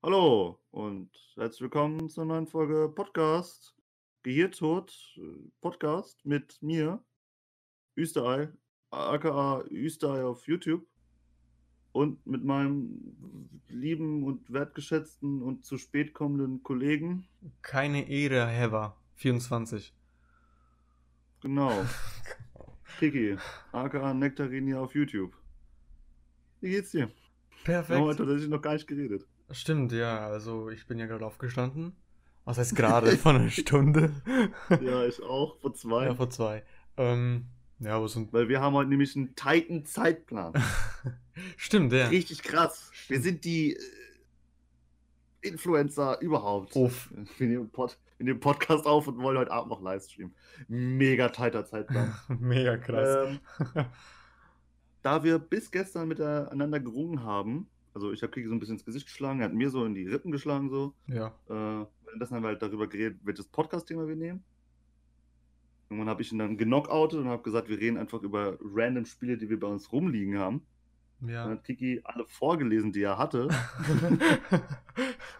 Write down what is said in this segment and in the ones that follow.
Hallo und herzlich willkommen zur neuen Folge Podcast. Gehirtod äh, Podcast mit mir, Österei, aka Österei auf YouTube und mit meinem lieben und wertgeschätzten und zu spät kommenden Kollegen. Keine Ehre, Hever. 24. Genau. Kiki, aka Nektarini auf YouTube. Wie geht's dir? Wir haben Perfekt. heute tatsächlich noch gar nicht geredet. Stimmt, ja. Also ich bin ja gerade aufgestanden. Was heißt gerade? Vor einer Stunde. Ja, ich auch, vor zwei. Ja, vor zwei. Ähm, ja, aber so ein... Weil wir haben heute nämlich einen tighten Zeitplan. Stimmt, ja. Richtig krass. Wir sind die äh, Influencer überhaupt. Uff. Wir nehmen, Pod, wir nehmen Podcast auf und wollen heute Abend noch Livestreamen. Mega tighter Zeitplan. Mega krass. ähm, da wir bis gestern miteinander gerungen haben, also ich habe Kiki so ein bisschen ins Gesicht geschlagen, er hat mir so in die Rippen geschlagen, so. ja. Äh, währenddessen haben wir halt darüber geredet, welches Podcast-Thema wir nehmen. Irgendwann habe ich ihn dann genockoutet und habe gesagt, wir reden einfach über random Spiele, die wir bei uns rumliegen haben. Dann Ja. hat Kiki alle vorgelesen, die er hatte.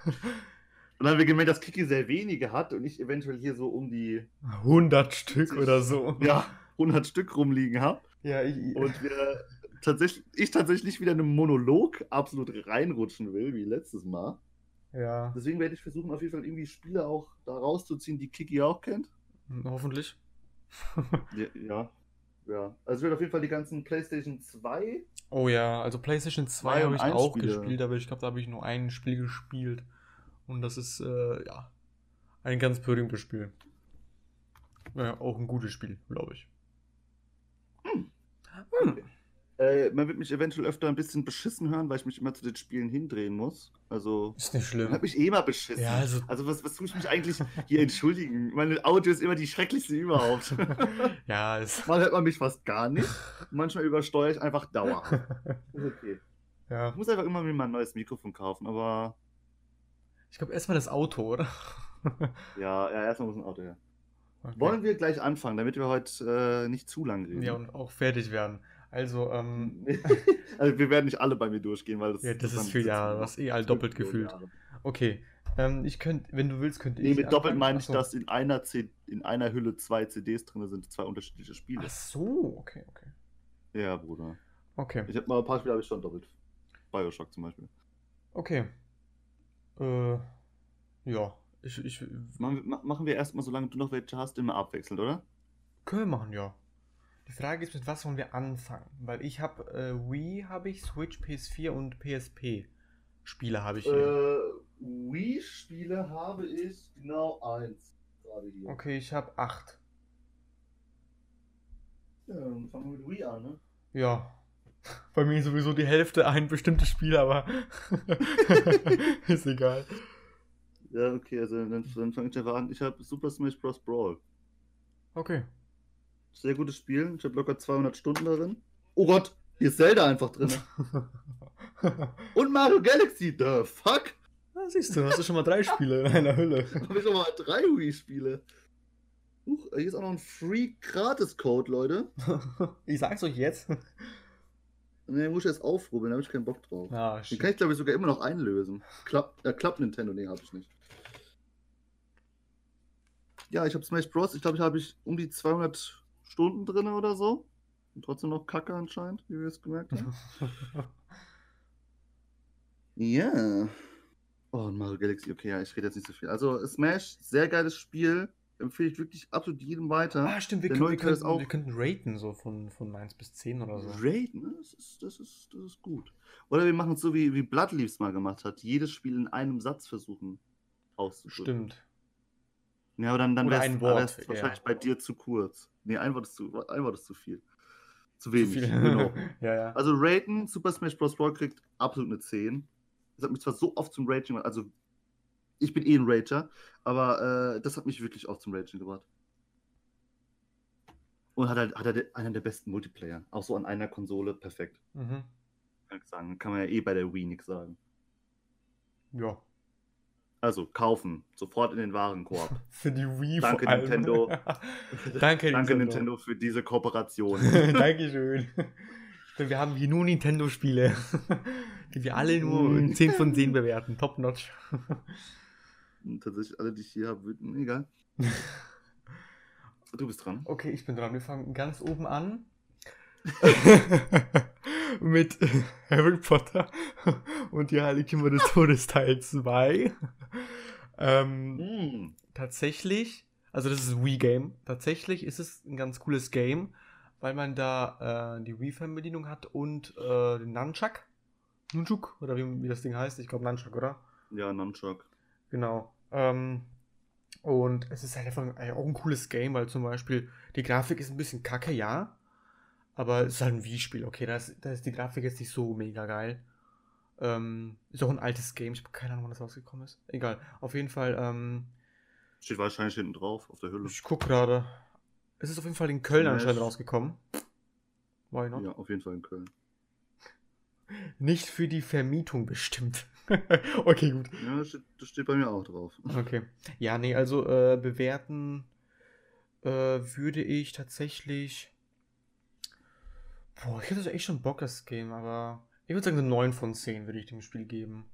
Und dann haben wir gemerkt, dass Kiki sehr wenige hat und ich eventuell hier so um die 100 Stück oder so. ja, 100 Stück rumliegen habe. Ja, ich, Und wir tatsächlich, ich tatsächlich wieder in einem Monolog absolut reinrutschen will, wie letztes Mal. ja. Deswegen werde ich versuchen, auf jeden Fall irgendwie Spiele auch da rauszuziehen, die Kiki auch kennt. Hoffentlich. Ja, ja. ja. Also ich werde auf jeden Fall die ganzen PlayStation 2. Oh ja, also PlayStation 2 Zwei habe ich auch Spiele. gespielt, aber ich glaube, da habe ich nur ein Spiel gespielt. Und das ist, äh, ja, ein ganz berühmtes Spiel. Ja, auch ein gutes Spiel, glaube ich. Hm. Hm. Äh, man wird mich eventuell öfter ein bisschen beschissen hören, weil ich mich immer zu den Spielen hindrehen muss. Also, Ist nicht man schlimm. hat mich eh immer beschissen. Ja, also, Also, was, was tue ich mich eigentlich hier entschuldigen? Meine Audio ist immer die schrecklichste überhaupt. ja, ist, Mal hört man mich fast gar nicht. Manchmal übersteuere ich einfach dauerhaft. Ist okay. ja. Ich muss einfach immer mir mal ein neues Mikrofon kaufen, aber Ich glaube, erstmal das Auto, oder? ja, ja erstmal muss ein Auto her. Okay. Wollen wir gleich anfangen, damit wir heute äh, nicht zu lang reden? Ja, und auch fertig werden. Also, ähm, also wir werden nicht alle bei mir durchgehen, weil das, Ja, das ist Jahre, wir was noch eh all doppelt gefühlt. Jahre. okay. Ähm, ich könnte, wenn du willst, könnte Nee, ich. mit doppelt anfangen. meine ich, so. dass in einer, C in einer Hülle zwei CDs drin sind, zwei unterschiedliche Spiele. Ach so, okay, okay. Ja, Bruder. Okay. Ich habe mal ein paar Spiele habe ich schon doppelt. Bioshock zum Beispiel. Okay. Äh, ja. Ich, ich, Machen wir, ma- machen wir erstmal, solange du noch welche hast, immer abwechselnd, oder? können wir machen, ja. Die Frage ist, mit was wollen wir anfangen? Weil ich habe äh, Wii, habe ich, Switch, PS4 und PSP. Spiele habe ich hier. Äh, Wii-Spiele habe ich genau eins. Gerade hier. Okay, ich habe acht. Ja, dann fangen wir mit Wii an, ne? Ja. Bei mir sowieso die Hälfte ein bestimmtes Spiel, aber ist egal. Ja, okay, also dann, dann fange ich einfach an. Ich habe Super Smash Bros. Brawl. Okay. Sehr gutes Spiel. Ich habe locker 200 Stunden darin. Oh Gott, hier ist Zelda einfach drin. Und Mario Galaxy, the fuck? Ah, siehst du, hast du schon mal drei Spiele in einer Hülle. habe ich schon mal drei Wii-Spiele. Huch, hier ist auch noch ein Free-Gratis-Code, Leute. ich sag's euch jetzt. Ne, muss ich erst aufrubbeln, da habe ich keinen Bock drauf. Ah, Den kann ich, glaube ich, sogar immer noch einlösen. Klapp, äh, Klapp Nintendo, nee, habe ich nicht. Ja, ich habe Smash Bros. Ich glaube, ich habe ich um die 200 Stunden drin oder so. Und trotzdem noch Kacke anscheinend, wie wir es gemerkt haben. Ja. Oh, und Mario Galaxy, okay, ja, ich rede jetzt nicht so viel. Also, Smash, sehr geiles Spiel. Empfehle ich wirklich absolut jedem weiter. ah, stimmt, wir, können, wir, neue Teil ist könnten, auch- wir könnten raten, so von, von 1 bis 10 oder so. Raid, ne? Das ist, das, ist, das ist gut. Oder wir machen es so, wie, wie Bloodleaves mal gemacht hat. Jedes Spiel in einem Satz versuchen auszudrücken. Stimmt. Ja, aber dann, dann wäre es Wort, ja. wahrscheinlich bei dir zu kurz. Nee, ein Wort ist zu, ein Wort ist zu viel. Zu Zu wenig. viel. Genau. ja, ja. Also Raiden, Super Smash Bros. Brawl kriegt absolut eine 10. Das hat mich zwar so oft zum gemacht, also ich bin eh ein Rager, aber äh, das hat mich wirklich auch zum Ragen gebracht. Und hat halt, hat halt einen der besten Multiplayer. Auch so an einer Konsole, perfekt. Mhm. Kann ich sagen. Kann man ja eh bei der Wii nichts sagen. Ja. Also kaufen, sofort in den Warenkorb. Für die Wii Danke, vor allem. Nintendo. Danke, Danke Nintendo für diese Kooperation. Dankeschön. Denn wir haben hier nur Nintendo-Spiele, die wir alle nur Mm. 10 von 10 bewerten. Top notch. Tatsächlich alle, die ich hier habe, würden- egal. Du bist dran. Okay, ich bin dran. Wir fangen ganz oben an. Mit Harry Potter und die Heiligtümer des Todes Teil 2. Ähm, Mm. tatsächlich, also das ist ein Wii-Game. Tatsächlich ist es ein ganz cooles Game, weil man da äh, die Wii-Fernbedienung hat und äh, den Nunchuck. Nunchuk, oder wie, wie das Ding heißt. Ich glaube Nunchuck, oder? Ja, Nunchuck. Genau. Ähm, und es ist halt einfach ein- auch ein cooles Game, weil zum Beispiel die Grafik ist ein bisschen kacke, ja. Aber es ist halt ein Wii-Spiel, okay. Da ist, da ist die Grafik jetzt nicht so mega geil. Ähm, ist auch ein altes Game. Ich habe keine Ahnung, wann das rausgekommen ist. Egal. Auf jeden Fall, ähm, Steht wahrscheinlich hinten drauf auf der Hülle. ich guck gerade. Es ist auf jeden Fall in Köln Smash. anscheinend rausgekommen. Why not? Ja, auf jeden Fall in Köln. Nicht für die Vermietung bestimmt. okay, gut. Ja, das steht, bei mir auch drauf. Okay. Ja, nee, also äh, bewerten äh, würde ich tatsächlich. Boah, ich hätte echt schon Bock, das Game, aber ich würde sagen, eine 9 von 10 würde ich dem Spiel geben.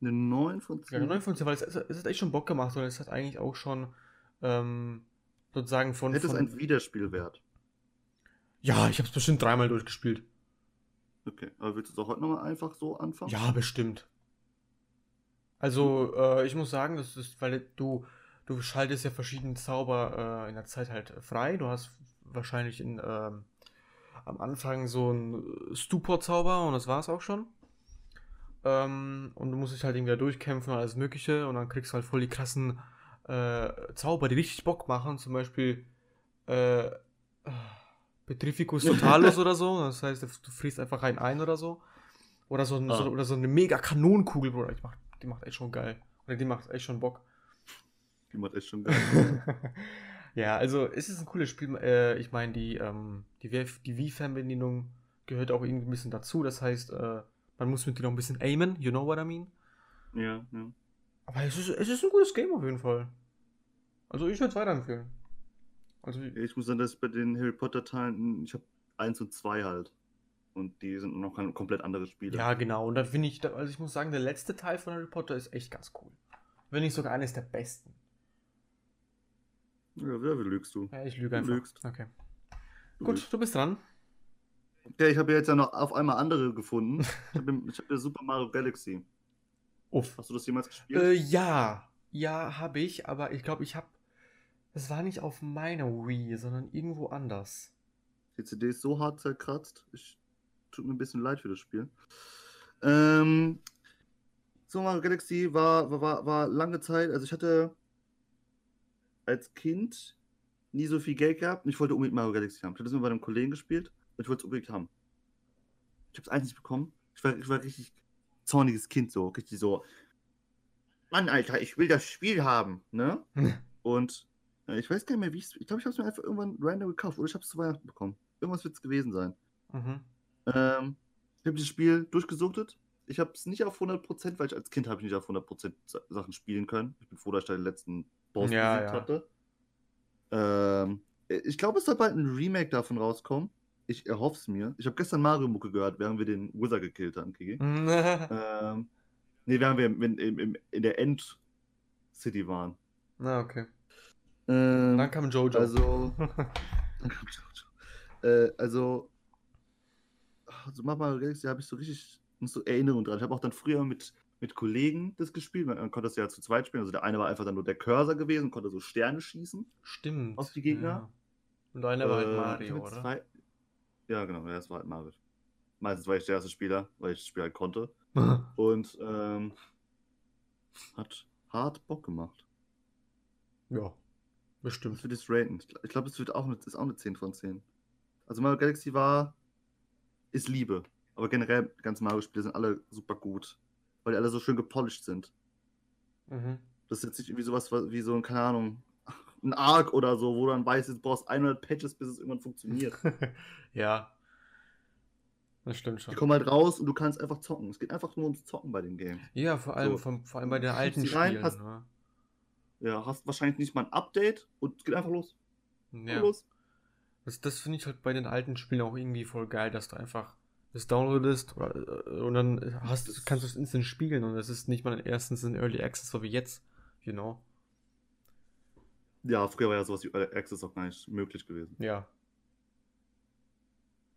Eine 9 von 10. Ja, eine 9 von 10, weil es, es, es hat echt schon Bock gemacht und es hat eigentlich auch schon ähm, sozusagen von. Hätte es von einen Wiederspielwert. ja, ich habe es bestimmt dreimal durchgespielt. Okay, aber willst du es auch heute nochmal einfach so anfangen? Ja, bestimmt. Also, äh, ich muss sagen, das ist, weil du, du schaltest ja verschiedene Zauber äh, in der Zeit halt frei. Du hast wahrscheinlich in, ähm, am Anfang so einen Stupor-Zauber und das war's auch schon. Ähm, und du musst dich halt irgendwie da durchkämpfen und alles Mögliche und dann kriegst du halt voll die krassen äh, Zauber, die richtig Bock machen. Zum Beispiel äh, Petrificus Totalus oder so. Das heißt, du frierst einfach rein ein oder so. Oder so, ein, Ah. so, oder so eine mega Kanonenkugel, Bruder. Die macht, die macht echt schon geil. Oder die macht echt schon Bock. Die macht echt schon geil. ja, also es ist ein cooles Spiel. Äh, ich meine, die, ähm, die, die Wii-Fernbedienung gehört auch irgendwie ein bisschen dazu. Das heißt, äh, man muss mit die noch ein bisschen aimen. You know what I mean? ja, ja. Aber es ist, es ist ein gutes Game auf jeden Fall. Also ich würde es weiterempfehlen. Also, Ich muss sagen, dass bei den Harry Potter Teilen, ich habe 1 und 2 halt. Und die sind noch ein komplett andere Spiele. ja, genau. Und da finde ich, also ich muss sagen, der letzte Teil von Harry Potter ist echt ganz cool. Wenn nicht sogar eines der besten. Ja, wie lügst du? Ja, ich lüge Du einfach. lügst. Okay. Du Gut, lügst. du bist dran. Ja, ich habe ja jetzt ja noch auf einmal andere gefunden. Ich habe hab ja Super Mario Galaxy. Uff. Hast du das jemals gespielt? Äh, ja. Ja, habe ich, aber ich glaube, ich habe. Das war nicht auf meiner Wii, sondern irgendwo anders. Die CD ist so hart zerkratzt. Ich tut mir ein bisschen leid für das Spiel. Ähm, Super Mario Galaxy war, war, war, war lange Zeit, also ich hatte als Kind nie so viel Geld gehabt und ich wollte unbedingt Mario Galaxy haben. Ich hatte das immer bei einem Kollegen gespielt und ich wollte es unbedingt haben. Ich habe es eins nicht bekommen. Ich war, ich war richtig zorniges Kind, so richtig so. Mann, Alter, ich will das Spiel haben, ne? Und äh, ich weiß gar nicht mehr, wie ich Ich glaube, ich habe es mir einfach irgendwann random gekauft oder ich habe es zu Weihnachten bekommen. Irgendwas wird es gewesen sein. Mhm. Ähm, ich habe das Spiel durchgesuchtet. Ich habe es nicht auf 100%, weil ich als Kind habe ich nicht auf 100% Sa- Sachen spielen können. Ich bin froh, dass ich da den letzten Boss Ja, besiegt ja. hatte. Ähm, ich glaube, es soll bald ein Remake davon rauskommen. Ich erhoffe es mir. Ich habe gestern Mario-Mucke gehört, während wir den Wizard gekillt haben, Kiki. Ähm, nee, während wir im, im, im, in der End-City waren. Na, okay. Ähm, Dann kam Jojo. also, äh, also, also Mario Galaxy habe ich so richtig so Erinnerungen dran. Ich habe auch dann früher mit, mit Kollegen das gespielt. Man, konnte das ja zu zweit spielen. Also der eine war einfach dann nur der Cursor gewesen, konnte so Sterne schießen. Stimmt. auf die Gegner? Ja. Und einer war halt Äh, Mario, oder? Zwei... Ja, genau, ja, das war halt Mario. Meistens war ich der erste Spieler, weil ich das Spiel halt konnte. Und ähm, hat hart Bock gemacht. ja, bestimmt. wird das raten? Ich glaube, es wird auch eine, ist auch eine 10 von 10. Also Mario Galaxy war, ist Liebe. Aber generell, ganzen Mario-Spiele sind alle super gut. Weil die alle so schön gepolished sind. Mhm. Das ist jetzt nicht irgendwie sowas wie so ein, keine Ahnung, ein Arc oder so, wo du dann weißt, jetzt brauchst 100 Patches, bis es irgendwann funktioniert. ja. Das stimmt Die schon. kommen halt raus und du kannst einfach zocken. Es geht einfach nur ums Zocken bei dem Game. Ja, vor allem, So. vom, vor allem bei den Schiebst alten sie rein, Spielen. hast- ne? Ja, hast wahrscheinlich nicht mal ein Update und es geht einfach los. Ja. Los. Das, das finde ich halt bei den alten Spielen auch irgendwie voll geil, dass du einfach das downloadest oder, äh, und dann hast, kannst du es instant spiegeln und es ist nicht mal erstens in Early Access, so wie jetzt, you know. Ja, früher war ja sowas wie Early Access auch gar nicht möglich gewesen. Ja.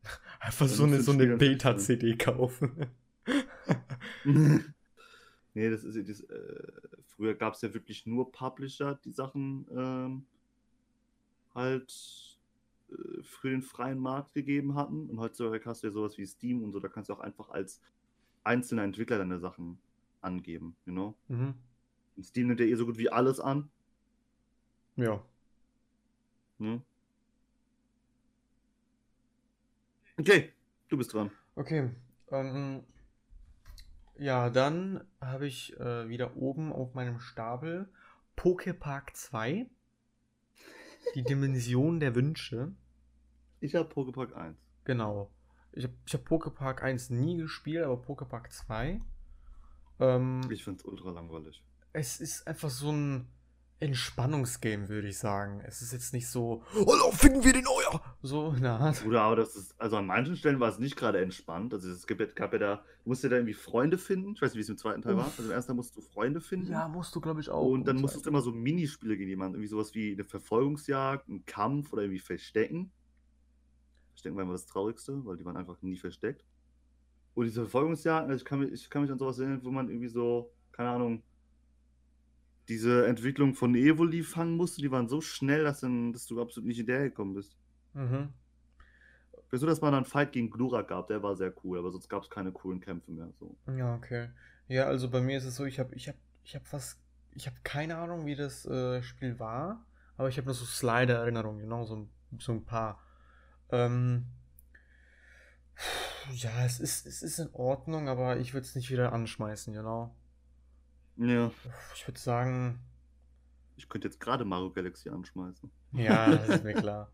Einfach so eine, so eine Beta-CD kaufen. nee, das ist das, äh, früher gab es ja wirklich nur Publisher, die Sachen ähm, halt für den freien Markt gegeben hatten. Und heutzutage hast du ja sowas wie Steam und so, da kannst du auch einfach als einzelner Entwickler deine Sachen angeben, you know? mhm. Und Steam nimmt ja eh so gut wie alles an. Ja. Ne? Okay, du bist dran. Okay. Ähm, ja, dann habe ich äh, wieder oben auf meinem Stapel Pokepark 2. Die Dimension der Wünsche. Ich habe Pokepark 1. Genau. Ich habe ich hab Pokepark 1 nie gespielt, aber Pokepark 2. Ähm, Ich finde es ultra langweilig. es ist einfach so ein Entspannungsgame, würde ich sagen. Es ist jetzt nicht so, Hallo, finden wir den Euer! So in der Art. Bruder, aber das ist, also an manchen Stellen war es nicht gerade entspannt. Also es gibt, gab ja da, du musst ja da irgendwie Freunde finden. Ich weiß nicht, wie es im zweiten Teil war. Uff. Also im ersten Teil musst du Freunde finden. Ja, musst du, glaube ich, auch. und dann musstest du immer so Minispiele gegen jemanden. Irgendwie sowas wie eine Verfolgungsjagd, ein Kampf oder irgendwie Verstecken. Verstecken war immer das Traurigste, weil die waren einfach nie versteckt. Und diese Verfolgungsjagden, also ich kann mich, ich kann mich an sowas erinnern, wo man irgendwie so, keine Ahnung, diese Entwicklung von Evoli fangen musste, die waren so schnell, dass, dann, dass du absolut nicht hinterhergekommen bist. Mhm. Wieso, dass man dann einen Fight gegen Glurak gab, der war sehr cool, aber sonst gab es keine coolen Kämpfe mehr. So. Ja, okay. Ja, also bei mir ist es so, ich habe ich hab, ich hab fast, ich habe keine Ahnung, wie das äh, Spiel war, aber ich habe nur so Slider-Erinnerungen, genau, so, so ein paar. Ähm, ja, es ist, es ist in Ordnung, aber ich würde es nicht wieder anschmeißen, genau. Ja, Ich würde sagen, ich könnte jetzt gerade Mario Galaxy anschmeißen. ja, das ist mir klar.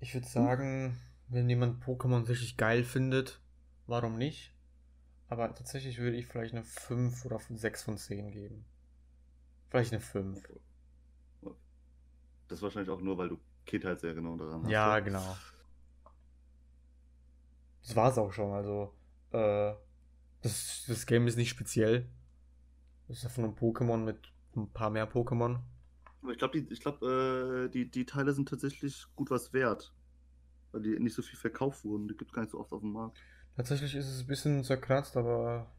Ich würde sagen, wenn jemand Pokémon richtig geil findet, warum nicht? Aber tatsächlich würde ich vielleicht eine 5 oder 6 von 10 geben. Vielleicht eine 5. Das wahrscheinlich auch nur, weil du Kindheitserinnerungen daran hast. Ja, ne? genau. Das war's auch schon. Also, äh, das, das Game ist nicht speziell. Das ist ja von einem Pokémon mit ein paar mehr Pokémon. Aber ich glaube, die, ich glaub, äh, die, die Teile sind tatsächlich gut was wert. Weil die nicht so viel verkauft wurden. Die gibt es gar nicht so oft auf dem Markt. Tatsächlich ist es ein bisschen zerkratzt, aber.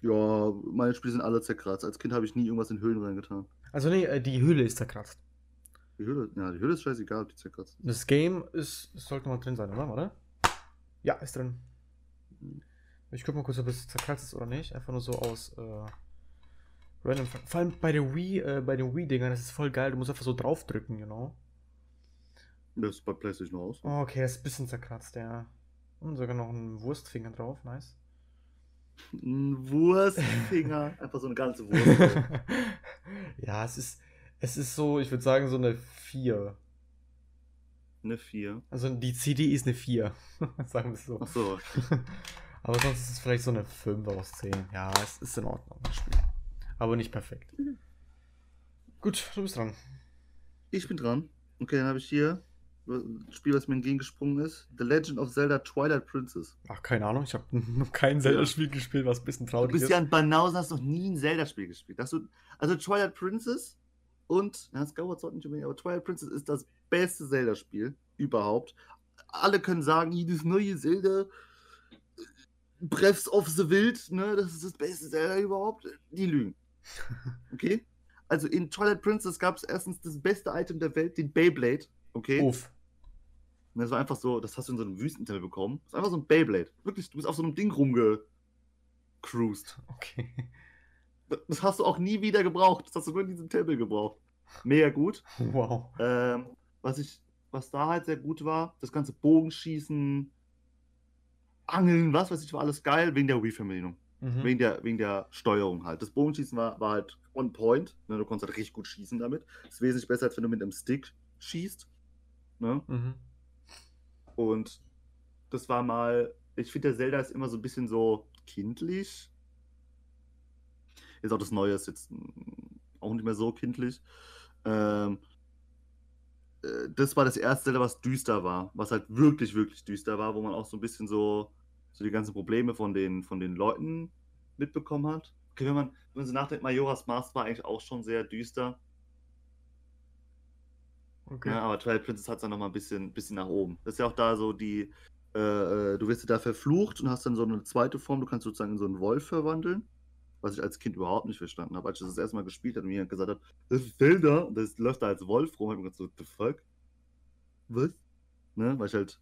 Ja, meine Spiele sind alle zerkratzt. Als Kind habe ich nie irgendwas in Höhlen reingetan. Also, nee, äh, die Hülle ist zerkratzt. Die Höhle, ja, die Höhle ist scheißegal, ob die zerkratzt ist. Das Game ist, es sollte mal drin sein, oder? Warte. Ja, ist drin. Ich guck mal kurz, ob es zerkratzt ist oder nicht. Einfach nur so aus äh, random. Vor allem bei der Wii, äh, bei den Wii-Dingern, das ist voll geil. Du musst einfach so draufdrücken, genau. Das ist bei PlayStation aus. Oh, okay, das ist ein bisschen zerkratzt, ja. Und sogar noch ein Wurstfinger drauf, nice. Ein Wurstfinger. Einfach so eine ganze Wurst. ja, es ist, es ist so, ich würde sagen, so eine 4. eine 4. Also die CD ist eine 4. sagen wir es so. Achso. Aber sonst ist es vielleicht so eine 5 aus 10. Ja, es ist in Ordnung, das Spiel. Aber nicht perfekt. Gut, du bist dran. Ich bin dran. Okay, dann habe ich hier ein Spiel, was mir entgegengesprungen ist. The Legend of Zelda Twilight Princess. Ach, keine Ahnung, ich habe noch kein Zelda-Spiel gespielt, was ein bisschen Du traurig bist ist. ja ein Banausen, hast noch nie ein Zelda-Spiel gespielt. Hast du, also Twilight Princess und, ja, Skyward Sword nicht unbedingt, aber Twilight Princess ist das beste Zelda-Spiel überhaupt. Alle können sagen, jedes neue Zelda, Breath of the Wild, ne, das ist das beste Zelda überhaupt. Die lügen. Okay? Also in Twilight Princess gab es erstens das beste Item der Welt, den Beyblade. Okay? Uff. Und das war einfach so, das hast du in so einem Wüstentempel bekommen. Das ist einfach so ein Beyblade. Wirklich, du bist auf so einem Ding rumgecruised. Okay. Das hast du auch nie wieder gebraucht. Das hast du nur in diesem Tempel gebraucht. Mega gut. Wow. Ähm, was ich, was da halt sehr gut war, das ganze Bogenschießen, Angeln, was weiß ich, war alles geil, wegen der Wii-Verbindung. Mhm. Wegen, der, wegen der Steuerung halt. Das Bogenschießen war, war halt on point. Ne? Du konntest halt richtig gut schießen damit. Das ist wesentlich besser, als wenn du mit einem Stick schießt. Ne? Mhm. Und das war mal, ich finde, der Zelda ist immer so ein bisschen so kindlich. Jetzt auch das Neue ist jetzt mm, auch nicht mehr so kindlich. Ähm, äh, das war das erste Zelda, was düster war, was halt wirklich, wirklich düster war, wo man auch so ein bisschen so, so die ganzen Probleme von den, von den Leuten mitbekommen hat. Okay, wenn man, wenn man so nachdenkt, Majora's Mask war eigentlich auch schon sehr düster. Okay. Ja, aber Twilight Princess hat es dann nochmal ein bisschen, bisschen nach oben. Das ist ja auch da so die, äh, äh, du wirst ja da verflucht und hast dann so eine zweite Form, du kannst sozusagen in so einen Wolf verwandeln. Was ich als Kind überhaupt nicht verstanden habe. Als ich das, erste Mal gespielt habe und mir gesagt hat, das ist Zelda, und das läuft da als Wolf rum, hab ich mir gedacht, so, the fuck? Was? Ne? Weil ich halt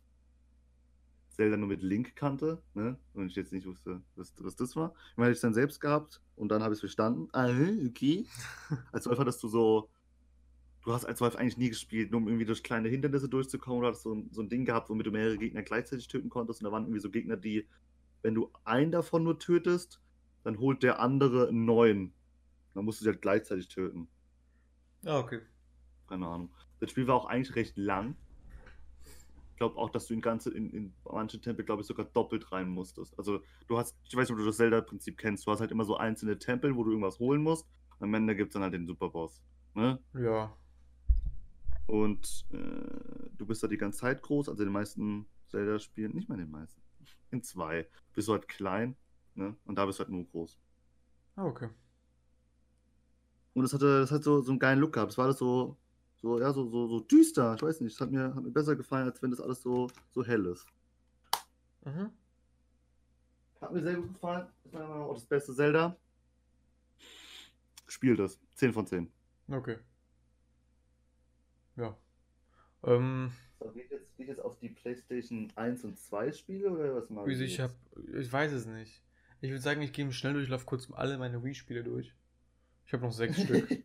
Zelda nur mit Link kannte, ne? Und ich jetzt nicht wusste, was, was das war. Ich meine, ich es dann selbst gehabt und dann habe ich es verstanden. Ah, okay. als Wolf hattest du so, du hast als Wolf eigentlich nie gespielt, nur um irgendwie durch kleine Hindernisse durchzukommen. Oder hast so ein, so ein Ding gehabt, womit du mehrere Gegner gleichzeitig töten konntest. Und da waren irgendwie so Gegner, die, wenn du einen davon nur tötest, dann holt der andere einen neuen. Dann musst du sie halt gleichzeitig töten. Ah, okay. Keine Ahnung. Das Spiel war auch eigentlich recht lang. Ich glaube auch, dass du in ganze, in, in manche Tempel, glaube ich, sogar doppelt rein musstest. Also du hast, ich weiß nicht, ob du das Zelda-Prinzip kennst, du hast halt immer so einzelne Tempel, wo du irgendwas holen musst. Und am Ende gibt es dann halt den Superboss. Ne? Ja. Und äh, du bist da die ganze Zeit groß, also in den meisten Zelda-Spielen, nicht mal in den meisten. In zwei. Bist du halt klein, ne? Und da bist du halt nur groß. Ah, okay. Und das hatte, das hat so, so einen geilen Look gehabt. Es war alles so, so, ja, so, so, so düster. Ich weiß nicht, das hat mir, hat mir besser gefallen, als wenn das alles so, so hell ist. Mhm. Hat mir sehr gut gefallen. Meinung nach auch das beste Zelda. Spiel das. 10 von 10. Okay. Ja. Ähm, So, geht, jetzt, geht jetzt auf die PlayStation 1 und 2 Spiele oder was wir ich hab. Ich weiß es nicht. Ich würde sagen, ich gehe im Schnelldurchlauf kurz alle meine Wii-Spiele durch. Ich habe noch sechs Stück.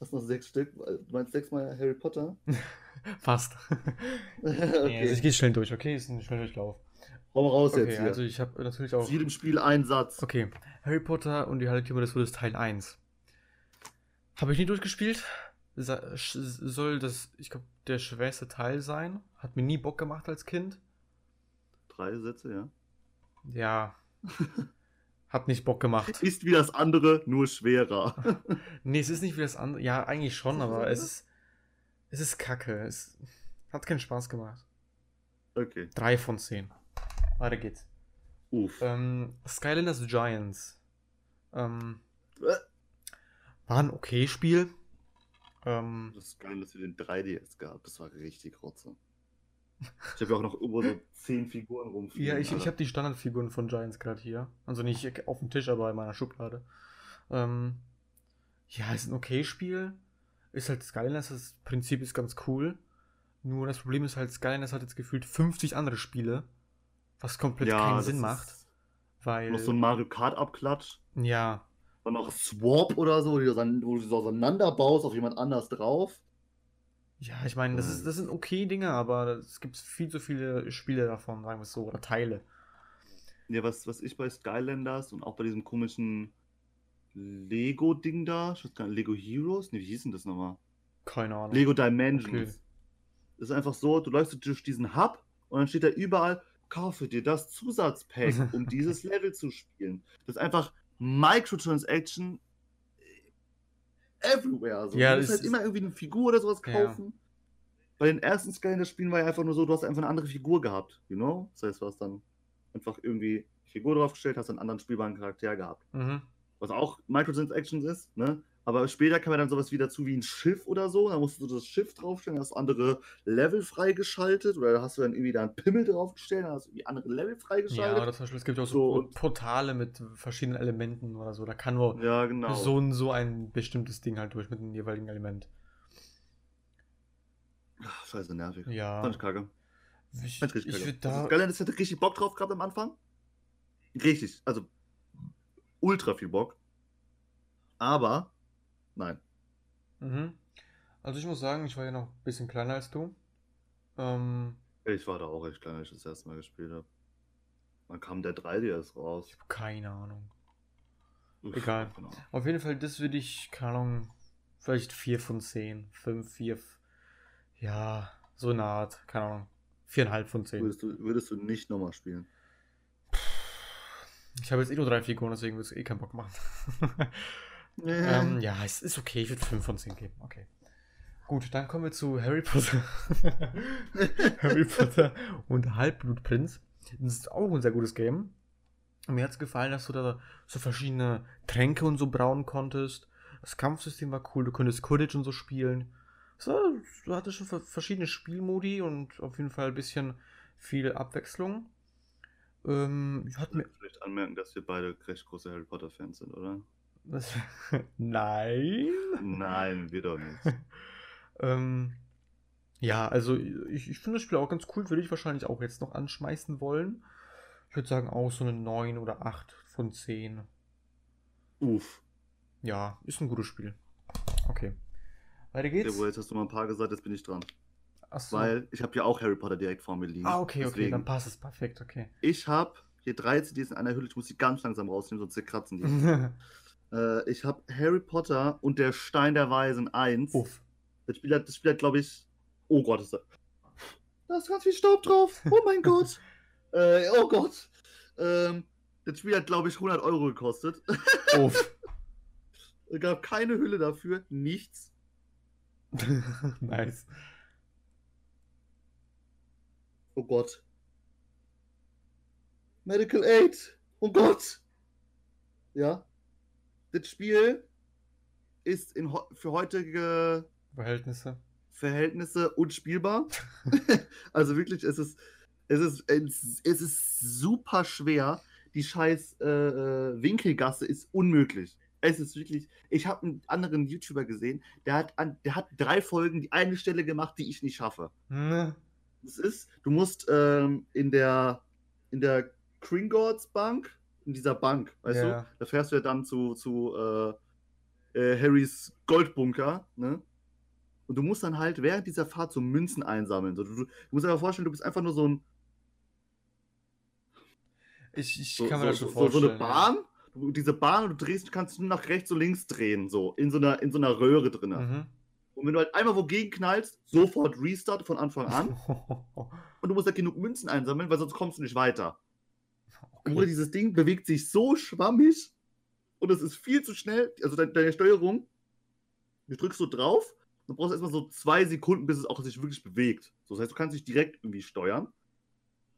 Hast noch sechs Stück? Du meinst sechsmal Harry Potter? Fast. okay. Nee, also ich gehe schnell durch, okay? Ist ein Schnelldurchlauf. Hau raus Okay, jetzt hier. also ich habe natürlich auch. Jedem Spiel ein Satz. Okay, Harry Potter und die Heiligtümer des Todes Teil 1. Habe ich nie durchgespielt. Soll das, ich glaube, der schwerste Teil sein. Hat mir nie Bock gemacht als Kind. Drei Sätze, ja. Ja. Hat nicht Bock gemacht. Ist wie das andere, nur schwerer. Nee, es ist nicht wie das andere. Ja, eigentlich schon, aber es ist, es ist kacke. Es hat keinen Spaß gemacht. okay. Drei von zehn. Weiter geht's. Uff. Ähm, Skylanders Giants. Ähm, Äh. war ein okay Spiel. Ähm, Das ist geil, dass wir den 3DS gehabt Das war richtig rotze. Ich habe ja auch noch irgendwo so zehn Figuren rumfliegen. ja, ich, ich habe die Standardfiguren von Giants gerade hier. Also nicht auf dem Tisch, aber in meiner Schublade. Ähm, ja, ist ein okay Spiel. Ist halt Skylanders, das Prinzip ist ganz cool. Nur das Problem ist halt, Skylanders hat jetzt gefühlt 50 andere Spiele, was komplett keinen das Sinn macht. Weil, Noch so ein Mario Kart Abklatsch. ja, Dann noch Swap oder so, wo du das an- wo du so auseinanderbaust auf jemand anders drauf. Ja, ich meine, das, ist, das sind okay Dinge, aber es gibt viel zu viele Spiele davon, sagen wir es so, oder Teile. Ja, was, was ich bei Skylanders und auch bei diesem komischen Lego-Ding da, ich weiß gar nicht, Lego Heroes? Ne, wie hieß denn das nochmal? Keine Ahnung. Lego Dimensions. Okay. Das ist einfach so, du läufst durch diesen Hub und dann steht da überall, kaufe dir das Zusatzpack, um dieses Level zu spielen. Das ist einfach Microtransaction everywhere. So. Ja, du musst halt immer irgendwie eine Figur oder sowas Ja. kaufen. Bei den ersten Skylanders-Spielen war ja einfach nur so, du hast einfach eine andere Figur gehabt, you know? Das heißt, du hast dann einfach irgendwie Figur draufgestellt, hast einen anderen spielbaren Charakter gehabt. Mhm. Was auch Microtransactions ist, ne? Aber später kam ja dann sowas wie dazu wie ein Schiff oder so. Da musst du das Schiff draufstellen, hast andere Level freigeschaltet. Oder da hast du dann irgendwie da einen Pimmel draufgestellt, dann hast du irgendwie andere Level Ja, freigeschaltet. oder zum Beispiel, es gibt ja auch so, So, Portale mit verschiedenen Elementen oder so. Da kann nur Ja, genau. so und so ein bestimmtes Ding halt durch mit dem jeweiligen Element. Ach, scheiße, nervig. Ja. Fand ich kacke. Ich, Fand ich richtig ich kacke. Also da. Skylanders hatte richtig Bock drauf gehabt am Anfang. Richtig, also ultra viel Bock. Aber, nein. Mhm. Also ich muss sagen, ich war ja noch ein bisschen kleiner als du. Ähm, Ich war da auch echt klein, als ich das erste Mal gespielt habe. Dann kam der 3DS raus. ich habe keine Ahnung. Uff, Egal. Genau. Auf jeden Fall, das würde ich, keine Ahnung, vielleicht 4 von 10. 5, 4. Ja, so eine Art, keine Ahnung. 4,5 von 10. Würdest du, würdest du nicht nochmal spielen? Ich habe jetzt eh nur drei Figuren, deswegen würde es eh keinen Bock machen. ähm, ja, es ist okay, ich würde 5 von 10 geben. Okay. Gut, dann kommen wir zu Harry Potter. Harry Potter und Halbblutprinz. Das ist auch ein sehr gutes Game. Mir hat es gefallen, dass du da so verschiedene Tränke und so brauen konntest. Das Kampfsystem war cool, du konntest Quidditch und so spielen. So, du hattest schon verschiedene Spielmodi und auf jeden Fall ein bisschen viel Abwechslung. Ähm, ich hatte mir vielleicht anmerken, dass wir beide recht große Harry Potter Fans sind, oder? Was? Nein. Nein, doch nicht. ähm, ja, also ich, ich finde das Spiel auch ganz cool, würde ich wahrscheinlich auch jetzt noch anschmeißen wollen. Ich würde sagen auch so eine 9 oder 8 von 10. Uff. Ja, ist ein gutes Spiel. Okay. Weiter geht's. Ja, jetzt hast du mal ein paar gesagt, jetzt bin ich dran. Achso. Weil ich habe ja auch Harry Potter direkt vor mir liegen. Ah, okay, Deswegen, okay, dann passt es perfekt, okay. Ich habe hier drei CDs in einer Hülle, ich muss sie ganz langsam rausnehmen, sonst zerkratzen die. äh, ich habe Harry Potter und der Stein der Weisen 1. Uff. Das Spiel hat, das Spiel hat glaube ich. Oh Gott, ist da. Da ist ganz viel Staub drauf. Oh mein Gott. Äh, oh Gott. Ähm, das Spiel hat, glaube ich, 100 Euro gekostet. Uff. es gab keine Hülle dafür, nichts. nice. Oh Gott. Medical Aid. Oh Gott. Ja. Das Spiel ist in, für heutige Verhältnisse. Verhältnisse unspielbar. also wirklich, es ist, es ist, es ist super schwer. Die scheiß äh, äh, Winkelgasse ist unmöglich. Es ist wirklich. Ich habe einen anderen YouTuber gesehen, der hat, an, der hat drei Folgen die eine Stelle gemacht, die ich nicht schaffe. Hm. Das ist, du musst ähm, in der in der Kringotts Bank, in dieser Bank, weißt ja. du, da fährst du ja dann zu, zu äh, äh, Harrys Goldbunker, ne? Und du musst dann halt während dieser Fahrt so Münzen einsammeln. So, du, du, musst dir aber vorstellen, du bist einfach nur so ein. Ich, ich so, kann mir so, das schon so, vorstellen. So eine Bahn, du, diese Bahn, du drehst, kannst nur nach rechts und links drehen, so, in so einer, in so einer Röhre drin. Mhm. Und wenn du halt einmal wogegen knallst, sofort Restart von Anfang an. und du musst halt genug Münzen einsammeln, weil sonst kommst du nicht weiter. Okay. Oder dieses Ding bewegt sich so schwammig und es ist viel zu schnell. Also deine, deine Steuerung, du drückst so drauf Du brauchst erstmal so zwei Sekunden, bis es auch sich wirklich bewegt. So, das heißt, du kannst nicht direkt irgendwie steuern,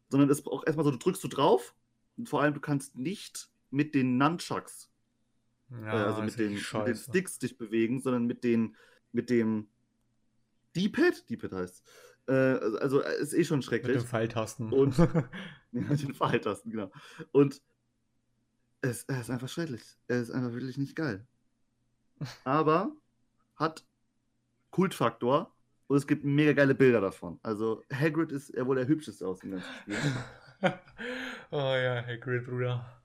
sondern es braucht erstmal so, du drückst du drauf und vor allem du kannst nicht mit den Nunchucks, ja, äh, also mit den, mit den, Sticks dich bewegen, sondern mit den, mit dem D-Pad, D-Pad heißt äh, also äh, ist eh schon schrecklich. Mit den Pfeiltasten. Und ja, mit den Pfeiltasten, genau. Und es, es ist einfach schrecklich. Es ist einfach wirklich nicht geil. Aber hat Kultfaktor und es gibt mega geile Bilder davon. Also Hagrid ist ja wohl der hübscheste aus dem ganzen Spiel. oh ja, Hagrid, Bruder.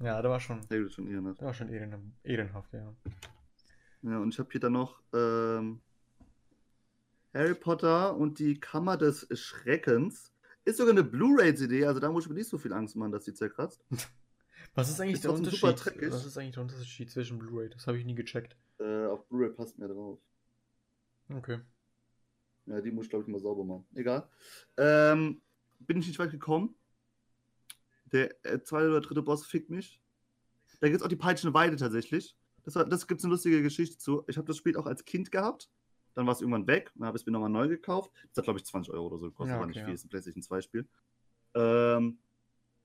Ja, der war schon. Hagrid schon ehrenhaft. Der war schon ehren, ehrenhaft, ja. Ja, und ich habe hier dann noch ähm, Harry Potter und die Kammer des Schreckens. Ist sogar eine Blu-ray-CD, also da muss ich mir nicht so viel Angst machen, dass sie zerkratzt. Was ist eigentlich ist der Unterschied? Was ist eigentlich der Unterschied zwischen Blu-ray? Das habe ich nie gecheckt. Äh, auf Blu-ray passt mehr drauf. Okay. Ja, die muss ich, glaube ich, mal sauber machen. Egal. Ähm, bin ich nicht weit gekommen. Der äh, zweite oder dritte Boss fickt mich. Da gibt es auch die peitschende Weide tatsächlich. Das, das gibt es eine lustige Geschichte zu. Ich habe das Spiel auch als Kind gehabt. Dann war es irgendwann weg. Dann habe ich es mir nochmal neu gekauft. Das hat, glaube ich, 20 Euro oder so gekostet. Ja, okay, war nicht viel. Ja. Das ist ein PlayStation 2 Spiel. Ähm,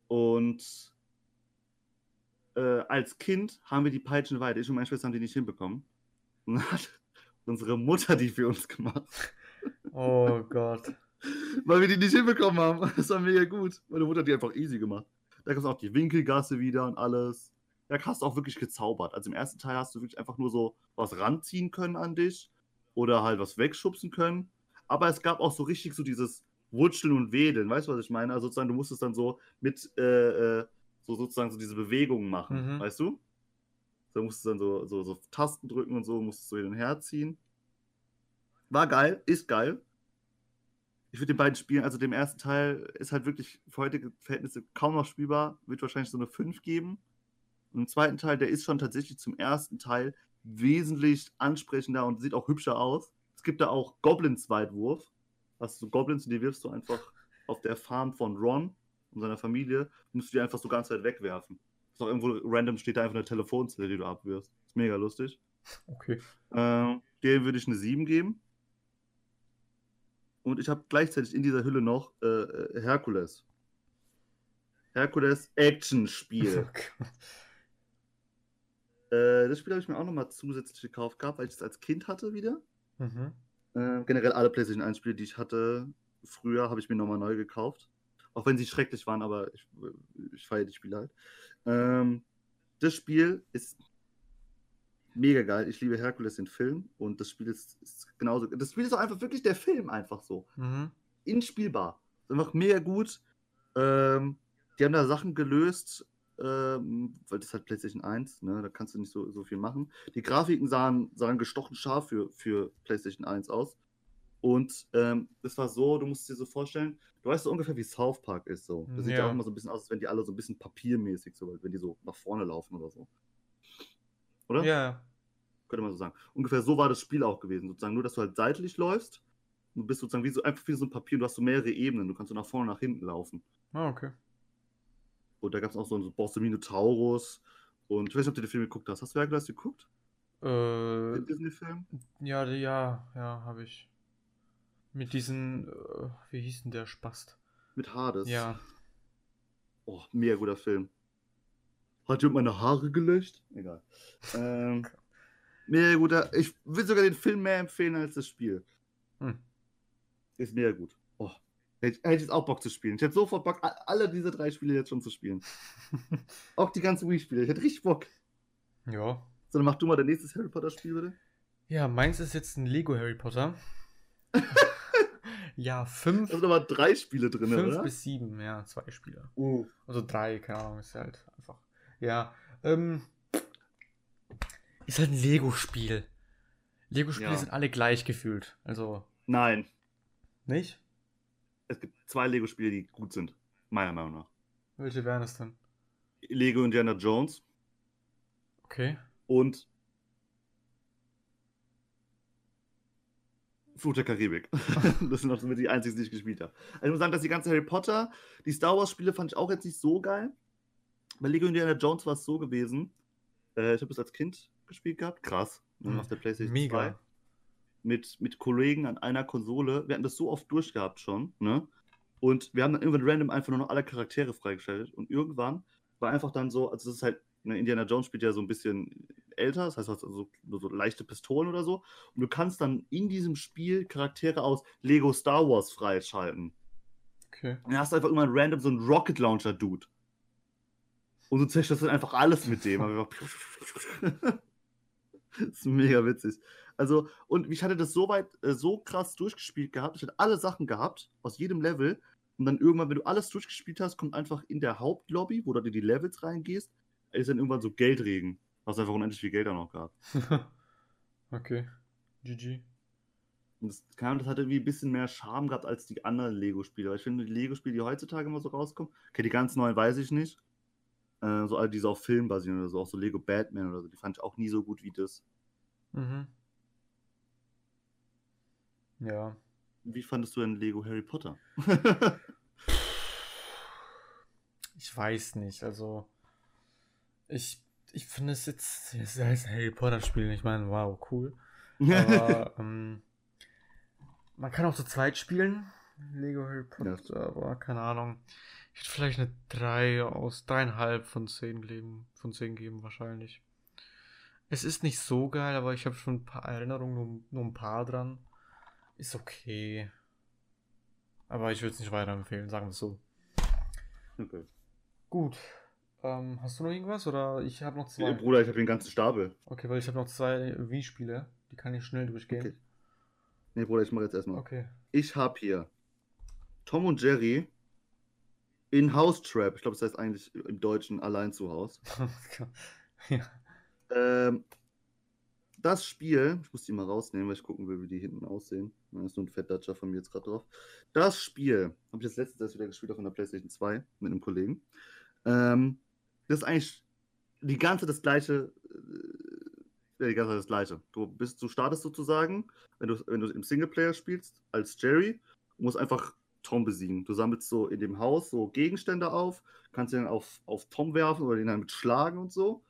und äh, als Kind haben wir die peitschende Weide. Ich und meine Schwester haben die nicht hinbekommen. Und dann hat unsere Mutter die für uns gemacht. Oh Gott. Weil wir die nicht hinbekommen haben. Das war mega gut. Meine Mutter hat die einfach easy gemacht. Da gab es auch die Winkelgasse wieder und alles. Da hast du auch wirklich gezaubert. Also im ersten Teil hast du wirklich einfach nur so was ranziehen können an dich oder halt was wegschubsen können. Aber es gab auch so richtig so dieses Wutscheln und Wedeln. Weißt du, was ich meine? Also sozusagen, du musstest dann so mit äh, äh so sozusagen so diese Bewegungen machen. Mhm. Weißt du? Da musstest du dann so, so, so Tasten drücken und so, musstest du hin und her ziehen. War geil, ist geil. Ich würde den beiden Spielen, also dem ersten Teil ist halt wirklich für heutige Verhältnisse kaum noch spielbar, wird wahrscheinlich so eine 5 geben. Und im zweiten Teil, der ist schon tatsächlich zum ersten Teil wesentlich ansprechender und sieht auch hübscher aus. Es gibt da auch Goblins-Weitwurf. Also so Goblins, die wirfst du einfach auf der Farm von Ron und seiner Familie, musst du die einfach so ganz weit wegwerfen. Ist auch irgendwo random steht da einfach eine Telefonzelle, die du abwirfst. Ist mega lustig. Okay. Äh, dem würde ich eine 7 geben. und ich habe gleichzeitig in dieser Hülle noch äh, äh Herkules. Herkules Action-Spiel. äh, das Spiel habe ich mir auch nochmal zusätzlich gekauft gehabt, weil ich es als Kind hatte wieder. Mhm. Äh, generell alle PlayStation 1 Spiele, die ich hatte, früher habe ich mir nochmal neu gekauft. Auch wenn sie schrecklich waren, aber ich, ich feiere die Spiele halt. Ähm, das Spiel ist mega geil. Ich liebe Herkules, den Film. Und das Spiel ist, ist genauso. Das Spiel ist auch einfach wirklich der Film, einfach so. Mhm. Inspielbar. Einfach mega gut. Ähm, die haben da Sachen gelöst, ähm, weil das halt PlayStation 1, ne? da kannst du nicht so, so viel machen. Die Grafiken sahen, sahen gestochen scharf für, für PlayStation 1 aus. Und ähm, war so, du musst dir so vorstellen, du weißt so ungefähr, wie South Park ist so. Das ja. sieht ja auch immer so ein bisschen aus, als wenn die alle so ein bisschen papiermäßig so, wenn die so nach vorne laufen oder so. Oder? Ja. Könnte man so sagen. Ungefähr so war das Spiel auch gewesen. Sozusagen nur, dass du halt seitlich läufst. Du bist sozusagen wie so, einfach wie so ein Papier. Du hast so mehrere Ebenen. Du kannst so nach vorne und nach hinten laufen. Ah, okay. Und da gab es auch so einen Boss Minotaurus. Und ich weiß nicht, ob du den Film geguckt hast. Hast du Herkules geguckt? Äh, den Disney-Film? Ja, ja, ja, habe ich. Mit diesen, äh, wie hieß denn der Spast? Mit Hades. Ja. Oh, mega guter Film. Hat jemand meine Haare gelöscht? Egal. Ähm, mega guter. Ich will sogar den Film mehr empfehlen als das Spiel. Hm. Ist mega gut. Oh, hätte, hätte ich jetzt auch Bock zu spielen. Ich hätte sofort Bock, alle diese drei Spiele jetzt schon zu spielen. auch die ganzen Wii-Spiele. Ich hätte richtig Bock. Ja. So, dann mach du mal dein nächstes Harry Potter-Spiel, bitte. Ja, meins ist jetzt ein Lego Harry Potter. Ja, fünf. Da sind aber drei Spiele drin, fünf oder? Fünf bis sieben, ja, zwei Spiele. Uh. Also drei, keine Ahnung, ist halt einfach. Ja, ähm. Ist halt ein Lego-Spiel. Lego-Spiele ja. sind alle gleich gefühlt. Also. Nein. Nicht? Es gibt zwei Lego-Spiele, die gut sind. Meiner Meinung nach. Welche wären es denn? Lego Indiana Jones. Okay. Und Flut der Karibik. das sind auch so die einzigen, die ich gespielt habe. Also ich muss sagen, dass die ganze Harry Potter, die Star Wars Spiele fand ich auch jetzt nicht so geil. Bei Lego Indiana Jones war es so gewesen. Äh, ich habe es als Kind gespielt gehabt. Krass. Mhm. Auf der PlayStation Mega. 2. Mit, mit Kollegen an einer Konsole. Wir hatten das so oft durchgehabt schon. Ne? Und wir haben dann irgendwann random einfach nur noch alle Charaktere freigestellt. Und irgendwann war einfach dann so, also das ist halt, ne, Indiana Jones spielt ja so ein bisschen älter, das heißt, du hast also so leichte Pistolen oder so. Und du kannst dann in diesem Spiel Charaktere aus Lego Star Wars freischalten. Okay. Und dann hast du einfach immer random so einen Rocket Launcher Dude. Und du zerstörst dann einfach alles mit dem. das ist mega witzig. Also, und ich hatte das so weit, äh, so krass durchgespielt gehabt. Ich hatte alle Sachen gehabt, aus jedem Level. Und dann irgendwann, wenn du alles durchgespielt hast, kommt einfach in der Hauptlobby, wo du in die Levels reingehst, ist dann irgendwann so Geldregen. Was einfach unendlich viel Geld da noch gab. okay. GG. Und das, kam, das hat irgendwie ein bisschen mehr Charme gehabt als die anderen Lego-Spiele. Weil ich finde, die Lego-Spiele, die heutzutage immer so rauskommen, okay, die ganz neuen weiß ich nicht. Äh, so alle, die so auf Film basieren oder so, auch so Lego Batman oder so, die fand ich auch nie so gut wie das. Mhm. Ja. Wie fandest du denn Lego Harry Potter? ich weiß nicht, also ich ich finde es jetzt, es heißt Harry Potter Spiel, ich meine, wow, cool. Aber ähm, man kann auch zu zweit spielen. Lego Harry Potter, ja. aber keine Ahnung. Ich würde vielleicht eine 3 aus dreieinhalb von 10 geben, von 10 geben wahrscheinlich. Es ist nicht so geil, aber ich habe schon ein paar Erinnerungen, nur, nur ein paar dran. Ist okay. Aber ich würde es nicht weiterempfehlen, sagen wir es so. Okay. Gut. Ähm, hast du noch irgendwas oder ich habe noch zwei? Ja, Bruder, ich habe den ganzen Stapel. Okay, weil ich habe noch zwei Wii-Spiele. Die kann ich schnell durchgehen. Okay. Nee, Bruder, ich mache jetzt erstmal. Okay. Ich habe hier Tom und Jerry in House Trap. Ich glaube, das heißt eigentlich im Deutschen allein zu Hause. ja. Ähm, das Spiel, ich muss die mal rausnehmen, weil ich gucken will, wie die hinten aussehen. Da ist nur ein Fettdatscher von mir jetzt gerade drauf. Das Spiel habe ich das letzte Mal wieder gespielt auf einer PlayStation 2 mit einem Kollegen. Ähm, das ist eigentlich die ganze das gleiche. Äh, die ganze das gleiche. Du bist, du startest sozusagen, wenn du, wenn du im Singleplayer spielst, als Jerry, musst einfach Tom besiegen. Du sammelst so in dem Haus so Gegenstände auf, kannst ihn auf, auf Tom werfen oder ihn dann mit schlagen und so.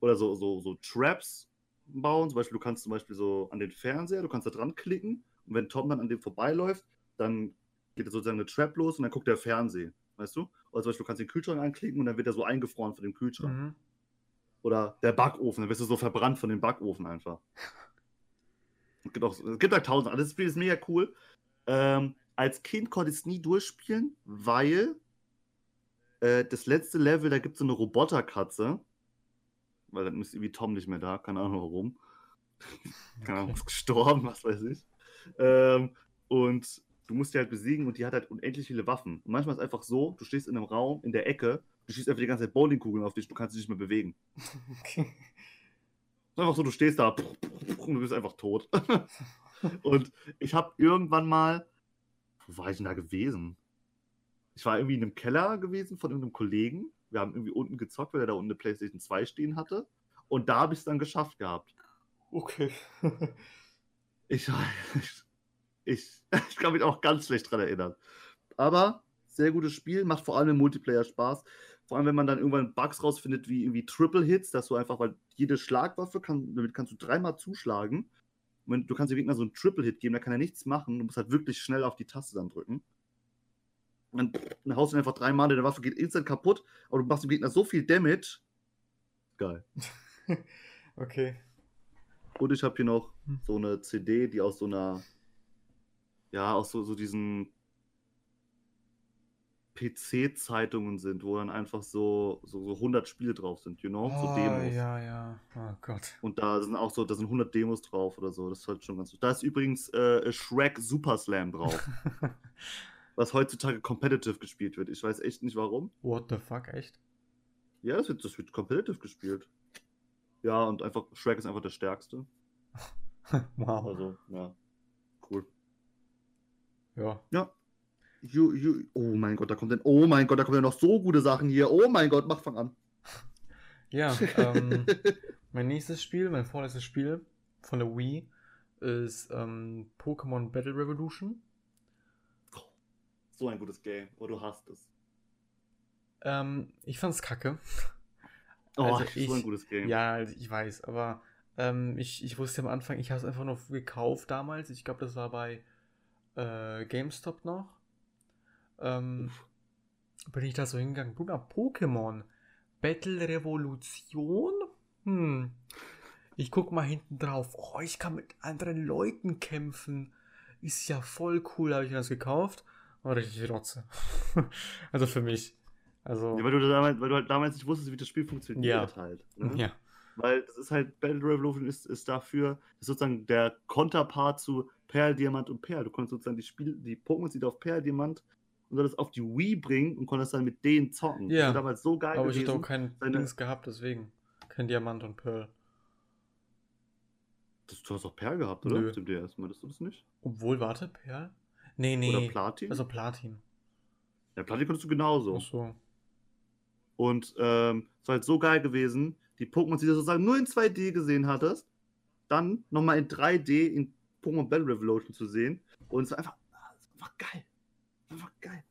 Oder so, so, so Traps bauen. Zum Beispiel, du kannst zum Beispiel so an den Fernseher, du kannst da dran klicken und wenn Tom dann an dem vorbeiläuft, dann geht sozusagen eine Trap los und dann guckt der Fernsehen. Weißt du? Oder zum Beispiel, du kannst den Kühlschrank anklicken und dann wird er so eingefroren von dem Kühlschrank. Mhm. Oder der Backofen, dann wirst du so verbrannt von dem Backofen einfach. Es gibt, auch, es gibt halt tausend. Das Spiel ist mega cool. Ähm, als Kind konnte ich es nie durchspielen, weil äh, das letzte Level, da gibt es so eine Roboterkatze. Weil dann ist irgendwie Tom nicht mehr da, keine Ahnung warum. keine Ahnung, ist gestorben, was weiß ich. Ähm, und du musst die halt besiegen und die hat halt unendlich viele Waffen. Und manchmal ist es einfach so, du stehst in einem Raum, in der Ecke, du schießt einfach die ganze Zeit Bowlingkugeln auf dich, du kannst dich nicht mehr bewegen. Okay. Einfach so, du stehst da und du bist einfach tot. und ich habe irgendwann mal, wo war ich denn da gewesen? Ich war irgendwie in einem Keller gewesen von irgendeinem Kollegen. Wir haben irgendwie unten gezockt, weil er da unten eine PlayStation 2 stehen hatte. Und da habe ich es dann geschafft gehabt. Okay. Ich, ich, ich kann mich auch ganz schlecht dran erinnern. Aber sehr gutes Spiel, macht vor allem im Multiplayer Spaß. Vor allem, wenn man dann irgendwann Bugs rausfindet, wie irgendwie Triple Hits, dass du einfach, weil jede Schlagwaffe, kann, damit kannst du dreimal zuschlagen. Und du kannst dem Gegner so einen Triple Hit geben, da kann er nichts machen. Du musst halt wirklich schnell auf die Taste dann drücken. Dann, dann haust du ihn einfach dreimal, deine Waffe geht instant kaputt, aber du machst dem Gegner so viel Damage. Geil. okay. Und ich habe hier noch Hm. so eine CD, die aus so einer, ja, aus so, so diesen PC-Zeitungen sind, wo dann einfach so, so, so 100 Spiele drauf sind, you know, so Ah, Demos. ja, ja. Oh Gott. Und da sind auch so, da sind 100 Demos drauf oder so. Das ist halt schon ganz. Da ist übrigens äh, Shrek Super Slam drauf, was heutzutage competitive gespielt wird. Ich weiß echt nicht warum. What the fuck, echt? Ja, das wird, das wird competitive gespielt. Ja, und einfach, Shrek ist einfach der stärkste. wow. Also, ja, cool. Ja. Ja. You, you, oh mein Gott, da kommt denn, oh mein Gott, da kommen ja noch so gute Sachen hier. Oh mein Gott, mach fang an. Ja, ähm, mein nächstes Spiel, mein vorletztes Spiel von der Wii ist ähm, Pokémon Battle Revolution. So ein gutes Game. Oh, du hast es. Ähm, ich fand's kacke. Oh, Also so ich- ein gutes Game. Ja, ich weiß, aber ähm, ich, ich wusste am Anfang, ich habe es einfach nur gekauft damals. Ich glaube, das war bei äh, GameStop noch. Ähm, bin ich da so hingegangen. Bruder, Pokémon. Battle Revolution? Hm. Ich guck mal hinten drauf. Oh, ich kann mit anderen Leuten kämpfen. Ist ja voll cool. Habe ich mir das gekauft. Richtig Rotze. also für mich. Also. Ja, weil, du damals, weil du halt damals nicht wusstest, wie das Spiel funktioniert Ja. halt. Ne? ja. Weil das ist halt, Battle Revolution ist, ist dafür, ist sozusagen der Konterpart zu Perl, Diamant und Perl. Du konntest sozusagen die Spiel, die Pokémon, du auf Perl, Diamant und solltest auf die Wii bringen und konntest dann mit denen zocken. Ja. Das war damals so geil Aber ich gewesen. hätte auch kein Seine- Dings gehabt, deswegen. Kein Diamant und Pearl. Das, du hast auch Perl gehabt, oder? Nö. Auf dem DS, meintest du das nicht? Obwohl, warte, Perl? Nee, nee. Oder Platin? Also Platin. ja, Platin konntest du genauso. Ach so. Und ähm, es war halt so geil gewesen, die Pokémon, die du sozusagen nur in 2D gesehen hattest, dann nochmal in 3D in Pokémon Battle Revolution zu sehen. Und es war einfach, es war einfach geil. Einfach geil.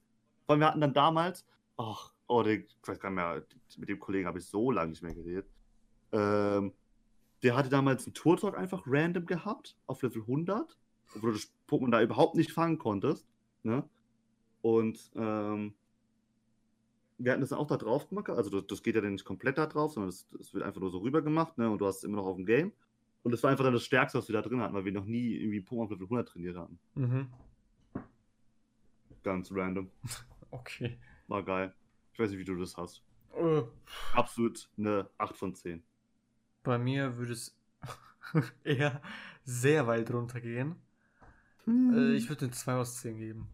Weil wir hatten dann damals, ach, oh, der, ich weiß gar nicht mehr, mit dem Kollegen habe ich so lange nicht mehr geredet. Ähm, der hatte damals einen Tour-Talk einfach random gehabt, auf Level 100, wo du das Pokémon da überhaupt nicht fangen konntest. Ne? Und ähm, wir hatten das dann auch da drauf gemacht. Also das, das geht ja dann nicht komplett da drauf, sondern das, das wird einfach nur so rüber gemacht, ne? Und du hast es immer noch auf dem Game. Und das war einfach dann das Stärkste, was wir da drin hatten, weil wir noch nie irgendwie Pokémon auf Level 100 trainiert hatten. Mhm. Ganz random. Okay. War geil. Ich weiß nicht, wie du das hast. Äh, Absolut eine 8 von 10. bei mir würde es eher sehr weit runtergehen. Äh, ich würde eine 2 aus 10 geben.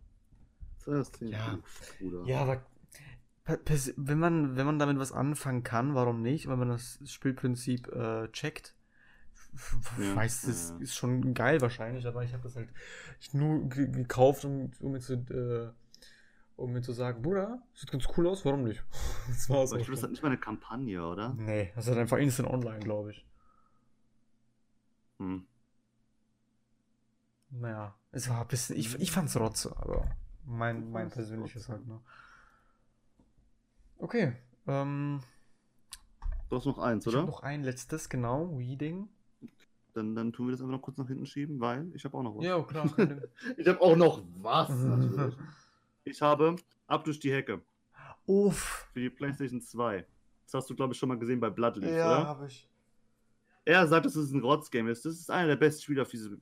Zwei aus 10. Ja. Bruder. Ja, aber wenn man, wenn man damit was anfangen kann, warum nicht? Wenn man das Spielprinzip äh, checkt. Ja, weiß, das ja, ist schon geil wahrscheinlich, aber ich habe das halt nur ge gekauft, um, um, mir zu, äh, um mir zu sagen, Bruder, sieht ganz cool aus, warum nicht? Das war's Aber auch ich glaube, das hat nicht mal eine Kampagne, oder? Nee, das ist halt einfach instant online, glaube ich. Hm. Naja, es war ein bisschen, ich, ich fand's rotze, aber mein, mein persönliches halt, ne? Okay, ähm, Du hast noch eins, ich oder? habe noch ein letztes, genau, Weeding. dann, dann tun wir das einfach noch kurz nach hinten schieben, weil ich habe auch noch was. Ja, klar. Ich habe auch noch was, natürlich. Ich habe Ab durch die Hecke Uff. für die PlayStation 2. Das hast du, glaube ich, schon mal gesehen bei Bloodleaf, Ja, oder? habe ich. Er sagt, dass es ein Rotzgame ist. Das ist einer der besten Spiele auf diesem,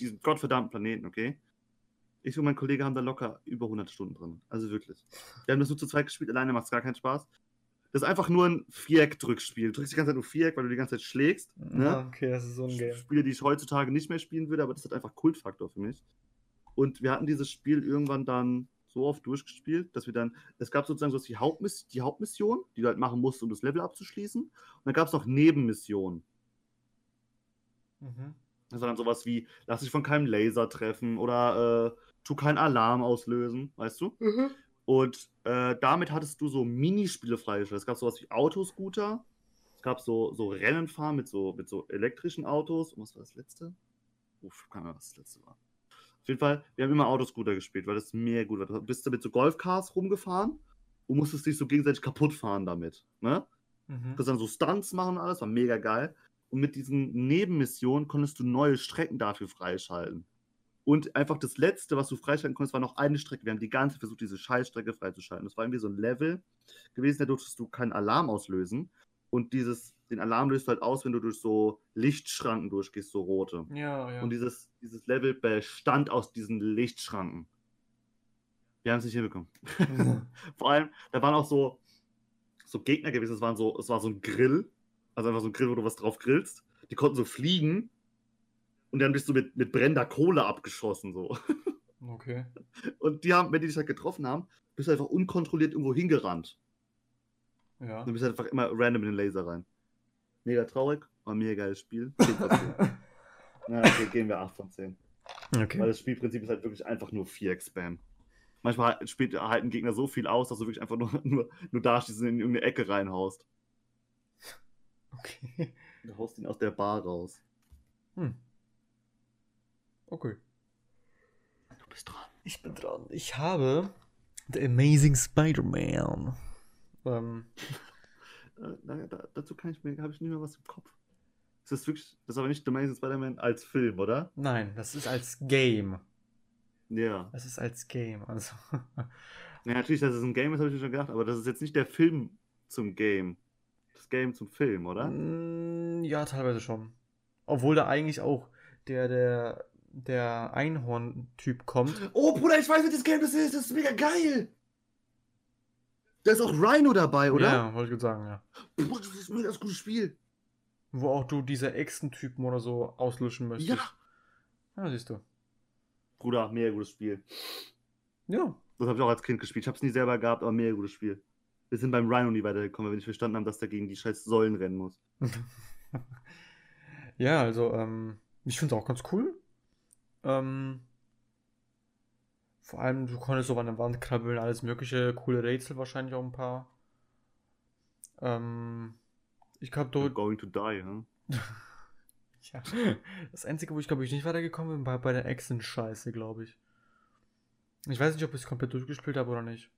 diesem gottverdammten Planeten, okay? Ich und mein Kollege haben da locker über 100 Stunden drin. Also wirklich. Wir haben das nur zu zweit gespielt, alleine macht es gar keinen Spaß. Das ist einfach nur ein Viereck-Drückspiel. Du drückst die ganze Zeit nur Viereck, weil du die ganze Zeit schlägst. Ne? Ja, okay, das ist so ein Game. Spiele, die ich heutzutage nicht mehr spielen würde, aber das hat einfach Kultfaktor für mich. Und wir hatten dieses Spiel irgendwann dann so oft durchgespielt, dass wir dann, es gab sozusagen so die, Hauptmiss die Hauptmission, die du halt machen musst, um das Level abzuschließen. Und dann gab es noch Nebenmissionen. Mhm. Das war dann sowas wie, lass dich von keinem Laser treffen oder äh, tu keinen Alarm auslösen, weißt du? Und äh, damit hattest du so Minispiele freigestellt. Es gab sowas wie Autoscooter, es gab so, so Rennenfahren mit so, mit so elektrischen Autos. Und was war das letzte? Uff, keine Ahnung, was das letzte war. Auf jeden Fall, wir haben immer Autoscooter gespielt, weil das mega gut war. Du bist damit so Golfcars rumgefahren und musstest dich so gegenseitig kaputt fahren damit. Ne? Du Mhm. konntest dann so Stunts machen und alles, war mega geil. Und mit diesen Nebenmissionen konntest du neue Strecken dafür freischalten. Und einfach das letzte, was du freischalten konntest, war noch eine Strecke. Wir haben die ganze Zeit versucht, diese Scheißstrecke freizuschalten. Das war irgendwie so ein Level gewesen, da durftest du keinen Alarm auslösen. Und dieses, den Alarm löst du halt aus, wenn du durch so Lichtschranken durchgehst, so rote. Ja, ja. Und dieses, dieses Level bestand aus diesen Lichtschranken. Wir haben es nicht hinbekommen. Vor allem, da waren auch so, so Gegner gewesen. Es, waren so, es war so ein Grill. Also einfach so ein Grill, wo du was drauf grillst. Die konnten so fliegen. Und dann bist du mit, mit brennender Kohle abgeschossen. So. okay. Und die haben, wenn die dich halt getroffen haben, bist du einfach unkontrolliert irgendwo hingerannt. Ja. Und du bist halt einfach immer random in den Laser rein. Mega traurig, aber mega geiles Spiel. 10 von 10. Na, okay, gehen wir 8 von 10. Weil okay. das Spielprinzip ist halt wirklich einfach nur Viereck-Spam. Manchmal spielt halt ein Gegner so viel aus, dass du wirklich einfach nur, nur, nur da stehst und in irgendeine Ecke reinhaust. Okay. Du haust ihn aus der Bar raus. Hm. Okay. Du bist dran. Ich bin dran. Ich habe The Amazing Spider-Man. Ähm, Äh, da, da, dazu kann ich mir, habe ich nicht mehr was im Kopf. Das ist wirklich, das ist aber nicht The Amazing Spider-Man als Film, oder? nein, das ist als Game. Ja. Das ist als Game. Also. Ja, natürlich, dass es ein Game ist, habe ich mir schon gedacht, aber das ist jetzt nicht der Film zum Game. Das Game zum Film, oder? Mm, ja, teilweise schon. Obwohl da eigentlich auch der, der, der Einhorn-Typ kommt. Oh, Bruder, ich weiß, welches Game das ist. Das ist mega geil. Da ist auch Rhino dabei, oder? Ja, wollte ich gerade sagen, ja. Bruder, das ist ein mega gutes Spiel. Wo auch du diese Echsen-Typen oder so auslöschen möchtest. Ja. Ja, siehst du. Bruder, mega gutes Spiel. Ja. Das habe ich auch als Kind gespielt. Ich habe es nie selber gehabt, aber mega gutes Spiel. Wir sind beim Rhino nie weitergekommen, weil wir nicht verstanden haben, dass der gegen die scheiß Säulen rennen muss. ja, also, ähm, ich finde es auch ganz cool. Ähm, vor allem, du konntest so an der Wand krabbeln, alles mögliche, coole Rätsel wahrscheinlich auch ein paar. Ähm, ich glaube, dort, going to die, hm? ja, das Einzige, wo ich glaube ich nicht weitergekommen bin, war bei der Echsen-Scheiße, glaube ich. Ich weiß nicht, ob ich es komplett durchgespielt habe oder nicht.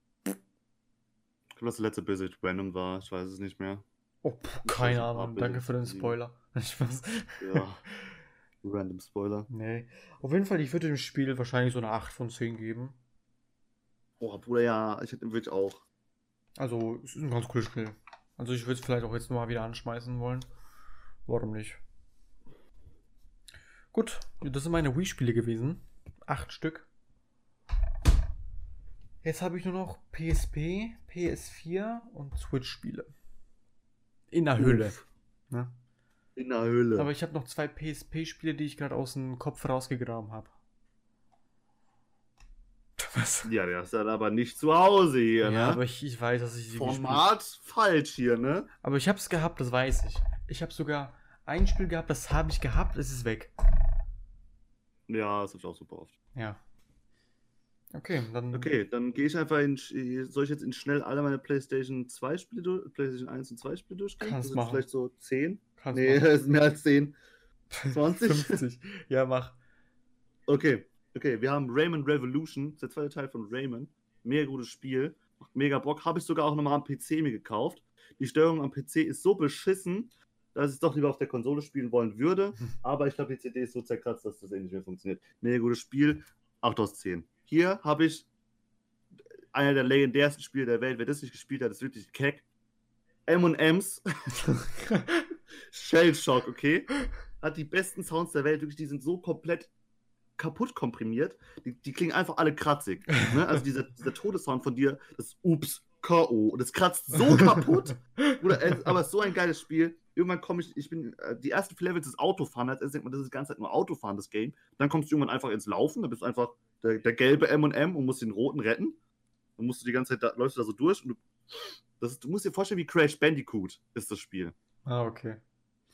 Ich glaube, das letzte Bösewicht random war. Ich weiß es nicht mehr. Oh, pff, Ich keine weiß Ahnung, danke ich für den. Spoiler. Spaß. Ja. Random Spoiler. Nee. Auf jeden Fall, ich würde dem Spiel wahrscheinlich so eine 8 von 10 geben. Oh, Bruder, ja, ich hätte wirklich auch. Also, es ist ein ganz cooles Spiel. Also, ich würde es vielleicht auch jetzt nochmal wieder anschmeißen wollen. Warum nicht? Gut, das sind meine Wii-Spiele gewesen. Acht Stück. Jetzt habe ich nur noch PSP, PS4 und Switch-Spiele. In der Hülle. Uff. Ne? In der Höhle. Aber ich habe noch zwei PSP-Spiele, die ich gerade aus dem Kopf rausgegraben habe. Was? ja, der ist dann aber nicht zu Hause hier, Ja, ne? aber ich, ich weiß, dass ich sie Format falsch hier, ne? Aber ich habe es gehabt, das weiß ich. Ich habe sogar ein Spiel gehabt, das habe ich gehabt, es ist weg. Ja, das hab ich auch super oft. Ja. Okay, dann. Okay, dann gehe ich einfach in. Soll ich jetzt in schnell alle meine PlayStation 2 Spiele durch, PlayStation 1 und 2 Spiele durchgehen? Kannst das sind machen. vielleicht so 10? Kannst Nee, machen. das ist mehr als 10. 20? 50. Ja, mach. Okay, okay, wir haben Rayman Revolution, das ist der zweite Teil von Rayman. Mega gutes Spiel, macht mega Bock. Habe ich sogar auch nochmal am PC mir gekauft. Die Steuerung am PC ist so beschissen, dass ich es doch lieber auf der Konsole spielen wollen würde. Aber ich glaube, die CD ist so zerkratzt, dass das eh nicht mehr funktioniert. Mega gutes Spiel, 8 aus 10. Hier habe ich einer der legendärsten Spiele der Welt. Wer das nicht gespielt hat, ist wirklich keck. M&M's. Shell Shock, okay? Hat die besten Sounds der Welt. Wirklich, die sind so komplett kaputt komprimiert. Die, die klingen einfach alle kratzig. Ne? Also dieser, dieser Todessound von dir, das Ups, K.O. Und es kratzt so kaputt. Oder, aber es ist so ein geiles Spiel. Irgendwann komme ich, ich bin, äh, die ersten vier Levels ist Autofahren. Als erstes denkt man, das ist die ganze Zeit nur Autofahren, das Game. Dann kommst du irgendwann einfach ins Laufen. Da bist du einfach der, der gelbe M&M und musst den roten retten. Dann musst du die ganze Zeit, da, läufst du da so durch und du, das du musst dir vorstellen, wie Crash Bandicoot ist das Spiel. Ah, okay.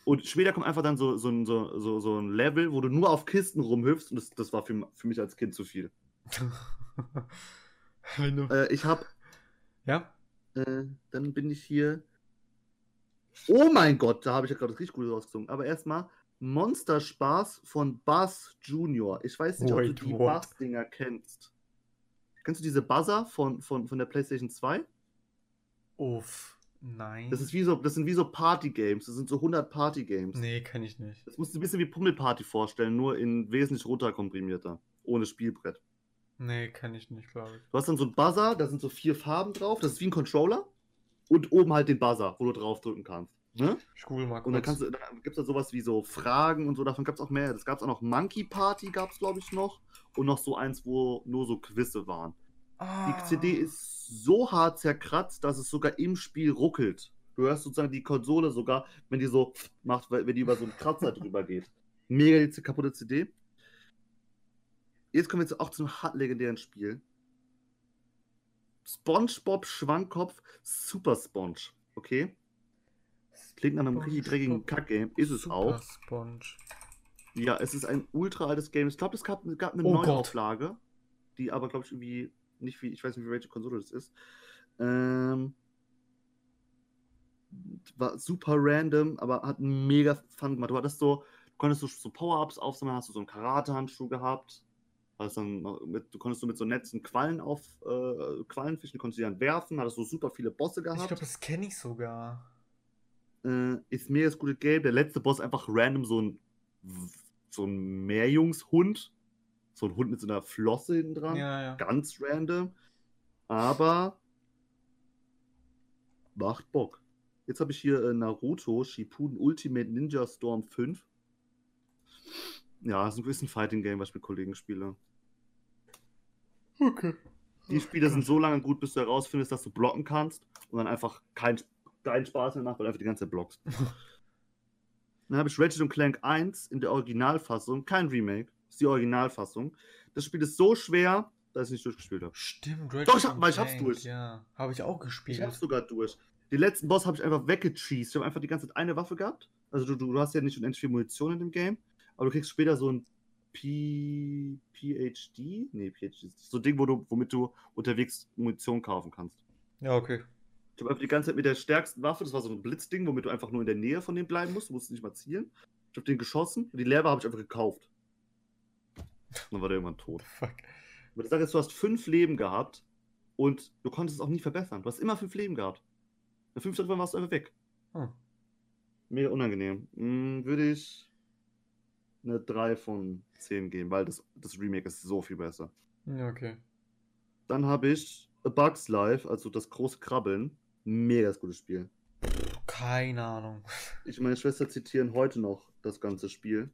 Und später kommt einfach dann so, so, ein- so, so, so ein Level, wo du nur auf Kisten rumhüpfst und das, das war für, für mich als Kind zu viel. Äh, ich hab, Ja? äh, dann bin ich hier. Oh mein Gott, da habe ich ja gerade das richtig gut rausgezogen. Aber erstmal Monster Spaß von Buzz Junior. Ich weiß nicht, ob Wait, du die? Buzz-Dinger kennst. Kennst du diese Buzzer von, von, von der PlayStation 2? Uff. Nein. Das, ist wie so, das sind wie so Party-Games. Das sind so 100 Party-Games. nee, kann ich nicht. Das musst du ein bisschen wie Pummelparty vorstellen, nur in wesentlich runterkomprimierter. Ohne Spielbrett. Nee, kann ich nicht, glaube ich. Du hast dann so einen Buzzer, da sind so vier Farben drauf. Das ist wie ein Controller. Und oben halt den Buzzer, wo du draufdrücken kannst. Ne? Ich google mal kurz. Und dann kannst du, dann gibt es da sowas wie so Fragen und so, davon gab es auch mehr. Das gab es auch noch Monkey Party, gab es glaube ich noch. Und noch so eins, wo nur so Quizze waren. ah. Die CD ist so hart zerkratzt, dass es sogar im Spiel ruckelt. Du hörst sozusagen die Konsole sogar, wenn die so macht, wenn die über so einen Kratzer drüber geht. Mega die kaputte CD. Jetzt kommen wir jetzt auch zu einem hart legendären Spiel. SpongeBob Schwammkopf Super Sponge. Okay? Klingt nach einem richtig dreckigen Kackgame. Ist es Super auch. Sponge. Ja, es ist ein ultra altes Game. Ich glaube, es gab, gab eine Oh Gott. Neuauflage, die aber, glaube ich, irgendwie nicht wie, ich weiß nicht, wie welche Konsole das ist. Ähm, war super random, aber hat mega Fun gemacht. Du hattest so, du konntest so, so Power-Ups aufsammeln, hast du so einen Karate-Handschuh gehabt. Hast dann mit, du konntest so mit so Netzen Quallen auf äh, Quallen fischen, die konntest du dann werfen, hattest so super viele Bosse Ich gehabt. glaube, das kenne ich sogar. Äh, ist mega das gute Game. Der letzte Boss einfach random so ein so ein Meerjungshund. So ein Hund mit so einer Flosse hinten dran. Ja, ja. Ganz random. Aber macht Bock. Jetzt habe ich hier äh, Naruto Shippuden Ultimate Ninja Storm 5. Ja, ist ein bisschen Fighting Game, was ich mit Kollegen spiele. Okay. Die Spiele sind so lange gut, bis du herausfindest, dass du blocken kannst und dann einfach keinen keinen Spaß mehr macht, weil du einfach die ganze Zeit blockst. Dann habe ich Ratchet und Clank 1 in der Originalfassung, kein Remake, ist die Originalfassung. Das Spiel ist so schwer, dass ich es nicht durchgespielt habe. Stimmt, Doch, ich hab- weil ich hab's durch. Ja, habe ich auch gespielt. Ich hab's sogar durch. Den letzten Boss habe ich einfach weggecheased. Ich habe einfach die ganze Zeit eine Waffe gehabt. Also du, du, hast ja nicht unendlich viel Munition in dem Game, aber du kriegst später so ein P PhD? Nee, PhD ist so ein Ding, wo du, womit du unterwegs Munition kaufen kannst. Ja, okay. Ich habe einfach die ganze Zeit mit der stärksten Waffe, das war so ein Blitzding, womit du einfach nur in der Nähe von dem bleiben musst, du musst nicht mal zielen. Ich habe den geschossen und die Leere habe ich einfach gekauft. Und dann war der irgendwann tot. Fuck. Aber das Sache ist, du hast fünf Leben gehabt und du konntest es auch nie verbessern. Du hast immer fünf Leben gehabt. Nach fünf Stunden warst du einfach weg. Hm. Mega unangenehm. Hm, würde ich eine 3 von 10 geben, weil das, das Remake ist so viel besser. Ja, okay. Dann habe ich A Bug's Life, also das große Krabbeln. Mega gutes Spiel. Keine Ahnung. Ich und meine Schwester zitieren heute noch das ganze Spiel.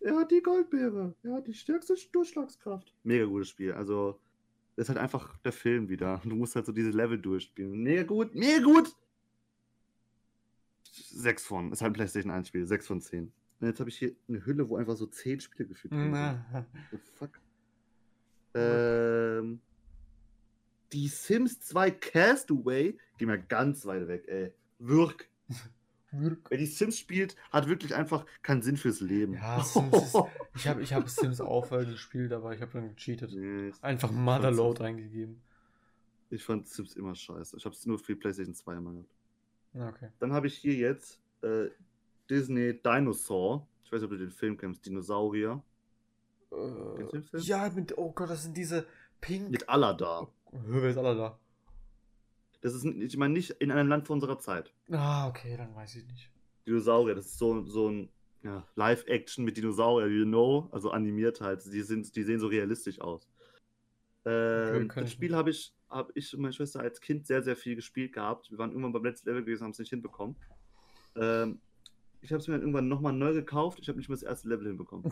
Er hat die Goldbeere. Er hat die stärkste Durchschlagskraft. Mega gutes Spiel. Also, das ist halt einfach der Film wieder. Du musst halt so diese Level durchspielen. Mega gut. Mega gut. 6 von. Ist halt ein PlayStation 1 Spiel. 6 von 10. Und jetzt habe ich hier eine Hülle, wo einfach so 10 Spiele. Na, The fuck? Ähm, die Sims 2 Castaway. Geh mal ganz weit weg, ey. Wirk. Wer die Sims spielt, hat wirklich einfach keinen Sinn fürs Leben. Ja, Sims ist, ich habe ich hab Sims auch gespielt, aber ich habe dann gecheatet. Nee, Einfach Motherload eingegeben. Ich fand Sims immer scheiße. Ich habe es nur für PlayStation 2 immer gehabt. Okay. Dann habe ich hier jetzt äh, Disney Dinosaur. Ich weiß nicht, ob du den Film kennst. Dinosaurier. Äh, Film? ja, mit, oh Gott, das sind diese Pink. Mit Allah Wer ist alle da? Das ist, ich meine, nicht in einem Land vor unserer Zeit. Ah, okay, dann weiß ich nicht. Dinosaurier. Das ist so, so ein ja, Live-Action mit Dinosaurier, you know, also animiert halt. Die, sind, die sehen so realistisch aus. Ähm, das Spiel habe ich, hab ich und meine Schwester als Kind sehr, sehr viel gespielt gehabt. Wir waren irgendwann beim letzten Level gewesen, haben es nicht hinbekommen. Ähm, ich habe es mir dann irgendwann nochmal neu gekauft. Ich habe nicht mehr das erste Level hinbekommen.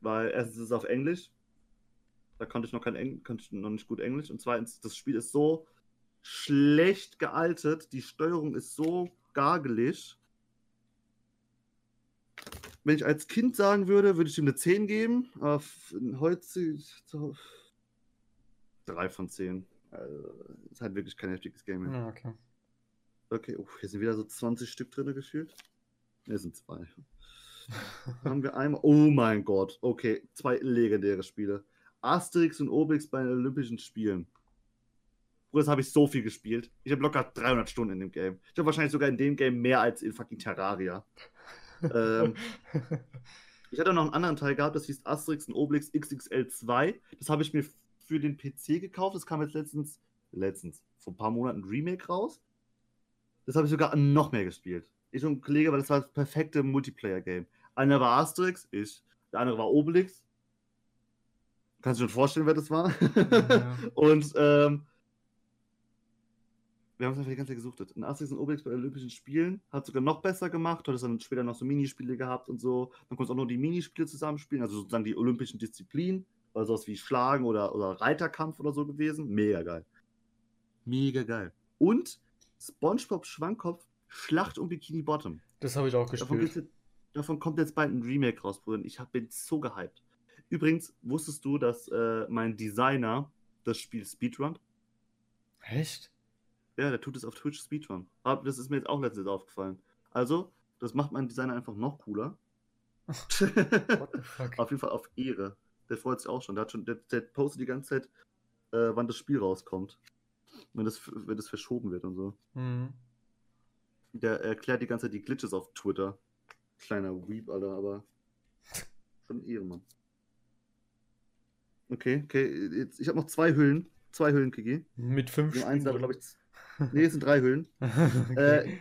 Weil erstens ist es auf Englisch. Da konnte ich noch kein Eng konnte ich noch nicht gut Englisch. Und zweitens, das Spiel ist so schlecht gealtert. Die Steuerung ist so gargelig. Wenn ich als Kind sagen würde, würde ich ihm eine 10 geben. Aber heute so 3 von 10. Also, ist halt wirklich kein heftiges Game mehr. Ja, okay. Okay, oh, hier sind wieder so 20 Stück drin gefühlt. Ne, sind zwei. haben wir einmal. Oh mein Gott. Okay, zwei legendäre Spiele. Asterix und Obelix bei den Olympischen Spielen. Bruder, das habe ich so viel gespielt. Ich habe locker 300 Stunden in dem Game. Ich habe wahrscheinlich sogar in dem Game mehr als in fucking Terraria. ähm, ich hatte noch einen anderen Teil gehabt, das hieß Asterix und Obelix XXL 2. Das habe ich mir für den PC gekauft. Das kam jetzt letztens, letztens, vor ein paar Monaten ein Remake raus. Das habe ich sogar noch mehr gespielt. Ich und ein Kollege, weil das war das perfekte Multiplayer-Game. Einer war Asterix, ich. Der andere war Obelix. Kannst du dir schon vorstellen, wer das war? Ja. und ähm, wir haben es einfach die ganze Zeit gesuchtet. In Asterix und Obelix bei den Olympischen Spielen hat sogar noch besser gemacht. Du hattest dann später noch so Minispiele gehabt und so. Dann konntest du auch nur die Minispiele zusammenspielen, also sozusagen die olympischen Disziplinen. Also sowas wie Schlagen oder, oder Reiterkampf oder so gewesen. Mega geil. Mega geil. Und SpongeBob Schwammkopf Schlacht um Bikini Bottom. Das habe ich auch Davon, gespielt. jetzt, davon kommt jetzt bald ein Remake raus, Bruder. Ich hab, bin so gehypt. Übrigens, wusstest du, dass äh, mein Designer das Spiel Speedrun? Echt? Ja, der tut es auf Twitch Speedrun. Aber das ist mir jetzt auch letztens aufgefallen. Also, das macht mein Designer einfach noch cooler. What the fuck? auf jeden Fall auf Ehre. Der freut sich auch schon. Der, hat schon, der, der postet die ganze Zeit, äh, wann das Spiel rauskommt. Wenn das, wenn das verschoben wird und so. Mhm. Der erklärt die ganze Zeit die Glitches auf Twitter. Kleiner Weep, Alter, aber schon Ehrenmann. Okay, okay. Jetzt, ich habe noch zwei Hüllen. Zwei Hüllen, Kiki. Mit fünf Nur eins, glaube ich. Nee, es sind drei Hüllen. okay. Äh,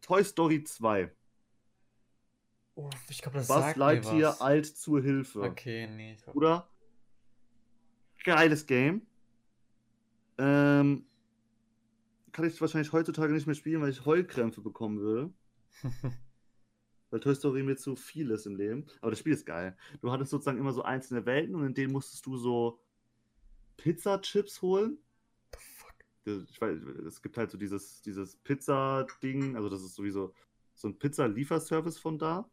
Toy Story 2. oh, ich glaube, das Buzz sagt Lightyear was. alt zur Hilfe. Okay, nee. Ich glaub... Oder? Geiles Game. Ähm, kann ich wahrscheinlich heutzutage nicht mehr spielen, weil ich Heulkrämpfe bekommen würde. Weil Toy Story mir zu viel ist im Leben. Aber das Spiel ist geil. Du hattest sozusagen immer so einzelne Welten und in denen musstest du so Pizza-Chips holen. Ich weiß, es gibt halt so dieses, dieses Pizza-Ding, also das ist sowieso so ein Pizza-Lieferservice von da,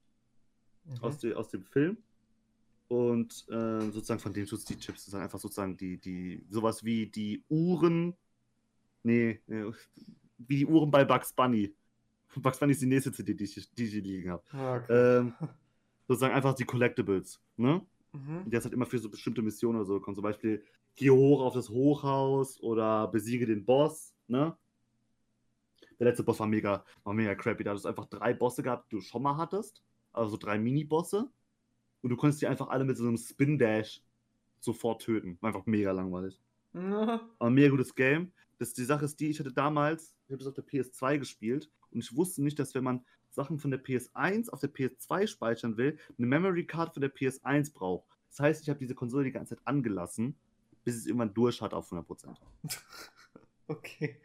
Mhm. aus, de, aus dem Film. Und äh, sozusagen von dem du die Chips. Das sind einfach sozusagen die, die, sowas wie die Uhren. Nee, nee, wie die Uhren bei Bugs Bunny. Bugs Bunny ist die nächste CD, die ich, die ich hier liegen habe. Ah, okay. Ähm, sozusagen einfach die Collectibles. Ne? Mhm. Die das halt immer für so bestimmte Missionen oder so kommt. Zum Beispiel, geh hoch auf das Hochhaus oder besiege den Boss. Ne? Der letzte Boss war mega, war mega crappy. Da hattest du einfach drei Bosse gehabt, die du schon mal hattest. Also drei Mini-Bosse. Und du konntest die einfach alle mit so einem Spin-Dash sofort töten. War einfach mega langweilig. Na, Aber ein mega gutes Game. Das, die Sache ist die, ich hatte damals, ich habe das auf der PS2 gespielt und ich wusste nicht, dass wenn man Sachen von der PS1 auf der PS2 speichern will, eine Memory Card von der PS1 braucht. Das heißt, ich habe diese Konsole die ganze Zeit angelassen, bis es irgendwann durch hat auf 100%. Okay.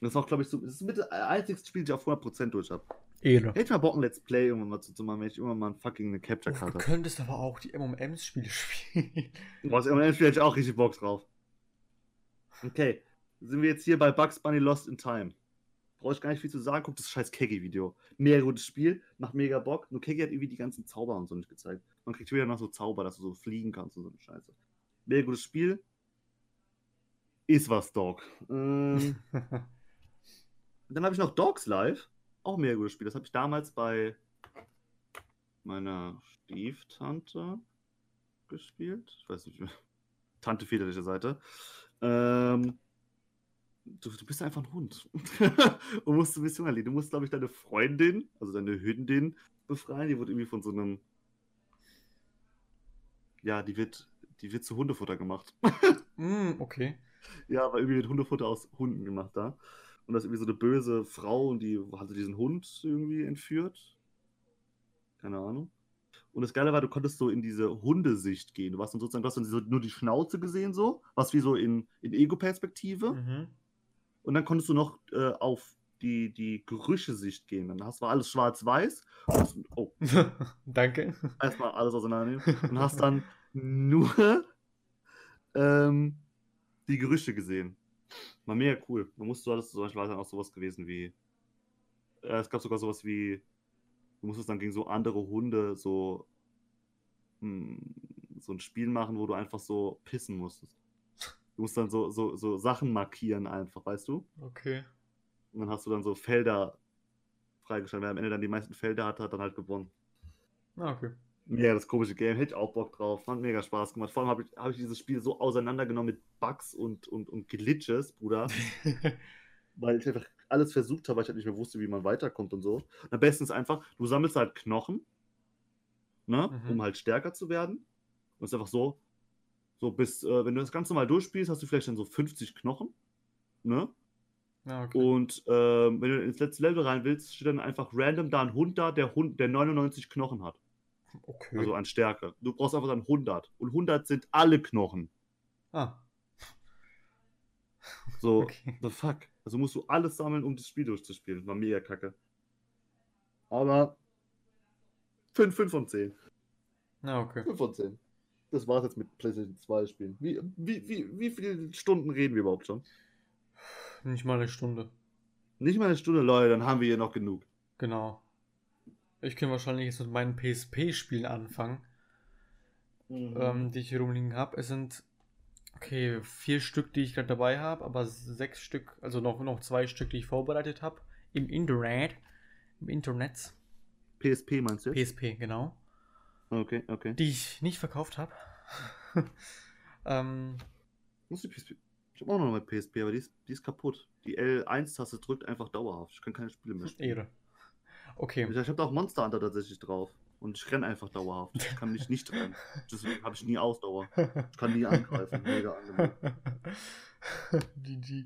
Das ist auch, glaube ich, so, das ist mit das einzigste Spiel, das ich auf 100% durch habe. Ehre. Hätte ich mal Bock, ein Let's Play irgendwann mal zu, zu machen, wenn ich irgendwann mal fucking eine Capture Oh, Card du habe. könntest aber auch die MMM-Spiele spielen. Boah, das MMM-Spiel hätte ich auch richtig Bock drauf. Okay, sind wir jetzt hier bei Bugs Bunny Lost in Time. Brauche ich gar nicht viel zu sagen, guck das scheiß Keggy-Video. Mega gutes Spiel, macht mega Bock. Nur Keggy hat irgendwie die ganzen Zauber und so nicht gezeigt. Man kriegt wieder noch so Zauber, dass du so fliegen kannst und so eine Scheiße. Mega gutes Spiel. Ist was, Dog. Ähm, dann habe ich noch Dogs Live. Auch mega gutes Spiel. Das habe ich damals bei meiner Stieftante gespielt. Ich weiß nicht mehr. Tante väterliche Seite. Ähm, du, du bist einfach ein Hund. und musst eine Mission erledigen. Du musst, glaube ich, deine Freundin, also deine Hündin, befreien. Die wurde irgendwie von so einem. Ja, die wird, die wird zu Hundefutter gemacht. mm, okay. Ja, aber irgendwie wird Hundefutter aus Hunden gemacht da. Und das ist irgendwie so eine böse Frau und die hatte diesen Hund irgendwie entführt. Keine Ahnung. Und das Geile war, du konntest so in diese Hundesicht gehen. Du warst dann sozusagen, du hast dann so nur die Schnauze gesehen, so, was wie so in, in Ego-Perspektive. Mhm. Und dann konntest du noch äh, auf die, die Gerüche-Sicht gehen. Dann hast, war alles schwarz-weiß. Oh, Danke. erstmal alles auseinandernehmen. Und hast dann nur ähm, die Gerüche gesehen. War mega cool. Man musste alles zum Beispiel dann auch sowas gewesen wie. Äh, es gab sogar sowas wie. Du musstest dann gegen so andere Hunde so. hm, so ein Spiel machen, wo du einfach so pissen musstest. Du musst dann so, so, so Sachen markieren einfach, weißt du? Okay. Und dann hast du dann so Felder freigeschaltet. Wer am Ende dann die meisten Felder hatte, hat dann halt gewonnen. Ah, okay. Ja, das komische Game, hätte ich auch Bock drauf. Hat mega Spaß gemacht. Vor allem habe ich, hab ich dieses Spiel so auseinandergenommen mit Bugs und, und, und Glitches, Bruder. weil ich einfach alles versucht habe, weil ich halt nicht mehr wusste, wie man weiterkommt und so. Und am besten ist einfach, du sammelst halt Knochen, ne, Mhm. um halt stärker zu werden. Und es ist einfach so, so bis, äh, wenn du das ganz normal durchspielst, hast du vielleicht dann so 50 Knochen, ne? ah, okay. Und ähm, wenn du ins letzte Level rein willst, steht dann einfach random da ein Hund da, der Hund, der 99 Knochen hat. okay. Also an Stärke. Du brauchst einfach dann 100. Und 100 sind alle Knochen. ah, So, okay. the fuck. Also musst du alles sammeln, um das Spiel durchzuspielen. War mega kacke. Aber 5, 5 von 10. Ah, okay. 5 von 10. Das war's jetzt mit PlayStation 2 Spielen. Wie, wie, wie, wie viele Stunden reden wir überhaupt schon? Nicht mal eine Stunde. Nicht mal eine Stunde, Leute, dann haben wir hier noch genug. Genau. Ich kann wahrscheinlich jetzt mit meinen PSP-Spielen anfangen, Mhm. ähm, die ich hier rumliegen habe. Es sind, okay, vier Stück, die ich gerade dabei habe, aber sechs Stück, also noch, noch zwei Stück, die ich vorbereitet habe. Im Internet. Im Internet. PSP meinst du? PSP, genau. Okay, okay. Die ich nicht verkauft habe. ähm, Muss die PSP. Ich habe auch noch eine PSP, aber die ist, die ist kaputt. Die L1-Taste drückt einfach dauerhaft. Ich kann keine Spiele mehr spielen. Ehre. Okay. Ich, ich habe da auch Monster Hunter tatsächlich drauf. Und ich renne einfach dauerhaft. Ich kann mich nicht rennen. Deswegen habe ich nie Ausdauer. Ich kann nie angreifen. Mega angenehm. GG.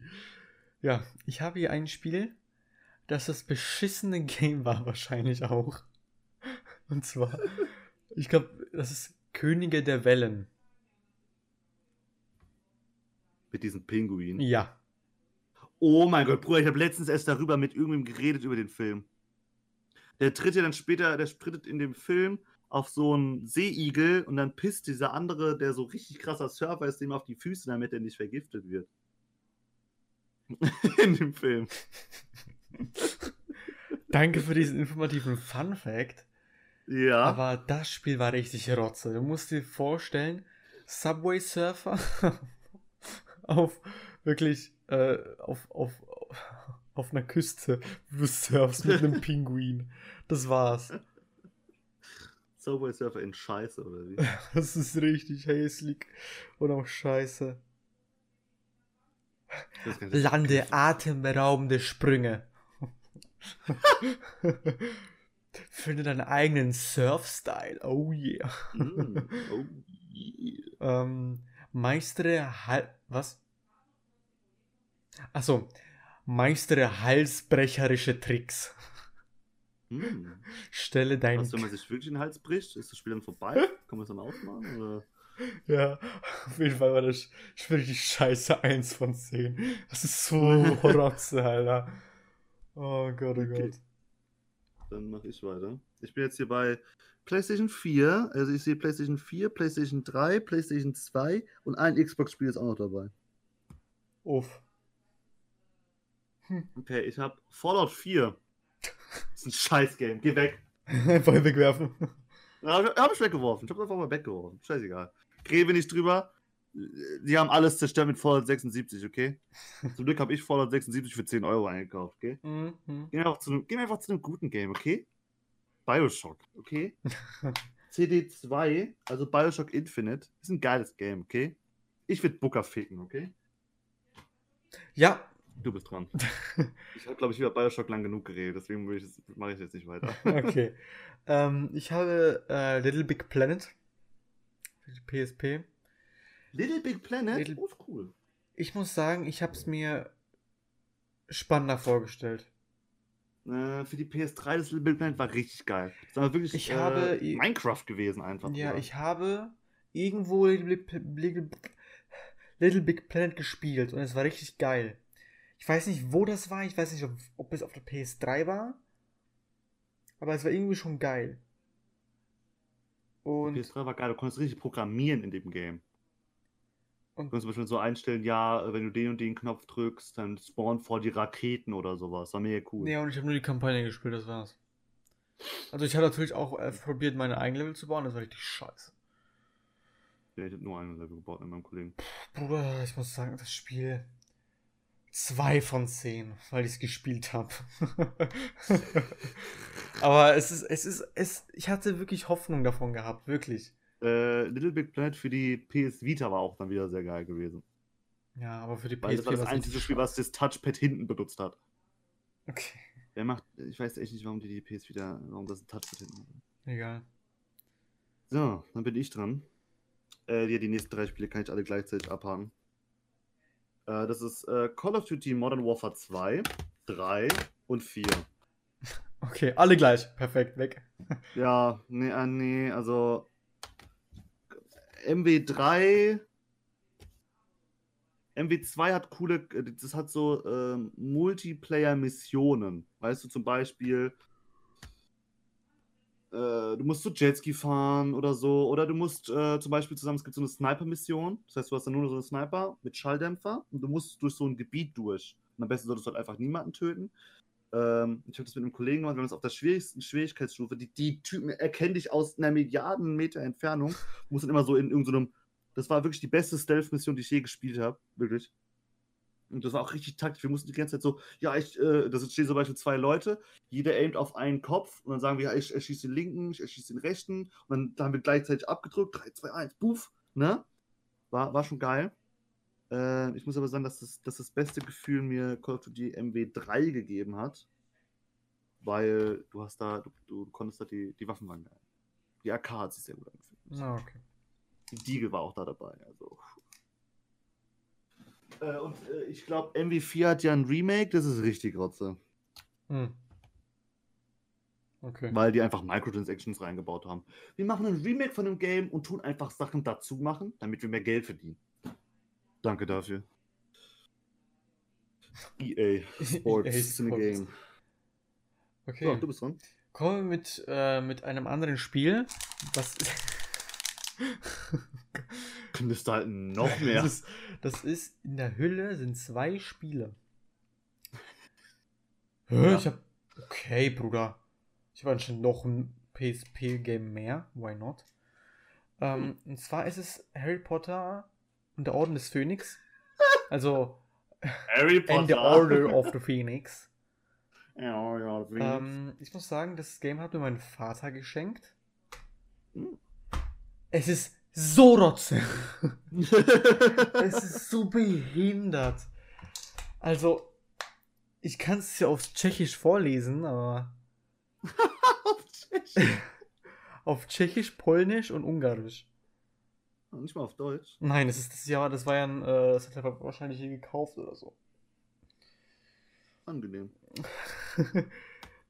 Ja, ich habe hier ein Spiel, das das beschissene Game war wahrscheinlich auch. Und zwar, ich glaube, das ist Könige der Wellen. Mit diesem Pinguin. Ja. Oh mein Gott, Bruder, ich habe letztens erst darüber mit irgendwem geredet über den Film. Der tritt ja dann später, der sprintet in dem Film auf so einen Seeigel und dann pisst dieser andere, der so richtig krasser Surfer ist, dem auf die Füße, damit er nicht vergiftet wird. in dem Film. Danke für diesen informativen Fun Fact. Ja. Aber das Spiel war richtig rotze. Du musst dir vorstellen, Subway Surfer auf wirklich äh, auf, auf, auf einer Küste, du surfst mit einem Pinguin. Das war's. Subway Surfer in Scheiße, oder wie? Das ist richtig hässlich und auch scheiße. Lande atemberaubende Sprünge. Finde deinen eigenen Surf-Style. Oh yeah. Mm, oh, yeah. Ähm, meistere Hal... Was? Achso. Meistere halsbrecherische Tricks. Mm. Stelle deinen... Was, wenn man sich wirklich den Hals bricht, ist das Spiel dann vorbei? Kann man es dann ausmachen? Oder? Ja, auf jeden Fall war das wirklich scheiße 1 von 10. Das ist so rotze, Alter. Oh Gott, oh Okay. Dann mache ich weiter. Ich bin jetzt hier bei PlayStation 4. Also ich sehe PlayStation 4, PlayStation 3, PlayStation 2 und ein Xbox-Spiel ist auch noch dabei. Uff. Okay, ich habe Fallout 4. Das ist ein Scheiß-Game. Geh weg. Einfach wegwerfen. Ja, Habe ich weggeworfen. Ich habe einfach mal weggeworfen. Scheißegal. Rede nicht drüber. Die haben alles zerstört mit Fallout 76, okay? Zum Glück habe ich Fallout 76 für 10 Euro eingekauft, okay? Mhm. Gehen wir einfach zu einem, gehen einfach zu einem guten Game, okay? Bioshock, okay? CD2, also Bioshock Infinite, ist ein geiles Game, okay? Ich würde Booker ficken, okay? Ja, Du bist dran. Ich habe, glaube ich, über Bioshock lang genug geredet, deswegen mache ich jetzt nicht weiter. okay. ähm, ich habe äh, Little Big Planet. Für die PSP. Little Big Planet? Little- Oh, ist cool. Ich muss sagen, ich habe es mir spannender vorgestellt. Äh, für die PS3 das Little Big Planet war richtig geil. Das war wirklich Ich äh, habe Minecraft gewesen einfach. Ja, Bruder. ich habe irgendwo Little Big, Little Big Planet gespielt und es war richtig geil. Ich weiß nicht, wo das war, ich weiß nicht, ob, ob es auf der PS3 war, aber es war irgendwie schon geil. Und PS3 war geil, du konntest richtig programmieren in dem Game. Du konntest zum Beispiel so einstellen, ja, wenn du den und den Knopf drückst, dann spawnen vor die Raketen oder sowas. War mega cool. Nee, und ich habe nur die Kampagne gespielt, das war's. Also ich habe natürlich auch äh, probiert, meine eigenen Level zu bauen, das war richtig scheiße. Ich hätte nur einen Level gebaut mit meinem Kollegen. Bruder, ich muss sagen, das Spiel. Zwei von zehn, weil ich es gespielt habe. Aber es ist, es ist, es, ich hatte wirklich Hoffnung davon gehabt, wirklich. Äh, Little Big Planet für die PS Vita war auch dann wieder sehr geil gewesen. Ja, aber für die Weil das war das einzige Spiel, was das Touchpad hinten benutzt hat. Okay, Wer macht, ich weiß echt nicht, warum die die PS Vita, warum das ein Touchpad hinten hat. egal. So, dann bin ich dran. Äh, die, die nächsten drei Spiele kann ich alle gleichzeitig abhaken. Äh, das ist äh, Call of Duty Modern Warfare 2, 3 und 4. Okay, alle gleich. Perfekt, weg. Ja, nee, äh, nee, also MW3, MW2 hat coole, äh, das hat so ähm, Multiplayer-Missionen. Weißt du, zum Beispiel, äh, du musst so Jetski fahren oder so, oder du musst äh, zum Beispiel zusammen, es gibt so eine Sniper-Mission, das heißt, du hast dann nur so einen Sniper mit Schalldämpfer und du musst durch so ein Gebiet durch. Und am besten solltest du halt einfach niemanden töten. Ähm, ich habe das mit einem Kollegen gemacht, wir haben das auf der schwierigsten Schwierigkeitsstufe. Die, die Typen erkennen dich aus einer Milliarden Meter Entfernung. Muss dann immer so in irgendeinem. das war wirklich die beste Stealth-Mission, die ich je gespielt habe. Wirklich. Und das war auch richtig taktisch. Wir mussten die ganze Zeit so, ja, ich, äh, da stehen zum Beispiel zwei Leute, jeder aimt auf einen Kopf und dann sagen wir, ja, ich erschieße den linken, ich erschieße den rechten und dann, dann haben wir gleichzeitig abgedrückt, 3, 2, 1, buff, ne? War, war schon geil. Äh, ich muss aber sagen, dass das, dass das beste Gefühl mir Call of Duty MW3 gegeben hat, weil du hast da, du, du konntest da die, die Waffen geil. Die AK hat sich sehr gut angefühlt. Ah, okay. Die Diegel war auch da dabei. Also. Äh, und äh, ich glaube, MW4 hat ja ein Remake, das ist richtig Rotze. Hm. Okay. Weil die einfach Microtransactions reingebaut haben. Wir machen ein Remake von dem Game und tun einfach Sachen dazu machen, damit wir mehr Geld verdienen. Danke dafür. EA Sports EA Sports. Game. Okay. So, du bist dran. Kommen wir mit, äh, mit einem anderen Spiel. Was. Du halt noch mehr. Das ist, das ist in der Hülle sind zwei Spiele. Hä? Ja. Ich hab. Okay, Bruder. Ich habe anscheinend noch ein PSP-Game mehr. Why not? Ähm, Und zwar ist es Harry Potter und der Orden des Phönix. Also, Harry and the Order of the Phoenix. Ja, ja, Ähm, ich muss sagen, das Game hat mir mein Vater geschenkt. Hm. Es ist so rotze. es ist so behindert. Also, ich kann es ja auf Tschechisch vorlesen, aber auf Tschechisch, Polnisch und Ungarisch. Nicht mal auf Deutsch. Nein, das ist das Jahr, das war ja ein, äh, das hat er wahrscheinlich hier gekauft oder so. Angenehm.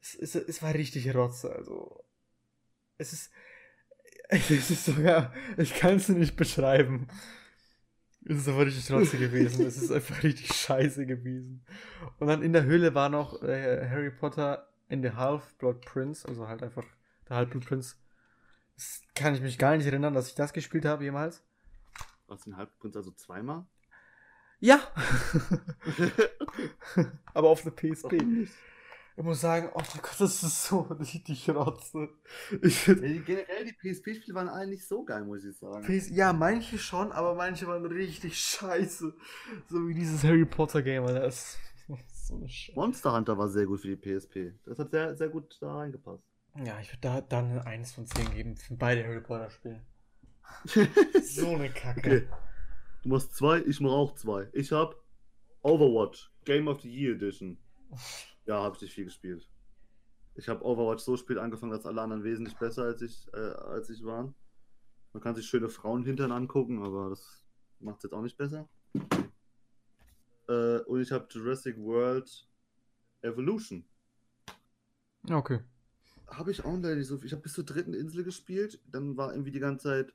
es, es, es war richtig Rotze, also. Es ist. Es ist sogar. Ich kann es nicht beschreiben. Es ist aber richtig Rotze gewesen. Es ist einfach richtig scheiße gewesen. Und dann in der Höhle war noch äh, Harry Potter in the Half-Blood Prince, also halt einfach der Halbblut Prince. Das kann ich mich gar nicht erinnern, dass ich das gespielt habe jemals. Hast du den Halbprinz also zweimal? Ja! aber auf der PSP. Ich muss sagen, oh mein Gott, das ist so richtig Rotze. Ich find, Ja, generell, die PSP-Spiele waren alle nicht so geil, muss ich sagen. PS ja, manche schon, aber manche waren richtig scheiße. So wie dieses Harry Potter Game, Alter. Das ist so eine Scheiße. Monster Hunter war sehr gut für die PSP. Das hat sehr, sehr gut da reingepasst. Ja, ich würde da dann eine 1 von 10 geben für beide Harry Potter Spiele. So eine Kacke. Okay. Du machst zwei, ich mach auch zwei. Ich hab Overwatch, Game of the Year Edition. Ja, habe ich nicht viel gespielt. Ich habe Overwatch so spät angefangen, dass alle anderen wesentlich besser als ich, äh, als ich waren. Man kann sich schöne Frauen hintern angucken, aber das macht es jetzt auch nicht besser. Äh, und ich habe Jurassic World Evolution. Okay. Habe ich auch leider nicht so viel. Ich habe bis zur dritten Insel gespielt. Dann war irgendwie die ganze Zeit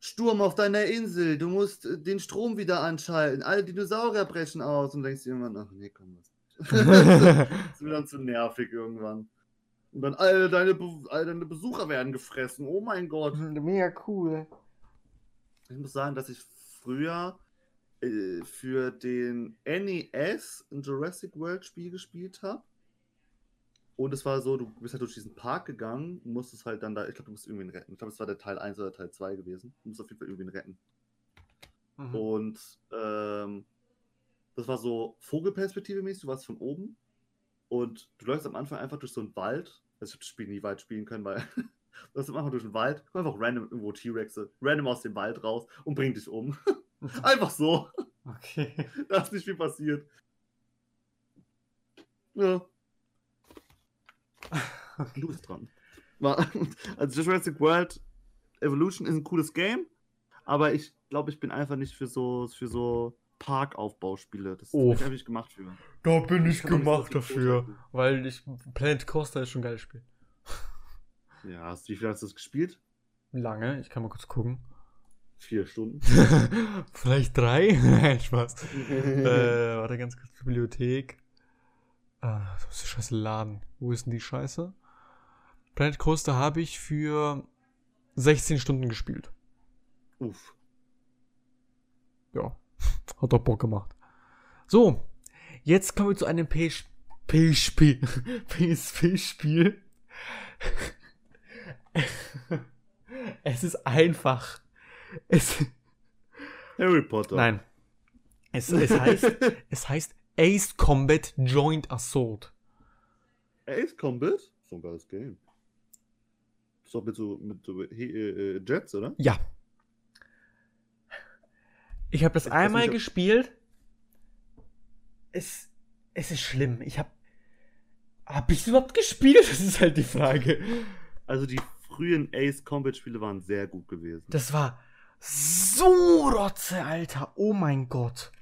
Sturm auf deiner Insel. Du musst äh, den Strom wieder anschalten. Alle Dinosaurier brechen aus. Und denkst dir irgendwann, ach nee, komm, was. das ist mir dann zu nervig irgendwann. Und dann alle deine, Be alle deine Besucher werden gefressen. Oh mein Gott. Mega cool. Ich muss sagen, dass ich früher äh, für den NES ein Jurassic World Spiel gespielt habe. Und es war so, du bist halt durch diesen Park gegangen, musstest halt dann da, ich glaube, du musst irgendwen retten. Ich glaube, es war der Teil 1 oder Teil 2 gewesen. Du musst auf jeden Fall irgendwen retten. Mhm. Und ähm, das war so Vogelperspektive mäßig, du warst von oben. Und du läufst am Anfang einfach durch so einen Wald. Also ich habe das Spiel nie weit spielen können, weil du läufst am Anfang durch den Wald, kommt einfach random irgendwo T-Rexe, random aus dem Wald raus und bringt dich um. einfach so. Okay. Da ist nicht viel passiert. Ja. Du bist dran. Also Jurassic World Evolution ist ein cooles Game, aber ich glaube, ich bin einfach nicht für so für so Parkaufbauspiele. Das Oh. bin ich gemacht für. Da bin ich Ich gemacht so dafür. großartig. Weil ich. Planet Coaster ist schon ein geiles Spiel. Ja, hast, wie viel hast du das gespielt? Lange, ich kann mal kurz gucken. Vier Stunden. Vielleicht drei? Nein, Spaß. äh, warte ganz kurz, Bibliothek. Ah, das ist der scheiße Laden. Wo ist denn die Scheiße? Planet Coaster habe ich für 16 Stunden gespielt. Uff. Ja, hat doch Bock gemacht. So, jetzt kommen wir zu einem PSP, PSP-Spiel. Es ist einfach. Es, Harry Potter. nein. Es, es, heißt, es heißt Ace Combat Joint Assault. Ace Combat? So ein geiles Game. Ist doch mit so, mit so äh, äh, Jets, oder? Ja. Ich habe das Ich einmal nicht, gespielt. Es, es ist schlimm. Ich habe. Hab ich überhaupt gespielt? Das ist halt die Frage. Also die frühen Ace Combat Spiele waren sehr gut gewesen. Das war so Rotze, Alter. Oh mein Gott.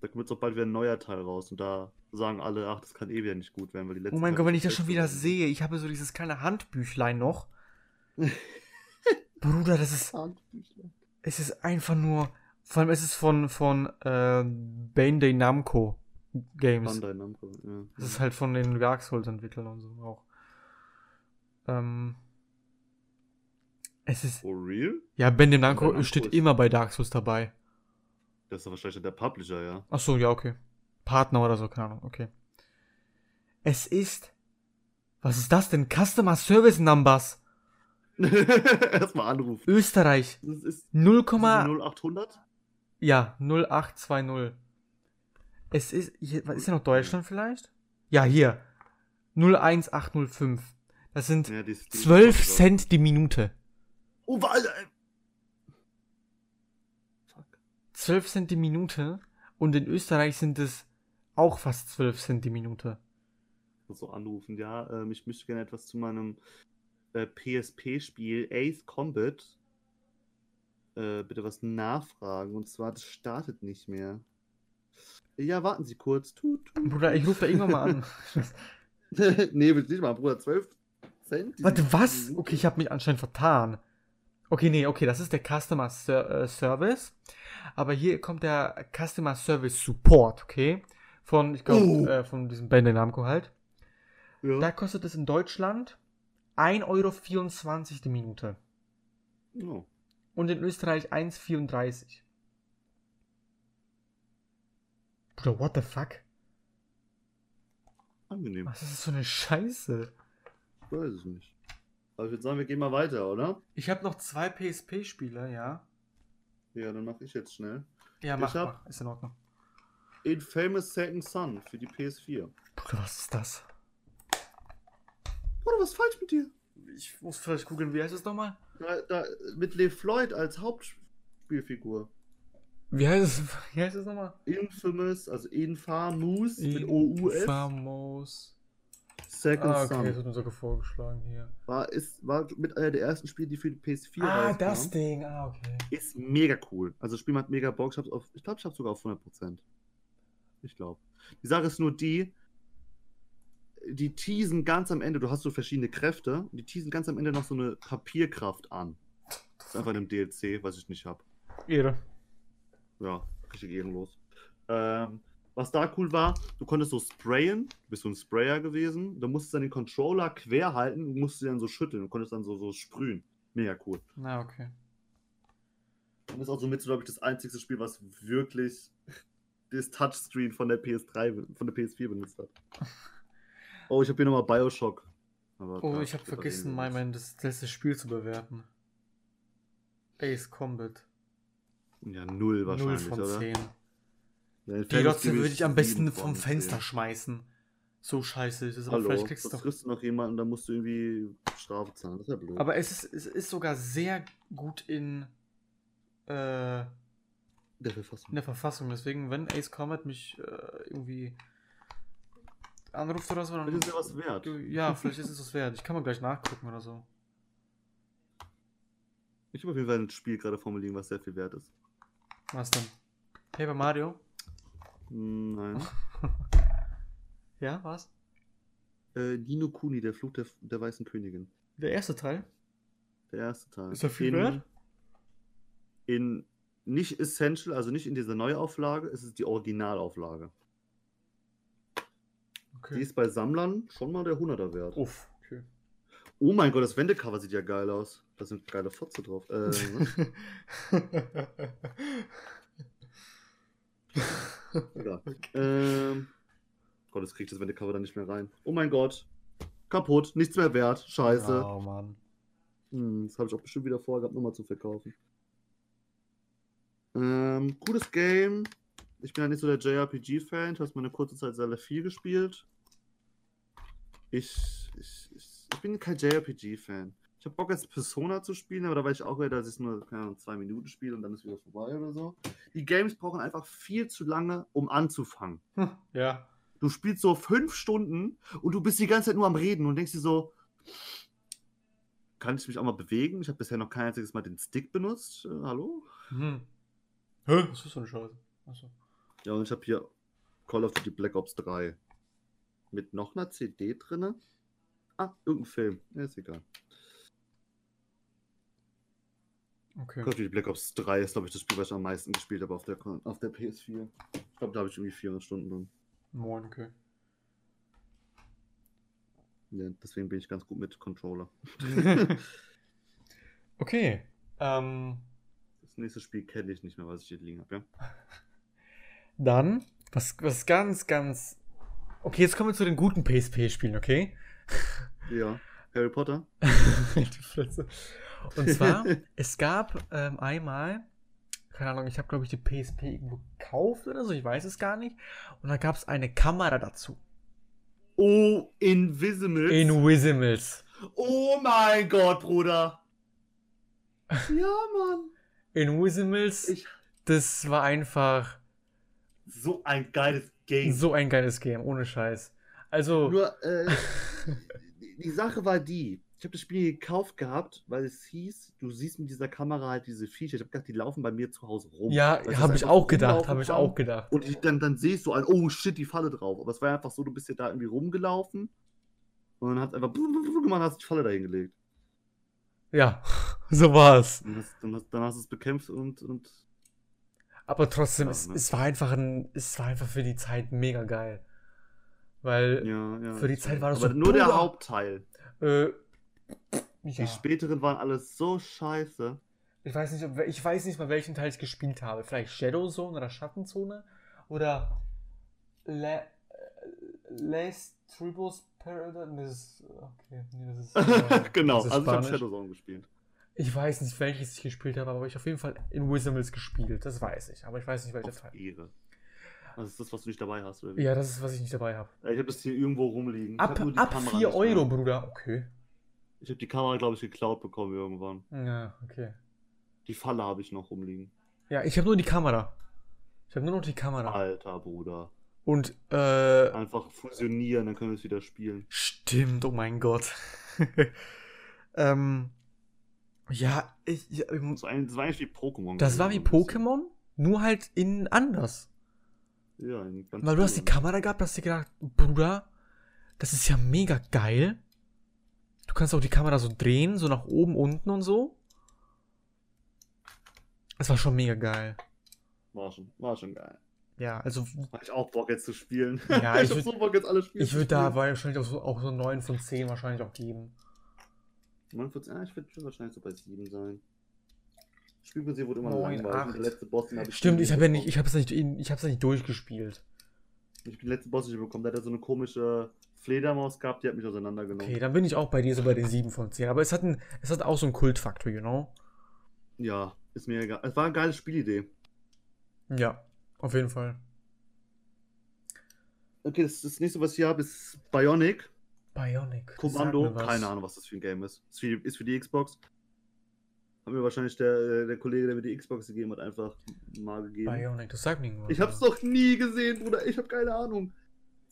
Da kommt jetzt auch bald wieder ein neuer Teil raus und da sagen alle, ach, das kann eh wieder nicht gut werden, weil die letzten Oh mein Gott, wenn ich das schon wieder sehe. Ich habe so dieses kleine Handbüchlein noch. Bruder, das ist. Es ist einfach nur. Vor allem, es ist von, von äh, Bandai Namco Games. Bandai Namco, ja. Das ist halt von den Dark Souls-Entwicklern und so auch. Ähm, es ist. For real? Ja, Bandai Bandai Namco Namco steht ist- immer bei Dark Souls dabei. Das ist wahrscheinlich der Publisher, ja. Ach so, ja, okay. Partner oder so, keine Ahnung, okay. Es ist. Was ist das denn? Customer Service Numbers. Erstmal anrufen. Österreich. Das ist, ist 0, das 0800? ja, 0820. Es ist. Hier, was ist ja noch Deutschland vielleicht? Ja, hier. 01805. Das sind Ja, die, die 12 Cent die Minute. Oh, war, Alter, ey. Fuck. 12 Cent die Minute. Und in Österreich sind es auch fast 12 Cent die Minute. So anrufen, ja. Ähm, ich möchte gerne etwas zu meinem äh, PSP-Spiel Ace Combat äh, bitte was nachfragen. Und zwar, das startet nicht mehr. Ja, warten Sie kurz. Tut, tut. Bruder, ich rufe da irgendwann mal an. nee, willst du nicht mal, Bruder. 12 Cent? Warte, was? Okay, ich habe mich anscheinend vertan. Okay, nee, okay, das ist der Customer äh, Service. Aber hier kommt der Customer Service Support, okay? Von, ich glaube, Oh. äh, von diesem Bandai Namco halt. Ja. Da kostet es in Deutschland 1,24 Euro die Minute. Oh. Und in Österreich 1,34. Bruder, what the fuck? Angenehm. Was ist das für eine Scheiße? Ich weiß es nicht. Aber ich würde sagen, wir gehen mal weiter, oder? Ich habe noch zwei PSP-Spiele, ja. Ja, dann mache ich jetzt schnell. Ja, Ich mach hab- mal. Ist in Ordnung. Infamous Second Son für die PS4. Bruder, was ist das? Bruder, was ist falsch mit dir? Ich muss vielleicht googeln, wie heißt es nochmal? Da, da, mit Le Floyd als Hauptspielfigur. Wie heißt es, wie heißt es nochmal? Infamous, also Infamous mit OUS. Famos. Second Ah, okay, das Son. wird mir sogar vorgeschlagen hier. War, ist, war mit einer der ersten Spiele, die für die PS4 Ah, rauskamen. das Ding. Ah, okay. Ist mega cool. Also das Spiel macht mega Bock. Ich, hab's auf, ich glaube, ich habe sogar auf 100%. Ich glaube. Die Sache ist nur die, die teasen ganz am Ende, du hast so verschiedene Kräfte, die teasen ganz am Ende noch so eine Papierkraft an. Das ist einfach in einem DLC, was ich nicht habe. Ehre. Ja, richtig ehrenlos. Ähm, was da cool war, du konntest so sprayen, du bist so ein Sprayer gewesen, du musstest dann den Controller quer halten und musstest ihn dann so schütteln und konntest dann so, so sprühen. Mega cool. Na, okay. Und ist auch so mit, glaube ich, das einzige Spiel, was wirklich das Touchscreen von der PS3, von der PS4 benutzt hat. Oh, ich habe hier nochmal Bioshock. Aber Oh, ich habe vergessen, mein, mein das letzte Spiel zu bewerten. Ace Combat. Ja, null wahrscheinlich, 0 von oder? 10. Ja, Die Fantasy Lotze gebe würde ich am besten vom Fenster 10. schmeißen. So scheiße ist es, aber Hallo, vielleicht kriegst du du noch jemanden, da musst du irgendwie Strafe zahlen. Das ist ja blöd. Aber es ist, es ist sogar sehr gut in, äh, der Verfassung. in der Verfassung. Deswegen, wenn Ace Combat mich äh, irgendwie anruft oder so, dann. Vielleicht ist ja was wert. Ja, vielleicht ist es was wert. Ich kann mal gleich nachgucken oder so. Ich habe auf jeden Fall ein Spiel gerade vor mir liegen, was sehr viel wert ist. Was denn? Paper Mario? Nein. Ja, was? äh, Nino Kuni, der Fluch der, der Weißen Königin. Der erste Teil? Der erste Teil. Ist er viel in, wert? In nicht Essential, also nicht in dieser Neuauflage, es ist die Originalauflage. Die Okay. ist bei Sammlern schon mal der 100er wert. Uff. Okay. Oh mein Gott, das Wendecover sieht ja geil aus. Da sind geile Fotze drauf. Äh, was? Egal. Ähm, Gott, jetzt krieg ich das Wendecover da nicht mehr rein. Oh mein Gott. Kaputt, nichts mehr wert. Scheiße. Oh Mann. Hm, das habe ich auch bestimmt wieder vorgehabt, nochmal zu verkaufen. Ähm, cooles Game. Ich bin ja nicht so der JRPG-Fan. Du hast mal eine kurze Zeit sehr viel gespielt. Ich, ich, ich, ich bin kein JRPG-Fan. Ich habe Bock jetzt Persona zu spielen, aber da weiß ich auch wieder, dass ich nur Ahnung, zwei Minuten spiele und dann ist wieder vorbei oder so. Die Games brauchen einfach viel zu lange, um anzufangen. Hm, Ja. Du spielst so fünf Stunden und du bist die ganze Zeit nur am Reden und denkst dir so, kann ich mich auch mal bewegen? Ich habe bisher noch kein einziges Mal den Stick benutzt. Äh, hallo? Hm. Hä? Was ist für eine Scheiße? Achso. Ja, und ich habe hier Call of Duty Black Ops 3. Mit noch einer CD drinne. Ah, irgendein Film. Ja, ist egal. Okay. Call of Duty Black Ops 3 ist, glaube ich, das Spiel, was ich am meisten gespielt habe auf der, auf der PS4. Ich glaube, da habe ich irgendwie 400 Stunden drin. Moin, okay. Ja, deswegen bin ich ganz gut mit Controller. okay. Ähm, Das nächste Spiel kenne ich nicht mehr, was ich hier liegen habe, ja? dann, was, was ganz, ganz. Okay, jetzt kommen wir zu den guten PSP-Spielen, okay? Ja. Harry Potter? Und zwar, es gab ähm, einmal, keine Ahnung, ich habe glaube ich die PSP irgendwo gekauft oder so, ich weiß es gar nicht. Und da gab es eine Kamera dazu. Oh, Invisibles. Invisimals. oh mein Gott, Bruder. Ja, Mann. Invisimals, Ich, das war einfach so ein geiles Game. so ein geiles Game, ohne Scheiß. Also, Nur, äh, die Sache war die. Ich habe das Spiel gekauft gehabt, weil es hieß, du siehst mit dieser Kamera halt diese Viecher. Ich habe gedacht, die laufen bei mir zu Hause rum. ja, es habe ich auch gedacht, habe ich auch gedacht. Und ich, dann, dann siehst du ein, oh shit, die Falle drauf. Aber es war einfach so, du bist ja da irgendwie rumgelaufen und dann hast einfach gemacht, hast die Falle dahin gelegt. Ja, so war's. Und hast, dann, hast, dann hast du es bekämpft und, und Aber trotzdem, Ja, es, ne? es war einfach ein, es war einfach für die Zeit mega geil. Weil, ja, ja. Für die Zeit war das Aber so, nur der Bruder. Hauptteil. äh, Die ja. späteren waren alles so scheiße. Ich weiß nicht, ob- ich weiß nicht mal, welchen Teil ich gespielt habe. Vielleicht Shadow Zone oder Schattenzone oder Le äh, Les Tribus Paradise. Nee, Das ist, okay, nee, das ist. äh, genau, das ist also ich habe Spanisch. Shadowzone gespielt. Ich weiß nicht, welches ich gespielt habe, aber ich auf jeden Fall in Wisdomils gespielt. Das weiß ich. Aber ich weiß nicht, welcher Auf Teil. Ehre. Das ist das, was du nicht dabei hast, oder? Ja, das ist, was ich nicht dabei habe. Ja, Ich habe das hier irgendwo rumliegen. Ab, hab nur die ab Kamera 4 nicht mehr. Euro, Bruder. Okay. Ich habe die Kamera, glaube ich, geklaut bekommen irgendwann. Ja, okay. Die Falle habe ich noch rumliegen. Ja, ich habe nur die Kamera. Ich habe nur noch die Kamera. Alter, Bruder. Und, äh. Einfach fusionieren, dann können wir es wieder spielen. Stimmt, oh mein Gott. ähm. Ja, ich, ja, ich- Das war, ein- das war eigentlich wie Pokémon. das war wie. Pokémon, nur halt in anders. Ja, ein ganz Weil du hast die. Kamera gehabt, hast dir gedacht, Bruder, das ist ja mega geil. Du kannst auch die Kamera so drehen, so nach oben, unten und so. Das war schon mega geil. War schon, war schon geil. Ja, also Hab ich auch Bock jetzt zu spielen. Ja, ich hab würd- so Bock jetzt alle Spiele ich würde da wahrscheinlich auch so, auch so 9 von 10 wahrscheinlich auch geben. 49, ja, ich würde wahrscheinlich so bei 7 sein. Spielprinzip wurde immer Neun, langweilig. acht. Und Der letzte Boss, den hab ich Stimmt, ich habe ja nicht, ich habe es nicht, ich habe es nicht durchgespielt. Ich bin den letzten Boss nicht bekommen. Der hat so eine komische Fledermaus gehabt, die hat mich auseinandergenommen. Okay, dann bin ich auch bei dir so bei den 7 von 10. Aber es hat, ein, es hat auch so einen Kultfaktor, you know? Ja, ist mir egal. Es war eine geile Spielidee. Ja, auf jeden Fall. Okay, das, das nächste, was ich hier habe, ist Bionic. Bionic. Kommando. Keine Ahnung, was das für ein Game ist. Ist für die, ist für die Xbox. Hat mir wahrscheinlich der, äh, der Kollege, der mir die Xbox gegeben hat, einfach mal gegeben. Bionic, das sagt mir irgendwas. Ich hab's noch nie gesehen, Bruder. Ich hab keine Ahnung.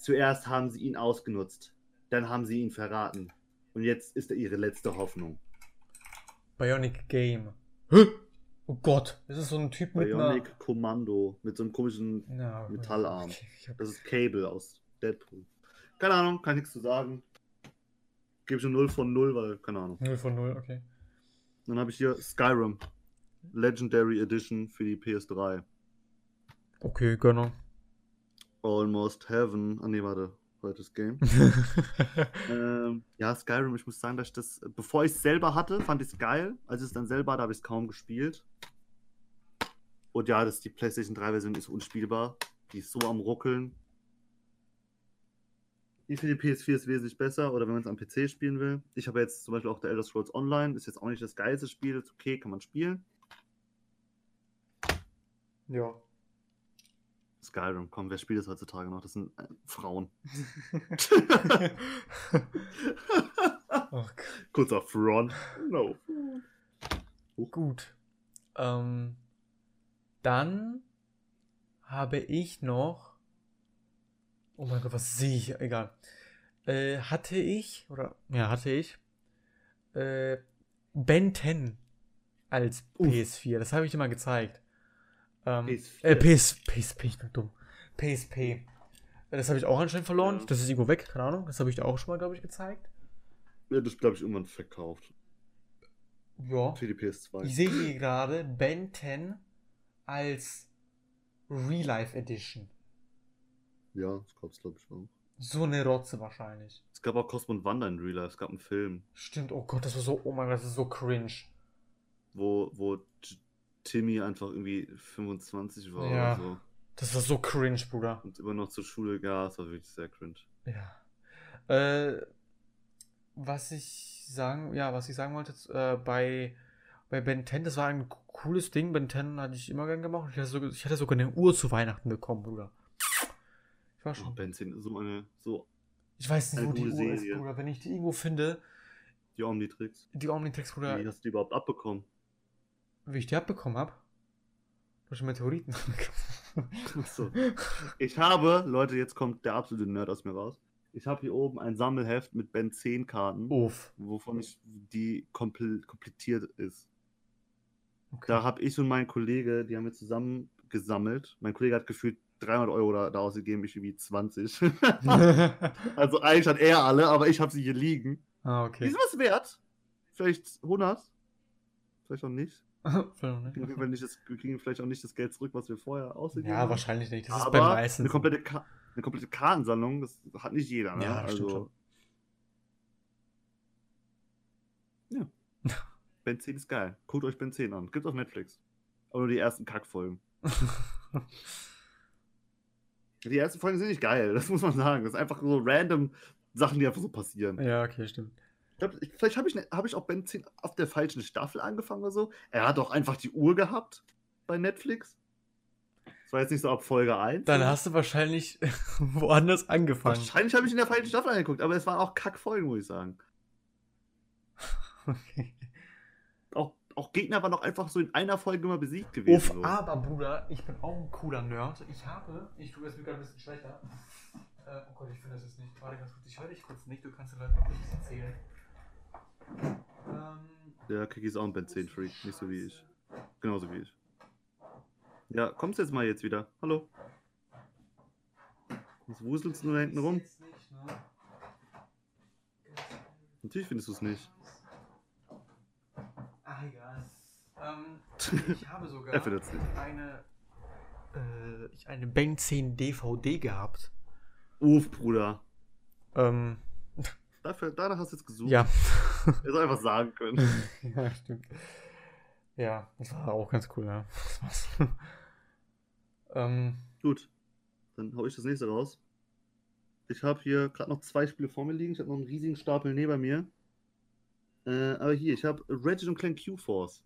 Zuerst haben sie ihn ausgenutzt. Dann haben sie ihn verraten. Und jetzt ist er ihre letzte Hoffnung. Bionic Game. Hä? Oh Gott, das ist so ein Typ mit Bionic Kommando. Mit so einem komischen. Ja, Metallarm. Okay. Das ist Cable aus Deadpool. Keine Ahnung, kann nichts zu sagen. Gebe ich eine 0 von 0, weil, keine Ahnung. 0 von 0, okay. Dann habe ich hier Skyrim. Legendary Edition für die PS3. Okay, Gönner. Almost Heaven. Ah, nee, warte. Zweites Game. ähm, ja, Skyrim, ich muss sagen, dass ich das, bevor ich es selber hatte, fand ich es geil. Als ich es dann selber hatte, habe ich es kaum gespielt. Und ja, das, die PlayStation 3-Version ist unspielbar. Die ist so am Ruckeln. Die für die PS4 ist wesentlich besser, oder wenn man es am PC spielen will. Ich habe jetzt zum Beispiel auch der Elder Scrolls Online, ist jetzt auch nicht das geilste Spiel, ist okay, kann man spielen. ja. Skyrim, komm, wer spielt das heutzutage noch? Das sind äh, Frauen. Gott. Kurzer Front. No. Gut. Ähm, dann habe ich noch. Oh mein Gott, was sehe ich? Egal. Äh, hatte ich, oder ja, hatte ich äh, Ben 10 als Uff. PS4. Das habe ich dir mal gezeigt. Ähm, PS4. Äh, PS, PSP, ich bin dumm. PSP. Das habe ich auch anscheinend verloren. Ja. Das ist irgendwo weg, keine Ahnung. Das habe ich dir auch schon mal, glaube ich, gezeigt. Ja, das glaube ich irgendwann verkauft. Ja. Für die PS2. Ich sehe hier gerade Ben 10 als Real Life Edition. Ja, das gab es glaube ich auch. So eine Rotze wahrscheinlich. Es gab auch Cosmo und Wanda in Real Life. Es gab einen Film, Stimmt, oh Gott, das war so, oh mein Gott, das ist so cringe. wo, wo Timmy einfach irgendwie 25 war Ja. oder so. Das war so cringe, Bruder. Und immer noch zur Schule, ja, es war wirklich sehr cringe. Ja. Äh, was ich sagen, ja, was ich sagen wollte, äh, bei, bei Ben 10, das war ein cooles Ding. Ben 10 hatte ich immer gern gemacht. Ich hatte, sogar, ich hatte sogar eine Uhr zu Weihnachten bekommen, Bruder. Ich war Oh, schon. Benzin, so eine, so Ich weiß nicht, wo die gute Uhr ist, Serie. Bruder. Wenn ich die irgendwo finde, die Omnitrix. die Omnitrix, Bruder, Wie hast du die überhaupt abbekommen? Wie ich die abbekommen habe. Durch Meteoriten. Achso. Ich habe, Leute, jetzt kommt der absolute Nerd aus mir raus. Ich habe hier oben ein Sammelheft mit Ben 10 Karten, Uff. wovon ich die komple komplettiert ist. Okay. Da habe ich und mein Kollege, die haben wir zusammen gesammelt. Mein Kollege hat gefühlt 300 Euro da, da ausgegeben, ich irgendwie 20. also eigentlich hat er alle, aber ich habe sie hier liegen. ah, Die okay. sind was wert. Vielleicht 100. Vielleicht auch nicht. Vielleicht Wir kriegen, nicht das, wir kriegen vielleicht auch nicht das Geld zurück, was wir vorher ausgegeben ja, haben. wahrscheinlich nicht. Das ist aber bei meisten. eine komplette, Ka eine komplette Kartensammlung, das hat nicht jeder. Ne? Ja, also, ja. Benzin ist geil. Guckt euch Benzin an. Gibt's auf Netflix. Aber nur die ersten Kackfolgen. Die ersten Folgen sind nicht geil, das muss man sagen. Das ist einfach so random Sachen, die einfach so passieren. ja, okay, stimmt. Ich glaub, ich, vielleicht habe ich, ne, hab ich auch Benzin auf der falschen Staffel angefangen oder so. Er hat auch einfach die Uhr gehabt bei Netflix. Das war jetzt nicht so ab Folge 1. Dann hast du wahrscheinlich woanders angefangen. Wahrscheinlich habe ich in der falschen Staffel angeguckt, aber es waren auch Kackfolgen, muss ich sagen. Okay. Auch, auch Gegner waren auch einfach so in einer Folge immer besiegt gewesen. Uff, so. aber Bruder, ich bin auch ein cooler Nerd. Ich habe, ich tue es mir gerade ein bisschen schlechter. Äh, oh Gott, ich finde das jetzt nicht. Warte ganz kurz, ich höre dich kurz nicht. Du kannst dir gleich noch nichts erzählen. Der Kiki ist auch ein Benzin-Freak, nicht so wie ich. Genauso wie ich. Ja, kommst du jetzt mal jetzt wieder? Hallo? Was wuselst du da hinten rum? Natürlich findest du es nicht. Ah, egal. Ähm, ich habe sogar nicht. eine, äh, ich eine Ben 10 DVD gehabt. Uff, Bruder. Ähm, Dafür, danach hast du jetzt gesucht. ja. Hättest einfach sagen können. ja, stimmt. Ja, das war auch ganz cool, ja. Das war's. ähm, Gut. Dann hau ich das nächste raus. Ich habe hier gerade noch zwei Spiele vor mir liegen. Ich habe noch einen riesigen Stapel neben mir. Äh, aber hier, ich habe Ratchet und Clank Q-Force.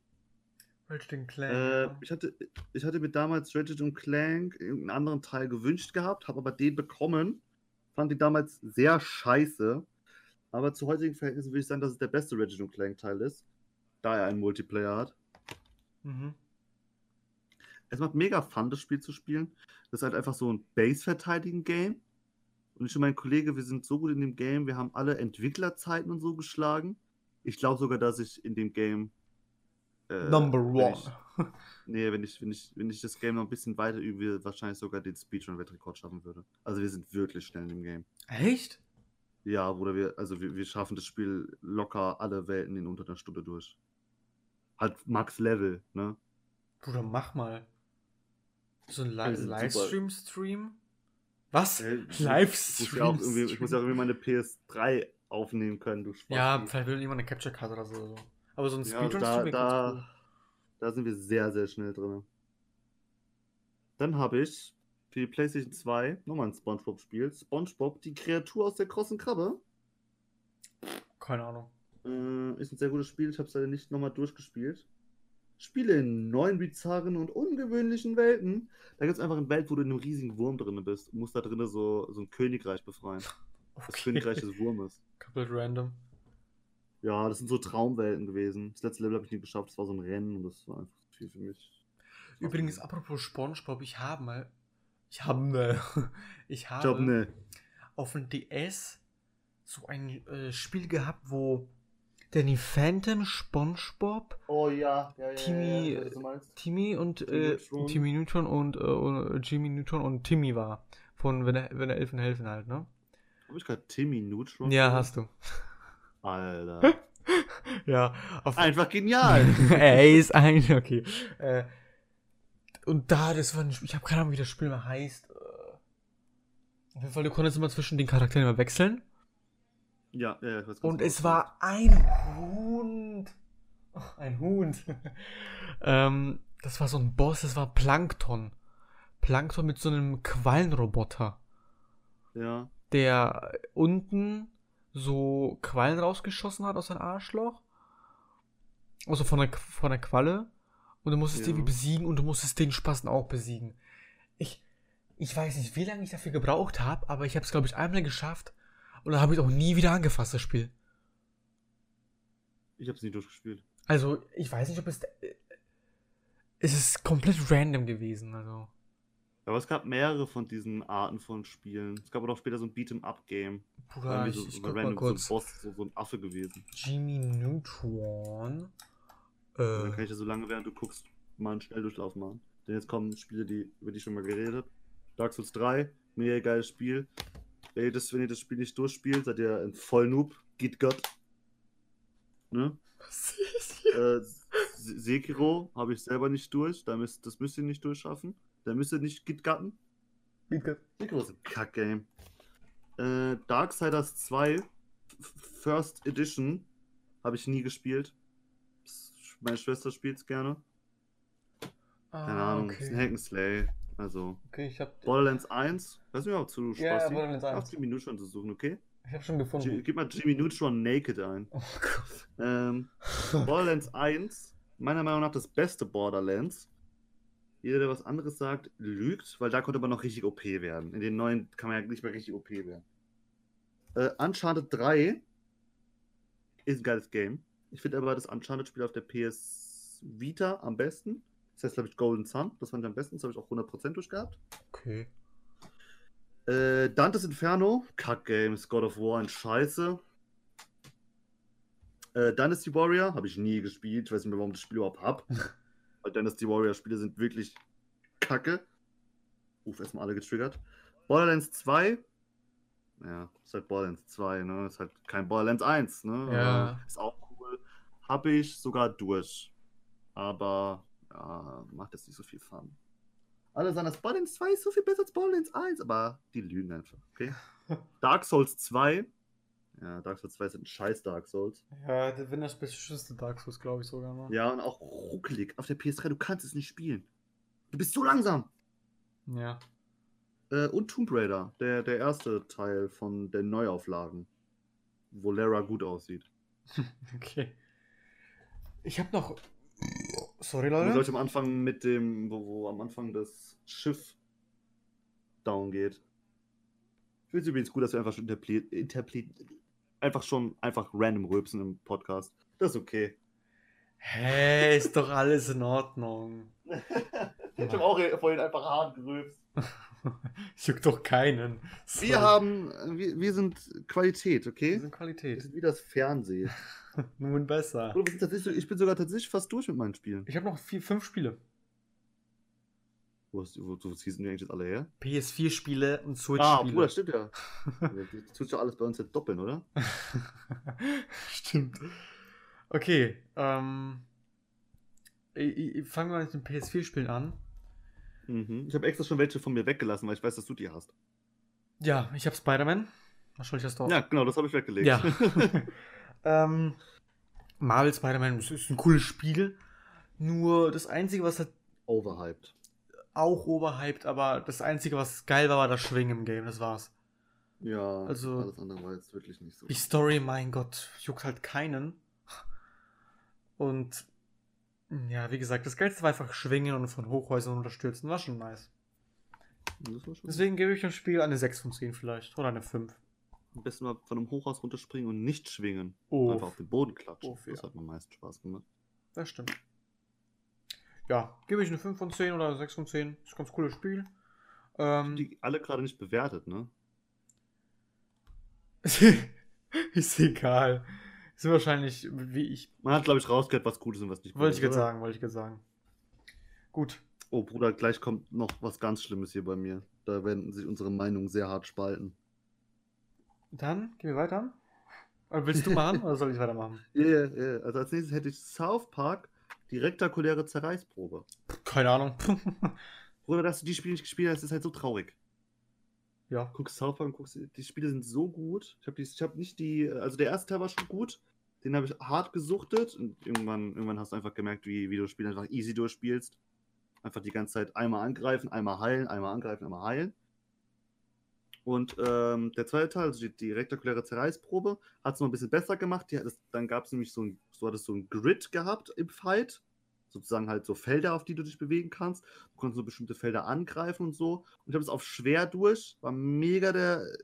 Ratchet Clank. Äh, ich, hatte, ich hatte mir damals Ratchet und Clank irgendeinen anderen Teil gewünscht gehabt, habe aber den bekommen. Fand ihn damals sehr scheiße. Aber zu heutigen Verhältnissen würde ich sagen, dass es der beste Ratchet und Clank Teil ist. Da er einen Multiplayer hat. mhm. Es macht mega Fun, das Spiel zu spielen. Das ist halt einfach so ein Base-Verteidigen-Game. Und ich und mein Kollege, wir sind so gut in dem Game, wir haben alle Entwicklerzeiten und so geschlagen. Ich glaube sogar, dass ich in dem Game. äh, Number one. Ich, nee, wenn ich, wenn, ich, wenn ich das Game noch ein bisschen weiter übe, wahrscheinlich sogar den Speedrun-Weltrekord schaffen würde. Also wir sind wirklich schnell in dem Game. Echt? Ja, Bruder, wir, also wir, wir schaffen das Spiel locker alle Welten in unter einer Stunde durch. Halt Max Level, ne? Bruder, mach mal. So ein Li. Livestream-Stream? Was? Äh, Ich Livestream? ja irgendwie, ich muss ja auch irgendwie meine PS3 aufnehmen können, du Spaß. Ja, vielleicht will jemand eine Capture-Card oder so. Aber so ein Ja, Speedrun-Stream da, ganz da, cool. da sind wir sehr, sehr schnell drin. Dann habe ich für die PlayStation 2 nochmal ein Spongebob-Spiel. Spongebob, die Kreatur aus der krossen Krabbe. Keine Ahnung. Äh, ist ein sehr gutes Spiel. Ich habe es leider nicht nochmal durchgespielt. Spiele in neuen, bizarren und ungewöhnlichen Welten. Da gibt es einfach eine Welt, wo du in einem riesigen Wurm drin bist. Du musst da drinnen so, so ein Königreich befreien. Das Königreich des Wurmes. Komplett random. Ja, das sind so Traumwelten gewesen. Das letzte Level habe ich nicht geschafft. Das war so ein Rennen und das war einfach zu viel für mich. Übrigens, apropos Spongebob, ich habe mal. Ich habe ne. Ich habe glaube, ne. auf dem DS so ein äh, Spiel gehabt, wo Danny Phantom, Spongebob, Oh ja, ja, ja. Timmy, ja. Timmy und Timmy äh, Neutron. Timmy Neutron und äh, und Jimmy Neutron und Timmy war. Von Wenn er, wenn er Elfen helfen halt, ne? Hab ich gerade Timmy Neutron? Ja, hast du. Alter. Ja, Einfach genial. Ey, ist ein, okay. Äh, und da, das war ein Spiel, ich habe keine Ahnung, wie das Spiel mal heißt. Äh, Auf jeden Fall, du konntest immer zwischen den Charakteren immer wechseln. ja, ja, ja, ich weiß Und genau, es war ein Hund. Ach, ein Hund. ähm, das war so ein Boss, das war Plankton. Plankton mit so einem Quallenroboter. Ja. der unten so Quallen rausgeschossen hat aus seinem Arschloch. Also von der, von der Qualle. Und du musstest Ja. die besiegen und du musstest den Spasten auch besiegen. Ich, ich weiß nicht, wie lange ich dafür gebraucht habe, aber ich habe es, glaube ich, einmal geschafft. Und dann habe ich es auch nie wieder angefasst, das Spiel. Ich hab's nie durchgespielt. Also, ich weiß nicht, ob es. äh, Es ist komplett random gewesen, also. Aber es gab mehrere von diesen Arten von Spielen. Es gab auch später so ein Beat'em-up-Game. Bruder, ich, so, ich guck mal kurz. so ein Boss, so, so ein Affe gewesen. Jimmy Neutron. Also dann Äh, kann ich ja so lange, während du guckst, mal einen Schnelldurchlauf machen. Denn jetzt kommen Spiele, die, über die ich schon mal geredet habe. Dark Souls 3, mega geiles Spiel. Wenn ihr, das, wenn ihr das Spiel nicht durchspielt, seid ihr ein Vollnoob. Geht Gott. Ne? was ist hier? Äh, Se- Sekiro habe ich selber nicht durch. Da müsst, das müsst ihr nicht durchschaffen. Da müsst ihr nicht Git gatten. Sekiro ist ein Kack-Game. Äh, Darksiders 2 F- First Edition habe ich nie gespielt. Meine Schwester spielt es gerne. Keine Ah, Ahnung, ist ein okay. Hack'n'Slay. Also, Okay, ich hab, Borderlands 1. Weiß nicht, ob Ja, ja, Spaß Borderlands 1. Auf Jimmy Neutron zu suchen, okay? ich hab schon G gefunden. gib mal Jimmy Neutron Naked ein. Oh Gott. Ähm, Borderlands 1, meiner Meinung nach das beste Borderlands. Jeder, der was anderes sagt, lügt, weil da konnte man noch richtig OP werden. In den neuen kann man ja nicht mehr richtig OP werden. Äh, Uncharted 3 ist ein geiles Game. Ich finde aber das Uncharted-Spiel auf der PS Vita am besten. Das heißt, glaube ich, Golden Sun. Das fand ich am besten. Das habe ich auch 100% durchgehabt. Okay. Äh, Dantes Inferno, Kack-Games, God of War, ein Scheiße. Äh, Dynasty Warrior habe ich nie gespielt. Ich weiß nicht mehr, warum ich das Spiel überhaupt habe. Weil Dynasty Warrior Spiele sind wirklich kacke. Uff, erstmal alle getriggert. Borderlands 2, ja, ist halt Borderlands 2, ne? Ist halt kein Borderlands 1, ne? Ja. Ist auch. Habe ich sogar durch. Aber ja, macht jetzt nicht so viel Fun. Alle sagen, das Borderlands 2 ist so viel besser als Borderlands 1, aber die lügen einfach, okay? Dark Souls 2. Ja, Dark Souls 2 ist ein scheiß Dark Souls. Ja, wenn das beschissenste Dark Souls, glaube ich sogar mal. Ja, und auch ruckelig auf der PS3. Du kannst es nicht spielen. Du bist so langsam. Ja. Äh, und Tomb Raider, der, der erste Teil von den Neuauflagen, wo Lara gut aussieht. Okay. Ich habe noch. Sorry, Leute. sollte am Anfang mit dem, wo, wo am Anfang das Schiff down geht. Ich finde es übrigens gut, dass wir einfach schon interpret, interpret, einfach schon einfach random rülpsen im Podcast. Das ist okay. Hä, ist doch alles in Ordnung. ich habe auch vorhin einfach hart gerülpst. Juckt doch keinen. Sorry. Wir haben, wir, wir sind Qualität, Wir okay? sind Wir Qualität. sind wie das Fernsehen. Nun besser. Wir sind ich bin sogar tatsächlich fast durch mit meinen Spielen. Ich habe noch vier, fünf Spiele. Wo, hast, wo, wo ziehst du die eigentlich jetzt alle her? PS4-Spiele und Ah, Switch-Spiele. Bruder, stimmt ja. Du tust ja alles bei uns jetzt doppeln, oder? Stimmt. Okay, ähm. Ich, ich, fangen wir mit den PS4-Spielen an. Mhm. Ich habe extra schon welche von mir weggelassen, weil ich weiß, dass du die hast. Ja, ich habe Spider-Man. Wahrscheinlich hast du auch. Ja, genau, das habe ich weggelegt. Ja. ähm, Marvel Spider-Man ist ein cooles Spiel. Nur das Einzige, was halt Overhyped. auch overhyped, aber das Einzige, was geil war, war das Schwingen im Game. Das war's. Ja, Also- alles andere war jetzt wirklich nicht so. Die Story, mein Gott, juckt halt keinen. Und ja, wie gesagt, das Geilste war einfach schwingen und von Hochhäusern unterstützen. War schon nice. War schon Deswegen gebe ich dem Spiel eine 6 von 10 vielleicht. Oder eine 5. Am besten mal von einem Hochhaus runterspringen und nicht schwingen. Oh, Einfach auf den Boden klatschen. Uff, Das ja. hat mir am meisten Spaß gemacht. das stimmt. Ja, gebe ich eine 5 von 10 oder 6 von 10. Ist ein ganz cooles Spiel. Ähm, Die alle gerade nicht bewertet, ne? ist egal. Ist wahrscheinlich, wie ich. Man hat, glaube ich, rausgehört, was gut ist und was nicht gut Wollte ich ist. jetzt oder? sagen, wollte ich jetzt sagen. Gut. Oh, Bruder, gleich kommt noch was ganz Schlimmes hier bei mir. Da werden sich unsere Meinungen sehr hart spalten. Dann gehen wir weiter. Oder willst du machen oder soll ich weitermachen? Ja, ja, ja. Also als nächstes hätte ich South Park, die rektakuläre Zerreißprobe. Keine Ahnung. Bruder, dass du die Spiele nicht gespielt hast, ist halt so traurig. Ja. Guckst South Park und guckst, die Spiele sind so gut. Ich habe hab nicht die, also der erste Teil war schon gut. Den habe ich hart gesuchtet und irgendwann, irgendwann hast du einfach gemerkt, wie, wie du das Spiel einfach easy durchspielst. Einfach die ganze Zeit einmal angreifen, einmal heilen, einmal angreifen, einmal heilen. Und ähm, der zweite Teil, also die, die rektakuläre Zerreißprobe, hat es noch ein bisschen besser gemacht. Die es, dann gab es nämlich so ein, so hattest so ein Grid gehabt im Fight. Sozusagen halt so Felder, auf die du dich bewegen kannst. Du konntest so bestimmte Felder angreifen und so. Und ich habe es auf schwer durch. War mega der äh,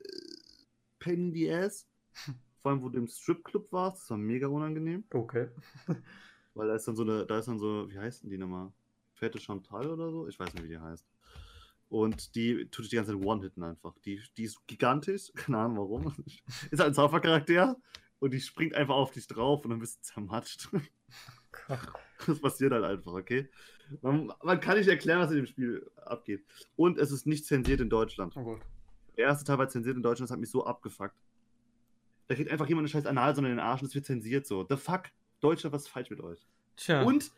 Pain in the Ass. Vor allem, wo du im Stripclub warst. Das war mega unangenehm. Okay. Weil da ist dann so eine, da ist dann so, wie heißt denn die nochmal? Fette Chantal oder so? Ich weiß nicht, wie die heißt. Und die tut dich die ganze Zeit One-Hitten einfach. Die, die ist gigantisch, keine Ahnung warum. ist halt ein Zaubercharakter und die springt einfach auf dich drauf und dann bist du zermatscht. Das passiert halt einfach, okay? Man, man kann nicht erklären, was in dem Spiel abgeht. Und es ist nicht zensiert in Deutschland. Oh. Der erste Teil war zensiert in Deutschland, das hat mich so abgefuckt. Da kriegt einfach jemand eine scheiß Analsonde in den Arsch und es wird zensiert so. The fuck? Deutschland, was ist falsch mit euch? Tja. Und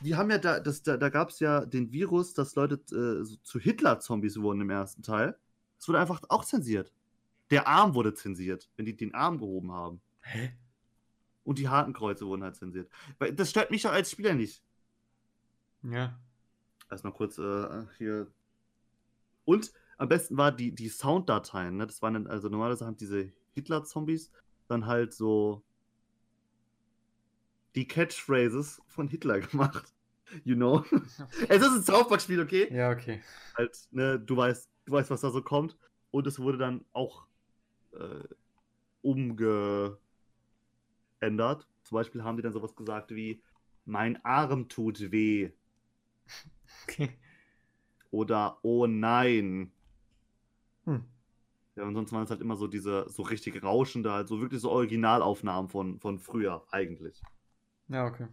die haben ja da, das, da, da gab es ja den Virus, dass Leute äh, so zu Hitler-Zombies wurden im ersten Teil. Das wurde einfach auch zensiert. Der Arm wurde zensiert, wenn die den Arm gehoben haben. Hä? Und die Hakenkreuze wurden halt zensiert. Weil das stört mich doch als Spieler nicht. Ja. Erstmal kurz äh, hier. Und am besten war die, die Sounddateien, ne? Das waren dann, also normalerweise haben diese Hitler-Zombies dann halt so die Catchphrases von Hitler gemacht. You know? es ist ein South Park-Spiel, okay? Ja, okay. Halt, ne, du weißt, du weißt, was da so kommt. Und es wurde dann auch äh, umgeändert. Zum Beispiel haben die dann sowas gesagt wie: Mein Arm tut weh. Okay. Oder Oh nein. Hm. Ja, und sonst waren es halt immer so diese, so richtig rauschende, halt so wirklich so Originalaufnahmen von, von früher, eigentlich. Ja, okay.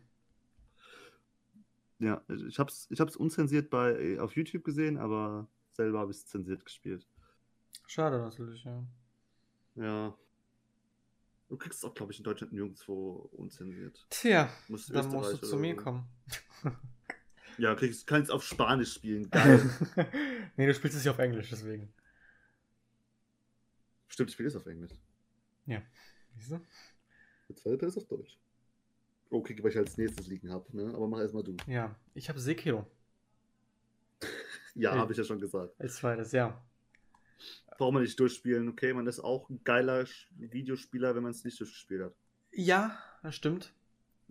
Ja, ich hab's, ich hab's unzensiert bei, auf YouTube gesehen, aber selber habe ich es zensiert gespielt. Schade natürlich, ja. Ja. Du kriegst es auch, glaube ich, in Deutschland nirgendwo unzensiert. Tja, Musst dann musst du zu mir so. kommen. Ja, kriegst, kannst auf Spanisch spielen. Geil. nee, du spielst es ja auf Englisch, deswegen. Stimmt, ich spiele es auf Englisch. Siehst du? Der zweite Teil ist auf Deutsch. Okay, weil ich als nächstes liegen habe, ne? Aber mach erstmal du. Ja, ich habe Sekiro Ja, Hey. habe ich ja schon gesagt. als zweites, ja. Braucht man nicht durchspielen. Okay, man ist auch ein geiler Videospieler, wenn man es nicht durchgespielt hat. Ja, das stimmt.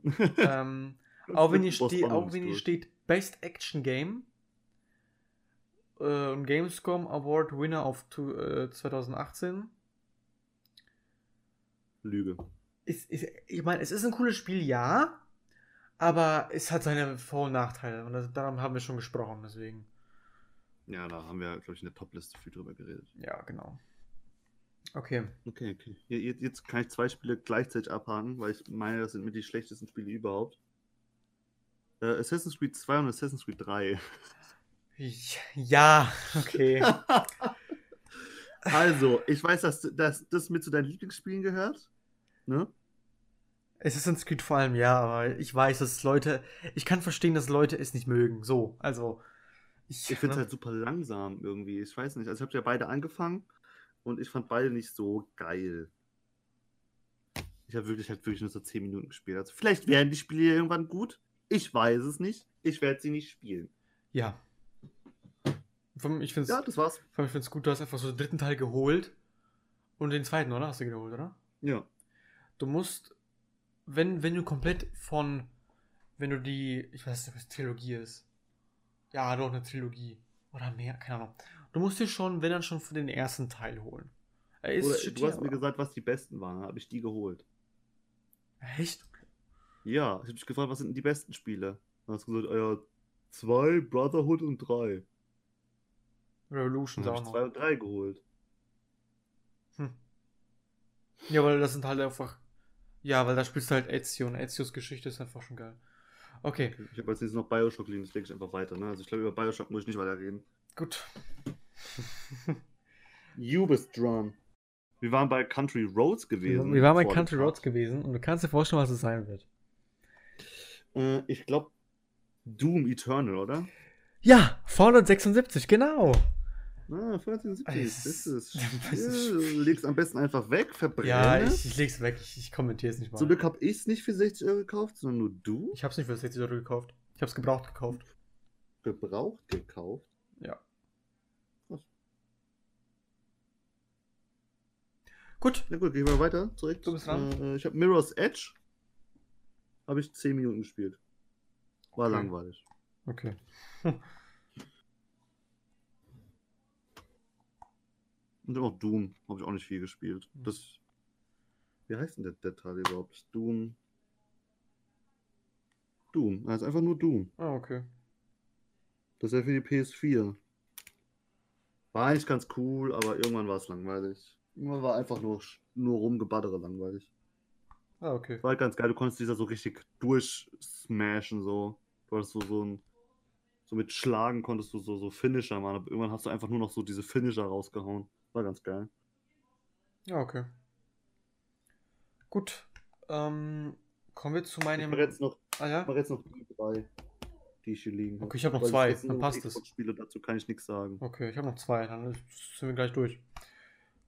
ähm, auch wenn hier, Bonus auch wenn hier steht Best Action Game äh, und Gamescom Award Winner of tu- äh, 2018. Lüge. Ist, ist, ich meine, es ist ein cooles Spiel, ja, aber es hat seine Vor- und Nachteile und das, daran haben wir schon gesprochen, deswegen. Ja, da haben wir, glaube ich, in der Top-Liste viel drüber geredet. Ja, genau. Okay. Okay, okay. Jetzt kann ich zwei Spiele gleichzeitig abhaken, weil ich meine, das sind mit die schlechtesten Spiele überhaupt. Äh, Assassin's Creed 2 und Assassin's Creed 3. Ja, okay. Also, ich weiß, dass, dass das mit zu deinen Lieblingsspielen gehört. Ne? Assassin's Creed vor allem, ja, aber ich weiß, dass Leute, ich kann verstehen, dass Leute es nicht mögen. So, also. Ich, Ich finde es ne? halt super langsam irgendwie. Ich weiß nicht. Also, ich habe ja beide angefangen und ich fand beide nicht so geil. Ich habe wirklich, halt wirklich nur so 10 Minuten gespielt. Also, vielleicht werden die Spiele irgendwann gut. Ich weiß es nicht. Ich werde sie nicht spielen. Ja. Ich finde es Ja, das war's. ich find's gut, du hast einfach so den dritten Teil geholt und den zweiten, oder? Hast du geholt, oder? Ja. Du musst, wenn, wenn du komplett von, wenn du die, ich weiß nicht, ob es Trilogie ist. Ja, doch, eine Trilogie. Oder mehr, keine Ahnung. Du musst dir schon, wenn dann schon für den ersten Teil holen. Er ist Oder, shitty, du hast mir aber- gesagt, was die besten waren. Dann habe ich die geholt. Echt? Ja, ich habe dich gefragt, was sind denn die besten Spiele? Dann hast du gesagt, ah ja, zwei, Brotherhood und drei. Revolutions Dann auch ich noch. zwei und drei geholt. Hm. Ja, weil das sind halt einfach. Ja, weil da spielst du halt Ezio und Ezios Geschichte ist einfach schon geil. Okay, Ich habe als nächstes noch Bioshock liegen, das lege ich einfach weiter. Ne? Also ich glaube, über Bioshock muss ich nicht weiter reden. gut. You bist dran. Wir waren bei Country Roads gewesen. Wir waren bei Country. Roads gewesen und du kannst dir vorstellen, was es sein wird. Äh, ich glaube, Doom Eternal, oder? Ja, Fallout 76, genau. Ah, 1470, Ah, das es ist du legst am besten einfach weg, verbrenne. Ja, es. ich, ich leg's weg, ich, ich kommentiere es nicht mal. Zum Glück habe ich es nicht für 60 Euro gekauft, sondern nur du Ich hab's nicht für 60 Euro gekauft. Ich hab's gebraucht gekauft. gebraucht gekauft. Ja. Krass. Gut. Na gut, gehen wir weiter zurück. Du bist dran. Äh, ich habe Mirror's Edge. Habe ich 10 Minuten gespielt. War Okay. langweilig. Okay. Und dann auch Doom. Habe ich auch nicht viel gespielt. Hm. Das. Wie heißt denn der, der Teil überhaupt? Doom. Doom. Also einfach nur Doom. Ah, okay. Das ist ja für die PS4. War eigentlich ganz cool, aber irgendwann war es langweilig. Irgendwann war einfach nur, nur rumgeballere langweilig. Ah, okay. War halt ganz geil, du konntest dieser so richtig durchsmashen, so. Du hattest so, so ein. So mit Schlagen konntest du so, so Finisher machen, aber irgendwann hast du einfach nur noch so diese Finisher rausgehauen. War ganz geil. Ja, okay. Gut. Ähm, kommen wir zu Ich meinem. mache jetzt noch, Ah ja? ich jetzt noch die drei, die ich hier liegen habe. Okay, ich hab noch zwei, dann passt es. Xbox-Spiele, dazu kann ich nichts sagen. Okay, ich habe noch zwei, dann sind wir gleich durch.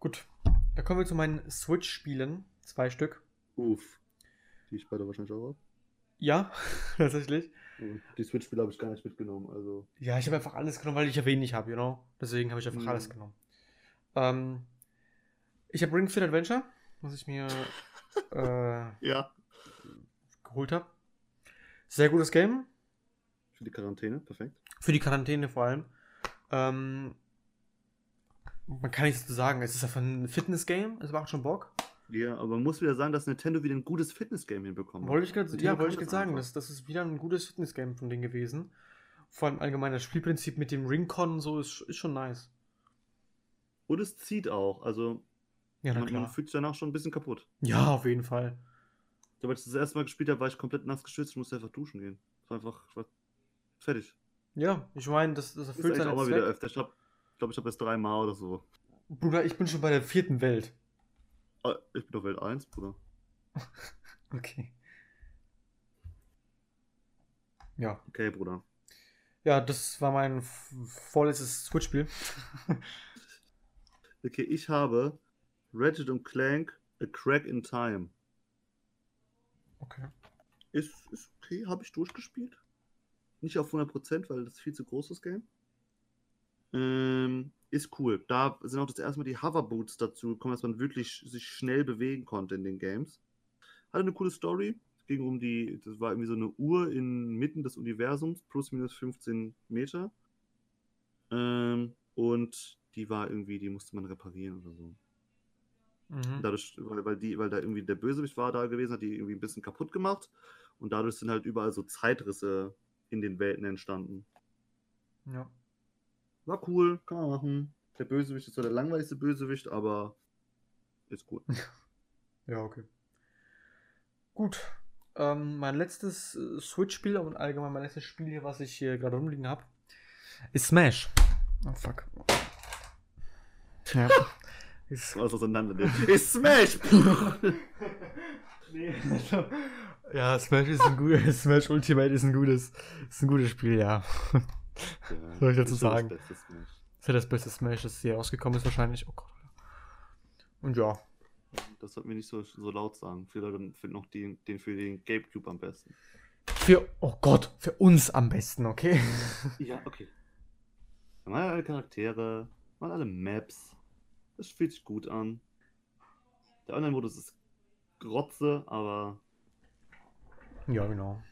Gut. Dann kommen wir zu meinen Switch-Spielen. Zwei Stück. Uff. Die ich beide wahrscheinlich auch habe. Ja, tatsächlich. Die Switch-Spiele habe ich gar nicht mitgenommen, also. Ja, ich habe einfach alles genommen, weil ich ja wenig habe, you know? Deswegen habe ich einfach Mhm. alles genommen. Ähm, ich habe Ring Fit Adventure, was ich mir äh, Ja. geholt habe. Sehr gutes Game. Für die Quarantäne, perfekt. Für die Quarantäne vor allem. Ähm, man kann nichts dazu sagen. Es ist einfach ein Fitness-Game. Es macht schon Bock. Ja, aber man muss wieder sagen, dass Nintendo wieder ein gutes Fitness-Game hinbekommen hat. Wollte ich gerade ja, wollte ich das gerade sagen. Das, das ist wieder ein gutes Fitness-Game von denen gewesen. Vor allem allgemein das Spielprinzip mit dem Ring-Con und so ist, ist schon nice. Und es zieht auch. Also, Ja, man, man fühlt sich danach schon ein bisschen kaputt. Ja, auf jeden Fall. Aber als ich das erste Mal gespielt habe, war ich komplett nass geschwitzt und musste einfach duschen gehen. Das war einfach, war fertig. Ja, ich meine, das, das erfüllt seinen auch mal wieder öfter. Ich glaube, ich, glaub, ich habe das dreimal oder so. Bruder, ich bin schon bei der vierten Welt. Ah, Ich bin doch Welt 1, Bruder. Okay. Ja. Okay, Bruder. Ja, das war mein vorletztes Switch-Spiel. Okay, ich habe Ratchet und Clank A Crack in Time. Okay. Ist, ist okay, habe ich durchgespielt. Nicht auf 100%, weil das ist viel zu großes Game. Ähm, ist cool. Da sind auch das erste Mal die Hoverboots dazu gekommen, dass man wirklich sich schnell bewegen konnte in den Games. Hatte eine coole Story. Es ging um die, das war irgendwie so eine Uhr inmitten des Universums, plus minus 15 Meter. Ähm, und die war irgendwie, die musste man reparieren oder so. Mhm. Dadurch, weil, weil, die, weil da irgendwie der Bösewicht war da gewesen, hat die irgendwie ein bisschen kaputt gemacht. Und dadurch sind halt überall so Zeitrisse in den Welten entstanden. Ja. War cool, kann man machen. Der Bösewicht ist zwar der langweiligste Bösewicht, aber ist gut. Ja, okay. Gut. Ähm, mein letztes äh, Switch-Spiel und allgemein mein letztes Spiel hier, was ich hier gerade rumliegen habe, ist Smash. Oh, fuck. Ja. ist, Was auseinander nimmt. Ist Smash! nee, also, ja, Smash ist ein gutes, Smash Ultimate ist ein gutes, ist ein gutes Spiel, ja. Ja, Soll ich dazu das sagen? beste Smash. Das ist ja das beste Smash, das hier rausgekommen ist wahrscheinlich. Oh Gott. Und ja. Das sollten wir nicht so, so laut sagen. Viele Leute finden noch den, den für den GameCube am besten. Für, oh Gott, für uns am besten, okay? Ja, okay. Man hat alle Charaktere, man hat alle Maps. Das fühlt sich gut an. Der Online-Modus ist Grotze, aber Ja, genau.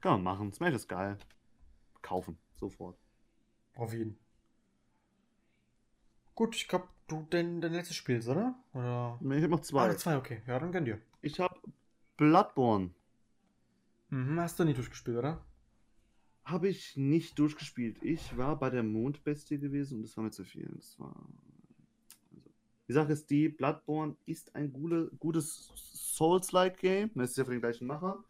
kann man machen. Smash ist geil. Kaufen, sofort. Auf jeden. Gut, ich glaube, du dein, dein letztes Spiel ist, oder? Oder? Ich habe noch Ah, zwei. zwei, okay. Ja, dann gönn dir. Ich habe Bloodborne. Mhm, hast du nie durchgespielt, oder? Habe ich nicht durchgespielt. Ich war bei der Mondbestie gewesen und das war mir zu viel. Das war. Also, die Sache ist die, Bloodborne ist ein gute, gutes Souls-like Game. Das ist ja von den gleichen Macher.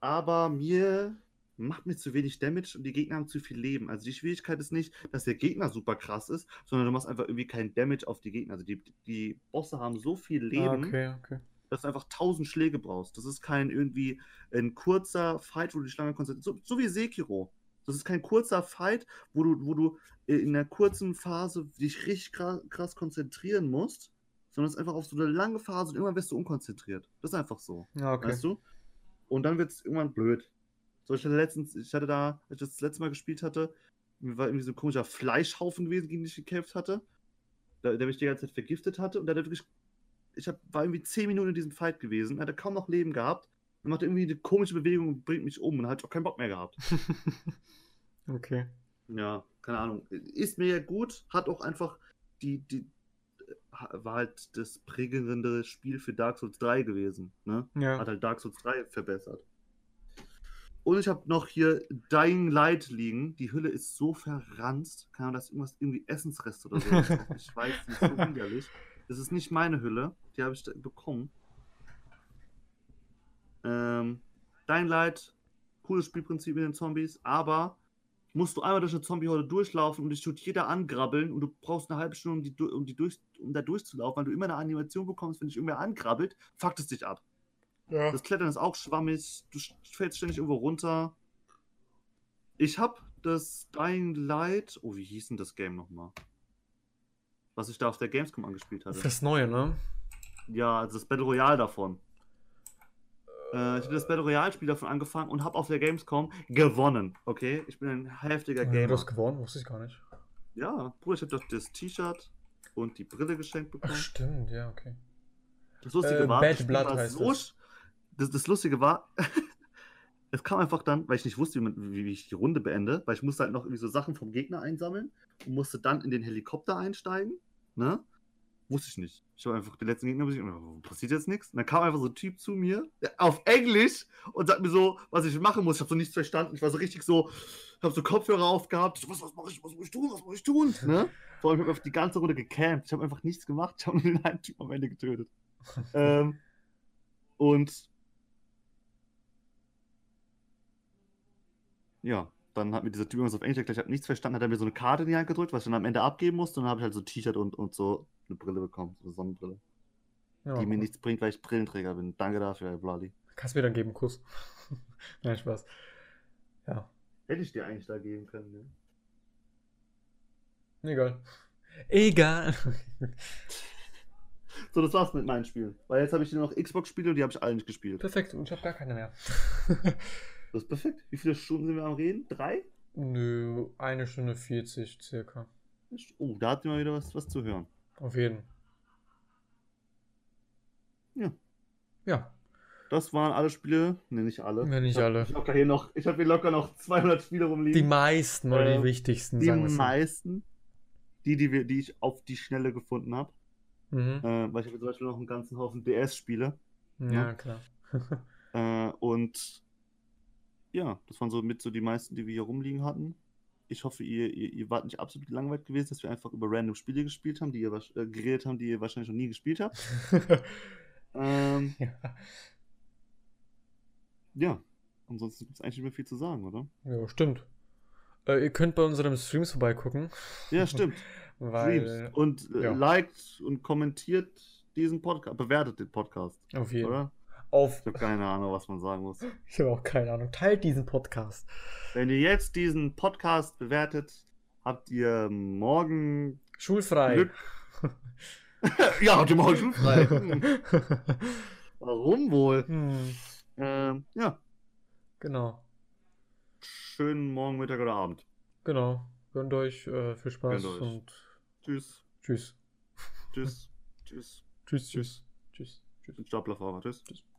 Aber mir macht mir zu wenig Damage und die Gegner haben zu viel Leben. Also die Schwierigkeit ist nicht, dass der Gegner super krass ist, sondern du machst einfach irgendwie keinen Damage auf die Gegner. Also die, die Bosse haben so viel Leben Ah, okay, okay. Dass du einfach tausend Schläge brauchst. Das ist kein irgendwie ein kurzer Fight, wo du dich lange konzentrierst. So, so wie Sekiro. Das ist kein kurzer Fight, wo du, wo du äh, in einer kurzen Phase dich richtig krass, konzentrieren musst, sondern es ist einfach auf so eine lange Phase und irgendwann wirst du unkonzentriert. Das ist einfach so. Ja, okay. Weißt du? Und dann wird es irgendwann blöd. So, ich hatte letztens, ich hatte da, als ich das, das letzte Mal gespielt hatte, mir war irgendwie so ein komischer Fleischhaufen gewesen, gegen den ich gekämpft hatte. Der, der mich die ganze Zeit vergiftet hatte und der hat wirklich ich hab, war irgendwie 10 Minuten in diesem Fight gewesen, hatte kaum noch Leben gehabt und macht irgendwie eine komische Bewegung und bringt mich um und hat auch keinen Bock mehr gehabt. okay. Ja, keine Ahnung. Ist mir ja gut, hat auch einfach die, die, war halt das prägendere Spiel für Dark Souls 3 gewesen. Ne? Ja. Hat halt Dark Souls 3 verbessert. Und ich habe noch hier Dying Light liegen. Die Hülle ist so verranzt. Keine Ahnung, das ist irgendwas, irgendwie Essensrest oder so. ich weiß, ist so widerlich. Das ist nicht meine Hülle. Die habe ich bekommen. Ähm, Dying Light, cooles Spielprinzip mit den Zombies, aber musst du einmal durch eine Zombie-Horde durchlaufen und dich tut jeder angrabbeln und du brauchst eine halbe Stunde, um, die, um, die durch, um da durchzulaufen, weil du immer eine Animation bekommst, wenn dich irgendwer angrabbelt, fuckt es dich ab. Ja. Das Klettern ist auch schwammig, du fällst ständig irgendwo runter. Ich hab das Dying Light, oh, wie hieß denn das Game nochmal? Was ich da auf der Gamescom angespielt hatte. Das Neue, ne? Ja, also das Battle Royale davon. Äh, ich habe das Battle Royale Spiel davon angefangen und habe auf der Gamescom gewonnen. Okay, ich bin ein heftiger Gamer. du hast gewonnen, wusste ich gar nicht. Ja, Bruder, ich habe doch das T-Shirt und die Brille geschenkt Ach, bekommen. stimmt, ja, okay. Das Lustige Äh, war, Bad Blood war heißt so das, das Lustige war, es kam einfach dann, weil ich nicht wusste, wie, man, wie ich die Runde beende, weil ich musste halt noch irgendwie so Sachen vom Gegner einsammeln und musste dann in den Helikopter einsteigen, ne? Wusste ich nicht. Ich habe einfach den letzten Gegner besiegt und passiert jetzt nichts. Und dann kam einfach so ein Typ zu mir auf Englisch und sagt mir so, was ich machen muss. Ich habe so nichts verstanden. Ich war so richtig so, habe so Kopfhörer aufgehabt. Ich was, was mache ich, was muss ich tun, was muss ich tun? Ne? Vor allem, ich habe die ganze Runde gecampt. Ich habe einfach nichts gemacht. Ich habe nur den einen Typ am Ende getötet. ähm, und ja, dann hat mir dieser Typ irgendwas auf Englisch erklärt, ich habe nichts verstanden, hat er mir so eine Karte in die Hand gedrückt, was ich dann am Ende abgeben musste und dann habe ich halt so ein T-Shirt und, und so eine Brille bekommen, so eine Sonnenbrille, Ja, die mir cool. nichts bringt, weil ich Brillenträger bin. Danke dafür, Herr Bladi. Kannst mir dann geben, Kuss. Nein, Spaß. Ja, Hätte ich dir eigentlich da geben können, ne? egal. Egal. So, das war's mit meinen Spielen. Weil jetzt habe ich nur noch Xbox-Spiele und die habe ich alle nicht gespielt. Perfekt, und ich habe gar keine mehr. Das ist perfekt. Wie viele Stunden sind wir am Reden? Drei? Nö, eine Stunde 40 circa. Oh, da hat mal wieder was, was zu hören. Auf jeden. Ja. Ja, Das waren alle Spiele. Ne, nicht alle. Ja, nicht ich hab, alle. Ich locker hier noch, ich habe hier locker noch 200 Spiele rumliegen. die meisten oder Äh, die wichtigsten, Die wir meisten. Die, die, wir, die ich auf die Schnelle gefunden habe. Mhm. Äh, weil ich habe zum Beispiel noch einen ganzen Haufen DS-Spiele. Ja, ja. klar. Äh, und ja, das waren so mit so die meisten, die wir hier rumliegen hatten. Ich hoffe, ihr, ihr, ihr wart nicht absolut langweilig gewesen, dass wir einfach über random Spiele gespielt haben, die ihr äh, geredet haben, die ihr wahrscheinlich noch nie gespielt habt. Ähm, ja. ja, ansonsten gibt es eigentlich nicht mehr viel zu sagen, oder? ja, stimmt. Äh, ihr könnt bei unseren Streams vorbeigucken, Ja, stimmt. weil Streams. Und äh, ja. liked und kommentiert diesen Podcast, bewertet den Podcast, auf jeden oder? Auf. Ich habe keine Ahnung, was man sagen muss. Ich habe auch keine Ahnung. Teilt diesen Podcast. Wenn ihr jetzt diesen Podcast bewertet, habt ihr morgen Schulfrei. Glück. ja, habt ihr morgen schulfrei. Hm. Warum wohl? hm, Ähm, ja, genau. schönen Morgen, Mittag oder Abend. Genau. Gönnt euch äh, viel Spaß euch. und Tschüss, tschüss. tschüss, tschüss. Tschüss, tschüss. Tschüss. Tschüss. Staplerfahrer, tschüss. Tschüss.